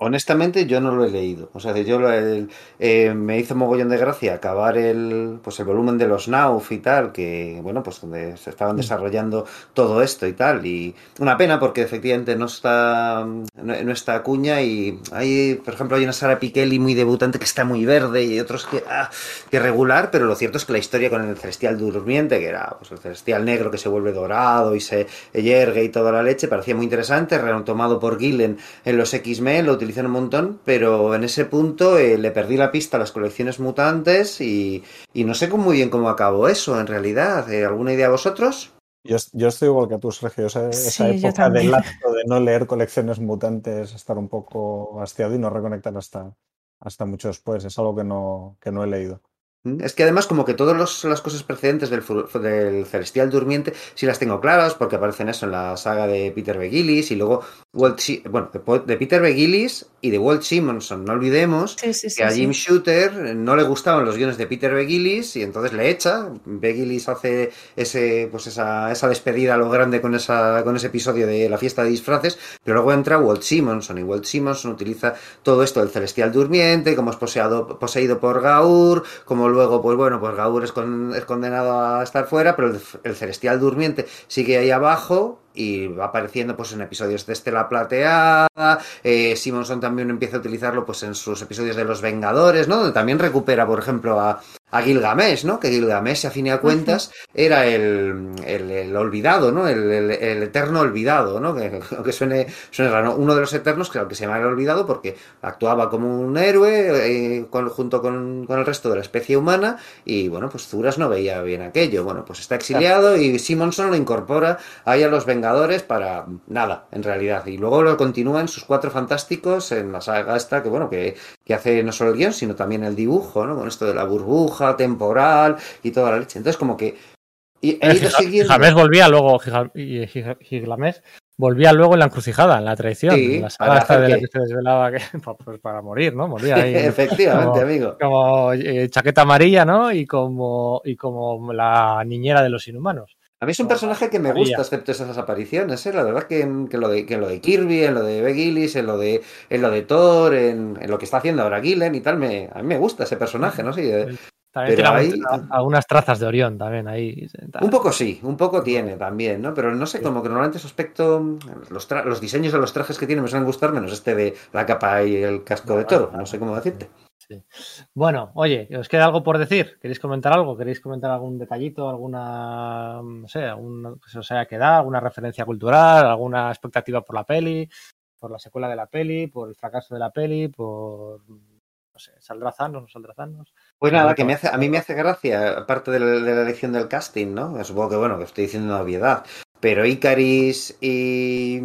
Honestamente, yo no lo he leído. O sea, yo lo- el- eh, me hizo mogollón de gracia acabar el, pues el volumen de los Nauf y tal, que bueno, pues donde se estaban desarrollando todo esto y tal. Y una pena porque efectivamente no está, no, no está Acuña y hay, por ejemplo, hay una Sara Pikeli muy debutante que está muy verde y otros que, ah, que regular, pero lo cierto es que la historia con el celestial durmiente, que era pues el celestial negro que se vuelve dorado y se yergue y toda la leche, parecía muy interesante, retomado por Gillen en los X-Men, lo utilizan un montón, pero en ese punto eh, le perdí la pista a las colecciones mutantes y, y no sé cómo- muy bien cómo acabó eso en realidad. Eh, ¿Alguna idea vosotros? Yo, yo estoy igual que tú, Sergio. Esa, Sí, época de también. lapso de no leer colecciones mutantes, estar un poco hastiado y no reconectar hasta, hasta mucho después. Es algo que no, que no he leído. Es que además como que todas las cosas precedentes del, del Celestial Durmiente sí las tengo claras porque aparecen eso en la saga de Peter B. Gillis y luego Walt bueno, de, Peter B. Gillis y de Walt Simonson. No olvidemos Sí, sí, sí. que a. Jim Shooter no le gustaban los guiones de Peter B. Gillis y entonces le echa. B. Gillis hace ese, pues esa, esa despedida a lo grande con, esa, con ese episodio de la fiesta de disfraces, pero luego entra Walt Simonson y Walt Simonson utiliza todo esto del celestial durmiente, como es poseado, poseído por Gaur, como luego, pues bueno, pues Gaur es, con- es condenado a estar fuera, pero el, el celestial durmiente sigue ahí abajo y va apareciendo pues en episodios de Estela Plateada, eh, Simonson también empieza a utilizarlo pues en sus episodios de Los Vengadores, ¿no? Donde también recupera, por ejemplo, a, a Gilgamesh, ¿no? Que Gilgamesh, a fin y a cuentas, era el, el, el olvidado, ¿no? El, eterno olvidado, ¿no? Que, suene, suene raro, ¿no? uno de los eternos, claro, que se llama el olvidado porque actuaba como un héroe eh, con- junto con, con el resto de la especie humana y, bueno, pues Zuras no veía bien aquello. Bueno, pues está exiliado y Simonson lo incorpora ahí a los Vengadores para nada, en realidad. Y luego lo continúa en sus cuatro fantásticos en la saga esta, que bueno, que, que hace no solo el guion, sino también el dibujo, ¿no? Con esto de la burbuja temporal y toda la leche. Entonces, como que. Y he ido siguiendo. Gigamesh volvía luego, Gilgamesh volvía luego en la encrucijada, en la traición. Sí, en la saga esta de la que se desvelaba que, pues para morir, ¿no? Moría ahí. Efectivamente, como- amigo. como eh, chaqueta amarilla, ¿no? Y como, y como la niñera de los inhumanos. A mí es un personaje que me gusta, excepto esas apariciones, ¿eh? La verdad que, en- que, lo de, que en lo de Kirby, en lo de Begilis, en lo de, en lo de Thor, en, en lo que está haciendo ahora Gillen y tal, me, a mí me gusta ese personaje, ¿no? Sí, eh, También Pero tiene ahí- algunas trazas de Orión también ahí. Un poco sí, un poco tiene también, ¿no? Pero no sé, como que normalmente su aspecto, los, tra- los diseños de los trajes que tiene me suelen gustar, menos este de la capa y el casco de toro, no sé cómo decirte. Bueno, oye, ¿os queda algo por decir? ¿Queréis comentar algo? ¿Queréis comentar algún detallito, alguna, no sé, algún, que se os haya quedado, alguna referencia cultural, alguna expectativa por la peli, por la secuela de la peli, por el fracaso de la peli, por, no sé, ¿saldrá Thanos, no saldrá Thanos? Pues nada, que me hace, a mí me hace gracia, aparte de la, de la elección del casting, ¿no? Supongo que, bueno, que estoy diciendo una obviedad, pero Icaris y,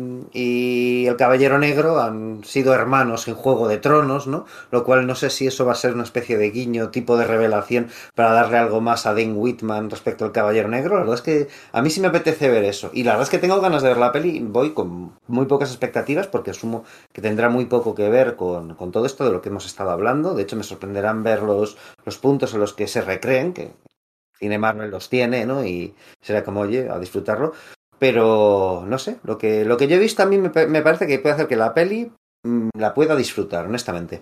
el Caballero Negro han sido hermanos en Juego de Tronos, ¿no? Lo cual no sé si eso va a ser una especie de guiño, tipo de revelación para darle algo más a Dane Whitman respecto al Caballero Negro. La verdad es que a mí sí me apetece ver eso. Y la verdad es que tengo ganas de ver la peli, voy con muy pocas expectativas porque asumo que tendrá muy poco que ver con, con todo esto de lo que hemos estado hablando. De hecho, me sorprenderán ver los, los puntos en los que se recreen, que Cine Marvel los tiene, ¿no? Y será como, oye, a disfrutarlo. Pero, no sé, lo que, lo que yo he visto a mí me, pa- me parece que puede hacer que la peli mm, la pueda disfrutar, honestamente.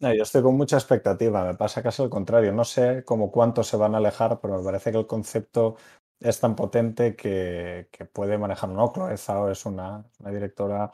No, yo estoy con mucha expectativa, me pasa casi al contrario. No sé cómo cuánto se van a alejar, pero me parece que el concepto es tan potente que, puede manejar un Chloe Zhao es una, directora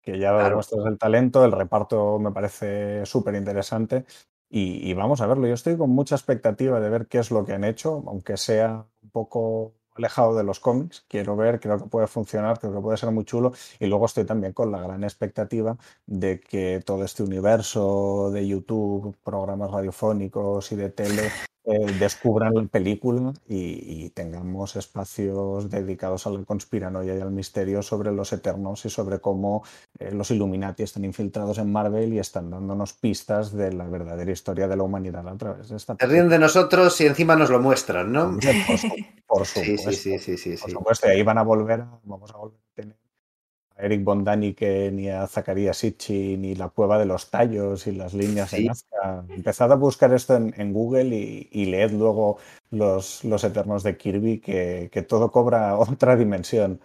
que ya da muestras del talento, el reparto me parece súper interesante y, vamos a verlo. Yo estoy con mucha expectativa de ver qué es lo que han hecho, aunque sea un poco alejado de los cómics. Quiero ver, creo que puede funcionar, creo que puede ser muy chulo. Y luego estoy también con la gran expectativa de que todo este universo de YouTube, programas radiofónicos y de tele eh, descubran la película y, tengamos espacios dedicados a la conspiranoia y al misterio sobre los eternos y sobre cómo eh, los Illuminati están infiltrados en Marvel y están dándonos pistas de la verdadera historia de la humanidad a través de esta Se ríen de nosotros y encima nos lo muestran, ¿no? Por, supuesto. Sí, sí, sí, Por supuesto, y ahí van a volver, vamos a volver a tener Eric Bondanique, ni a Zacarías Sitchi, ni la cueva de los tallos y las líneas de Nazca. Empezad a buscar esto en, Google y, leed luego los, los Eternos de Kirby, que, todo cobra otra dimensión.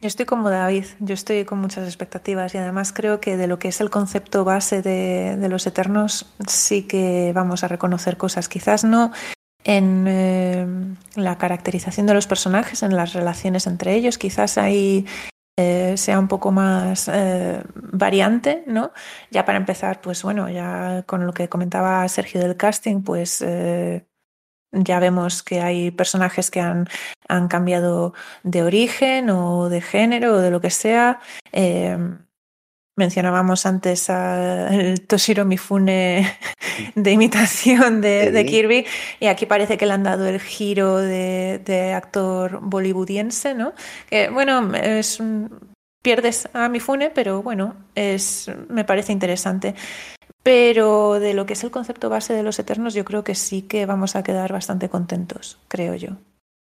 Yo estoy como David, yo estoy con muchas expectativas y además creo que de lo que es el concepto base de, de los Eternos sí que vamos a reconocer cosas. Quizás no en eh, la caracterización de los personajes, en las relaciones entre ellos. Quizás ahí eh, sea un poco más eh, variante, ¿no? Ya para empezar, pues bueno, ya con lo que comentaba Sergio del casting, pues ya vemos que hay personajes que han, han, cambiado de origen o de género o de lo que sea. Mencionábamos antes al Toshiro Mifune de imitación de, Kirby y aquí parece que le han dado el giro de, actor bollywoodiense, ¿no? Que bueno, es pierdes a Mifune, pero bueno, es me parece interesante. Pero de lo que es el concepto base de los Eternos, yo creo que sí que vamos a quedar bastante contentos, creo yo.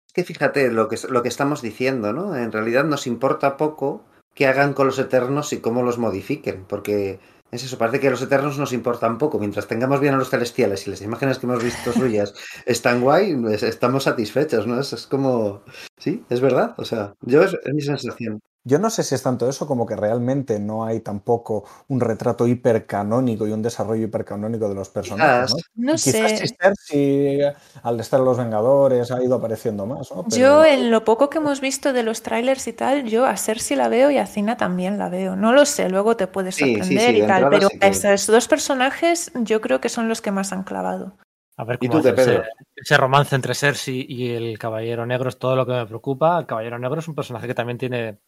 Es que fíjate lo que, lo que estamos diciendo, ¿no? En realidad nos importa poco que hagan con los Eternos y cómo los modifiquen, porque es eso, parece que los Eternos nos importan poco, mientras tengamos bien a los Celestiales y las imágenes que hemos visto suyas están guay, estamos satisfechos, ¿no? Es, es como... Sí, es verdad, o sea, yo es mi sensación. Yo no sé si es tanto eso como que realmente no hay tampoco un retrato hipercanónico y un desarrollo hipercanónico de los personajes. ¿no? Quizás sé. al estar los Vengadores ha ido apareciendo más. Yo en lo poco que hemos visto de los trailers y tal, yo a Cersei la veo y a Cina también la veo. No lo sé, luego te puedes sorprender y tal, pero esos dos personajes yo creo que son los que más han clavado. A ver cómo ese, romance entre Cersei y el Caballero Negro es todo lo que me preocupa. El Caballero Negro es un personaje que también tiene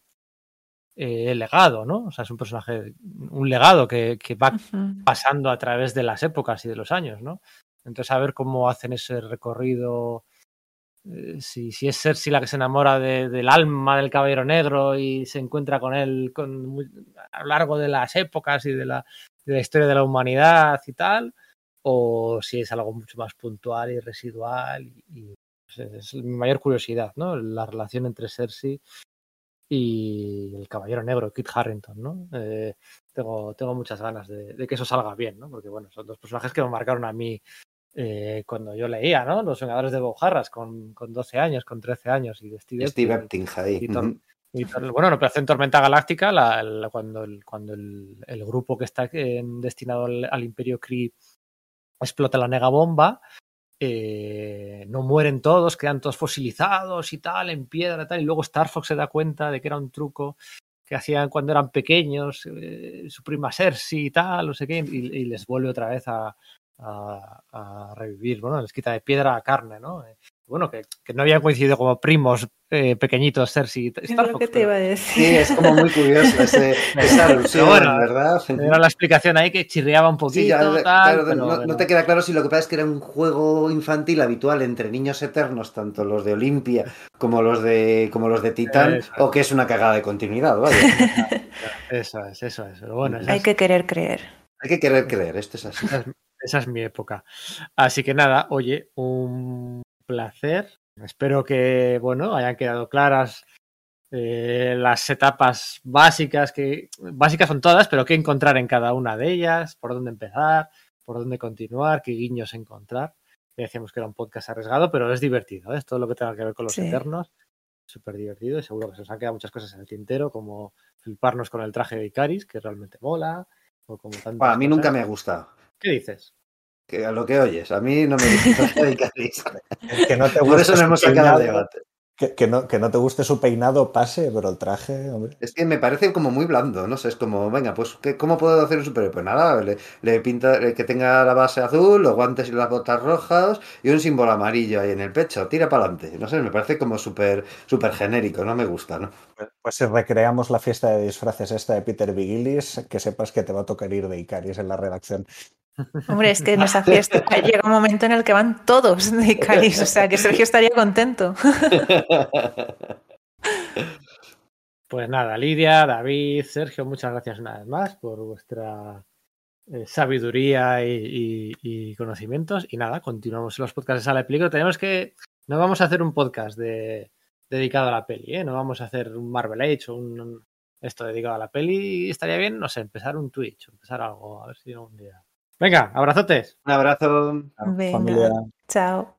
eh, legado, ¿no? O sea, es un personaje, un legado que, va pasando a través de las épocas y de los años, ¿no? Entonces, a ver cómo hacen ese recorrido. Eh, si, si, es Cersei la que se enamora del alma del caballero negro y se encuentra con él con, a lo largo de las épocas y de la, de la historia de la humanidad y tal, o si es algo mucho más puntual y residual. Y, pues, es mi mayor curiosidad, ¿no? La relación entre Cersei y el Caballero Negro, Kit Harrington, ¿no? Eh, tengo, tengo muchas ganas de, que eso salga bien, ¿no? Porque, bueno, son dos personajes que me marcaron a mí eh, cuando yo leía, ¿no? Los Vengadores de Bojarras con, con 12 años, con 13 años y de Steve, Steve Epting, ahí. bueno, en Operación Tormenta Galáctica, la, cuando, el, cuando el, el, grupo que está destinado al, al Imperio Kree explota la negabomba, eh, no mueren todos, quedan todos fosilizados y tal, en piedra y tal, y luego Star Fox se da cuenta de que era un truco que hacían cuando eran pequeños, eh, su prima Cersei y tal, no sé qué, y, les vuelve otra vez a, a, revivir, bueno, les quita de piedra a carne, ¿no? Bueno, que, que, no habían coincidido como primos eh, pequeñitos Cersei y Star Fox. te iba a decir. Sí, es como muy curioso ese, esa alusión, bueno, ¿verdad? Era la explicación ahí que chirriaba un poquito. Sí, ya, tal, claro, pero, no, te queda claro si lo que pasa es que era un juego infantil habitual entre niños eternos, tanto los de Olimpia como los de como los de Titán, o que es una cagada de continuidad, ¿vale? eso es, eso es. Pero bueno, Hay que querer creer. Hay que querer creer, esto es así. esa es mi época. Así que nada, oye, un placer. Espero que, bueno, hayan quedado claras eh, las etapas básicas, que básicas son todas, pero qué encontrar en cada una de ellas, por dónde empezar, por dónde continuar, qué guiños encontrar. decíamos que era un podcast arriesgado, pero es divertido, ¿eh? todo lo que tenga que ver con los eternos. Súper divertido y seguro que se nos han quedado muchas cosas en el tintero, como fliparnos con el traje de Icaris, que realmente mola. O como a mí nunca me ha gustado. ¿Qué dices? Que a lo que oyes, a mí no me gusta. Que no te Por eso no hemos sacado el peinado, debate. que, que no, que no te guste su peinado pase, pero el traje, hombre. Es que me parece como muy blando, no sé, es como, venga, pues, ¿qué- ¿cómo puedo hacer un superhéroe? Pues nada, le, le pinta eh, que tenga la base azul, los guantes y las botas rojas y un símbolo amarillo ahí en el pecho, tira para adelante. No sé, me parece como súper súper genérico, no me gusta, ¿no? Pues si recreamos la fiesta de disfraces esta de Peter Vigilis, que sepas que te va a tocar ir de Icaris en la redacción. Hombre, es que en esa fiesta llega un momento en el que van todos de Icaris, o sea que Sergio estaría contento. Pues nada, Lidia, David, Sergio, muchas gracias una vez más por vuestra eh, sabiduría y, y- y conocimientos. Y nada, continuamos en los podcasts de Sala de Peligro. Tenemos que. No vamos a hacer un podcast de, dedicado a la peli, ¿eh? No vamos a hacer un Marvel Age o un, un- esto dedicado a la peli. Estaría bien, no sé, empezar un Twitch, empezar algo, a ver si algún día. Venga, abrazotes. Un abrazo. Venga. Familia. Chao.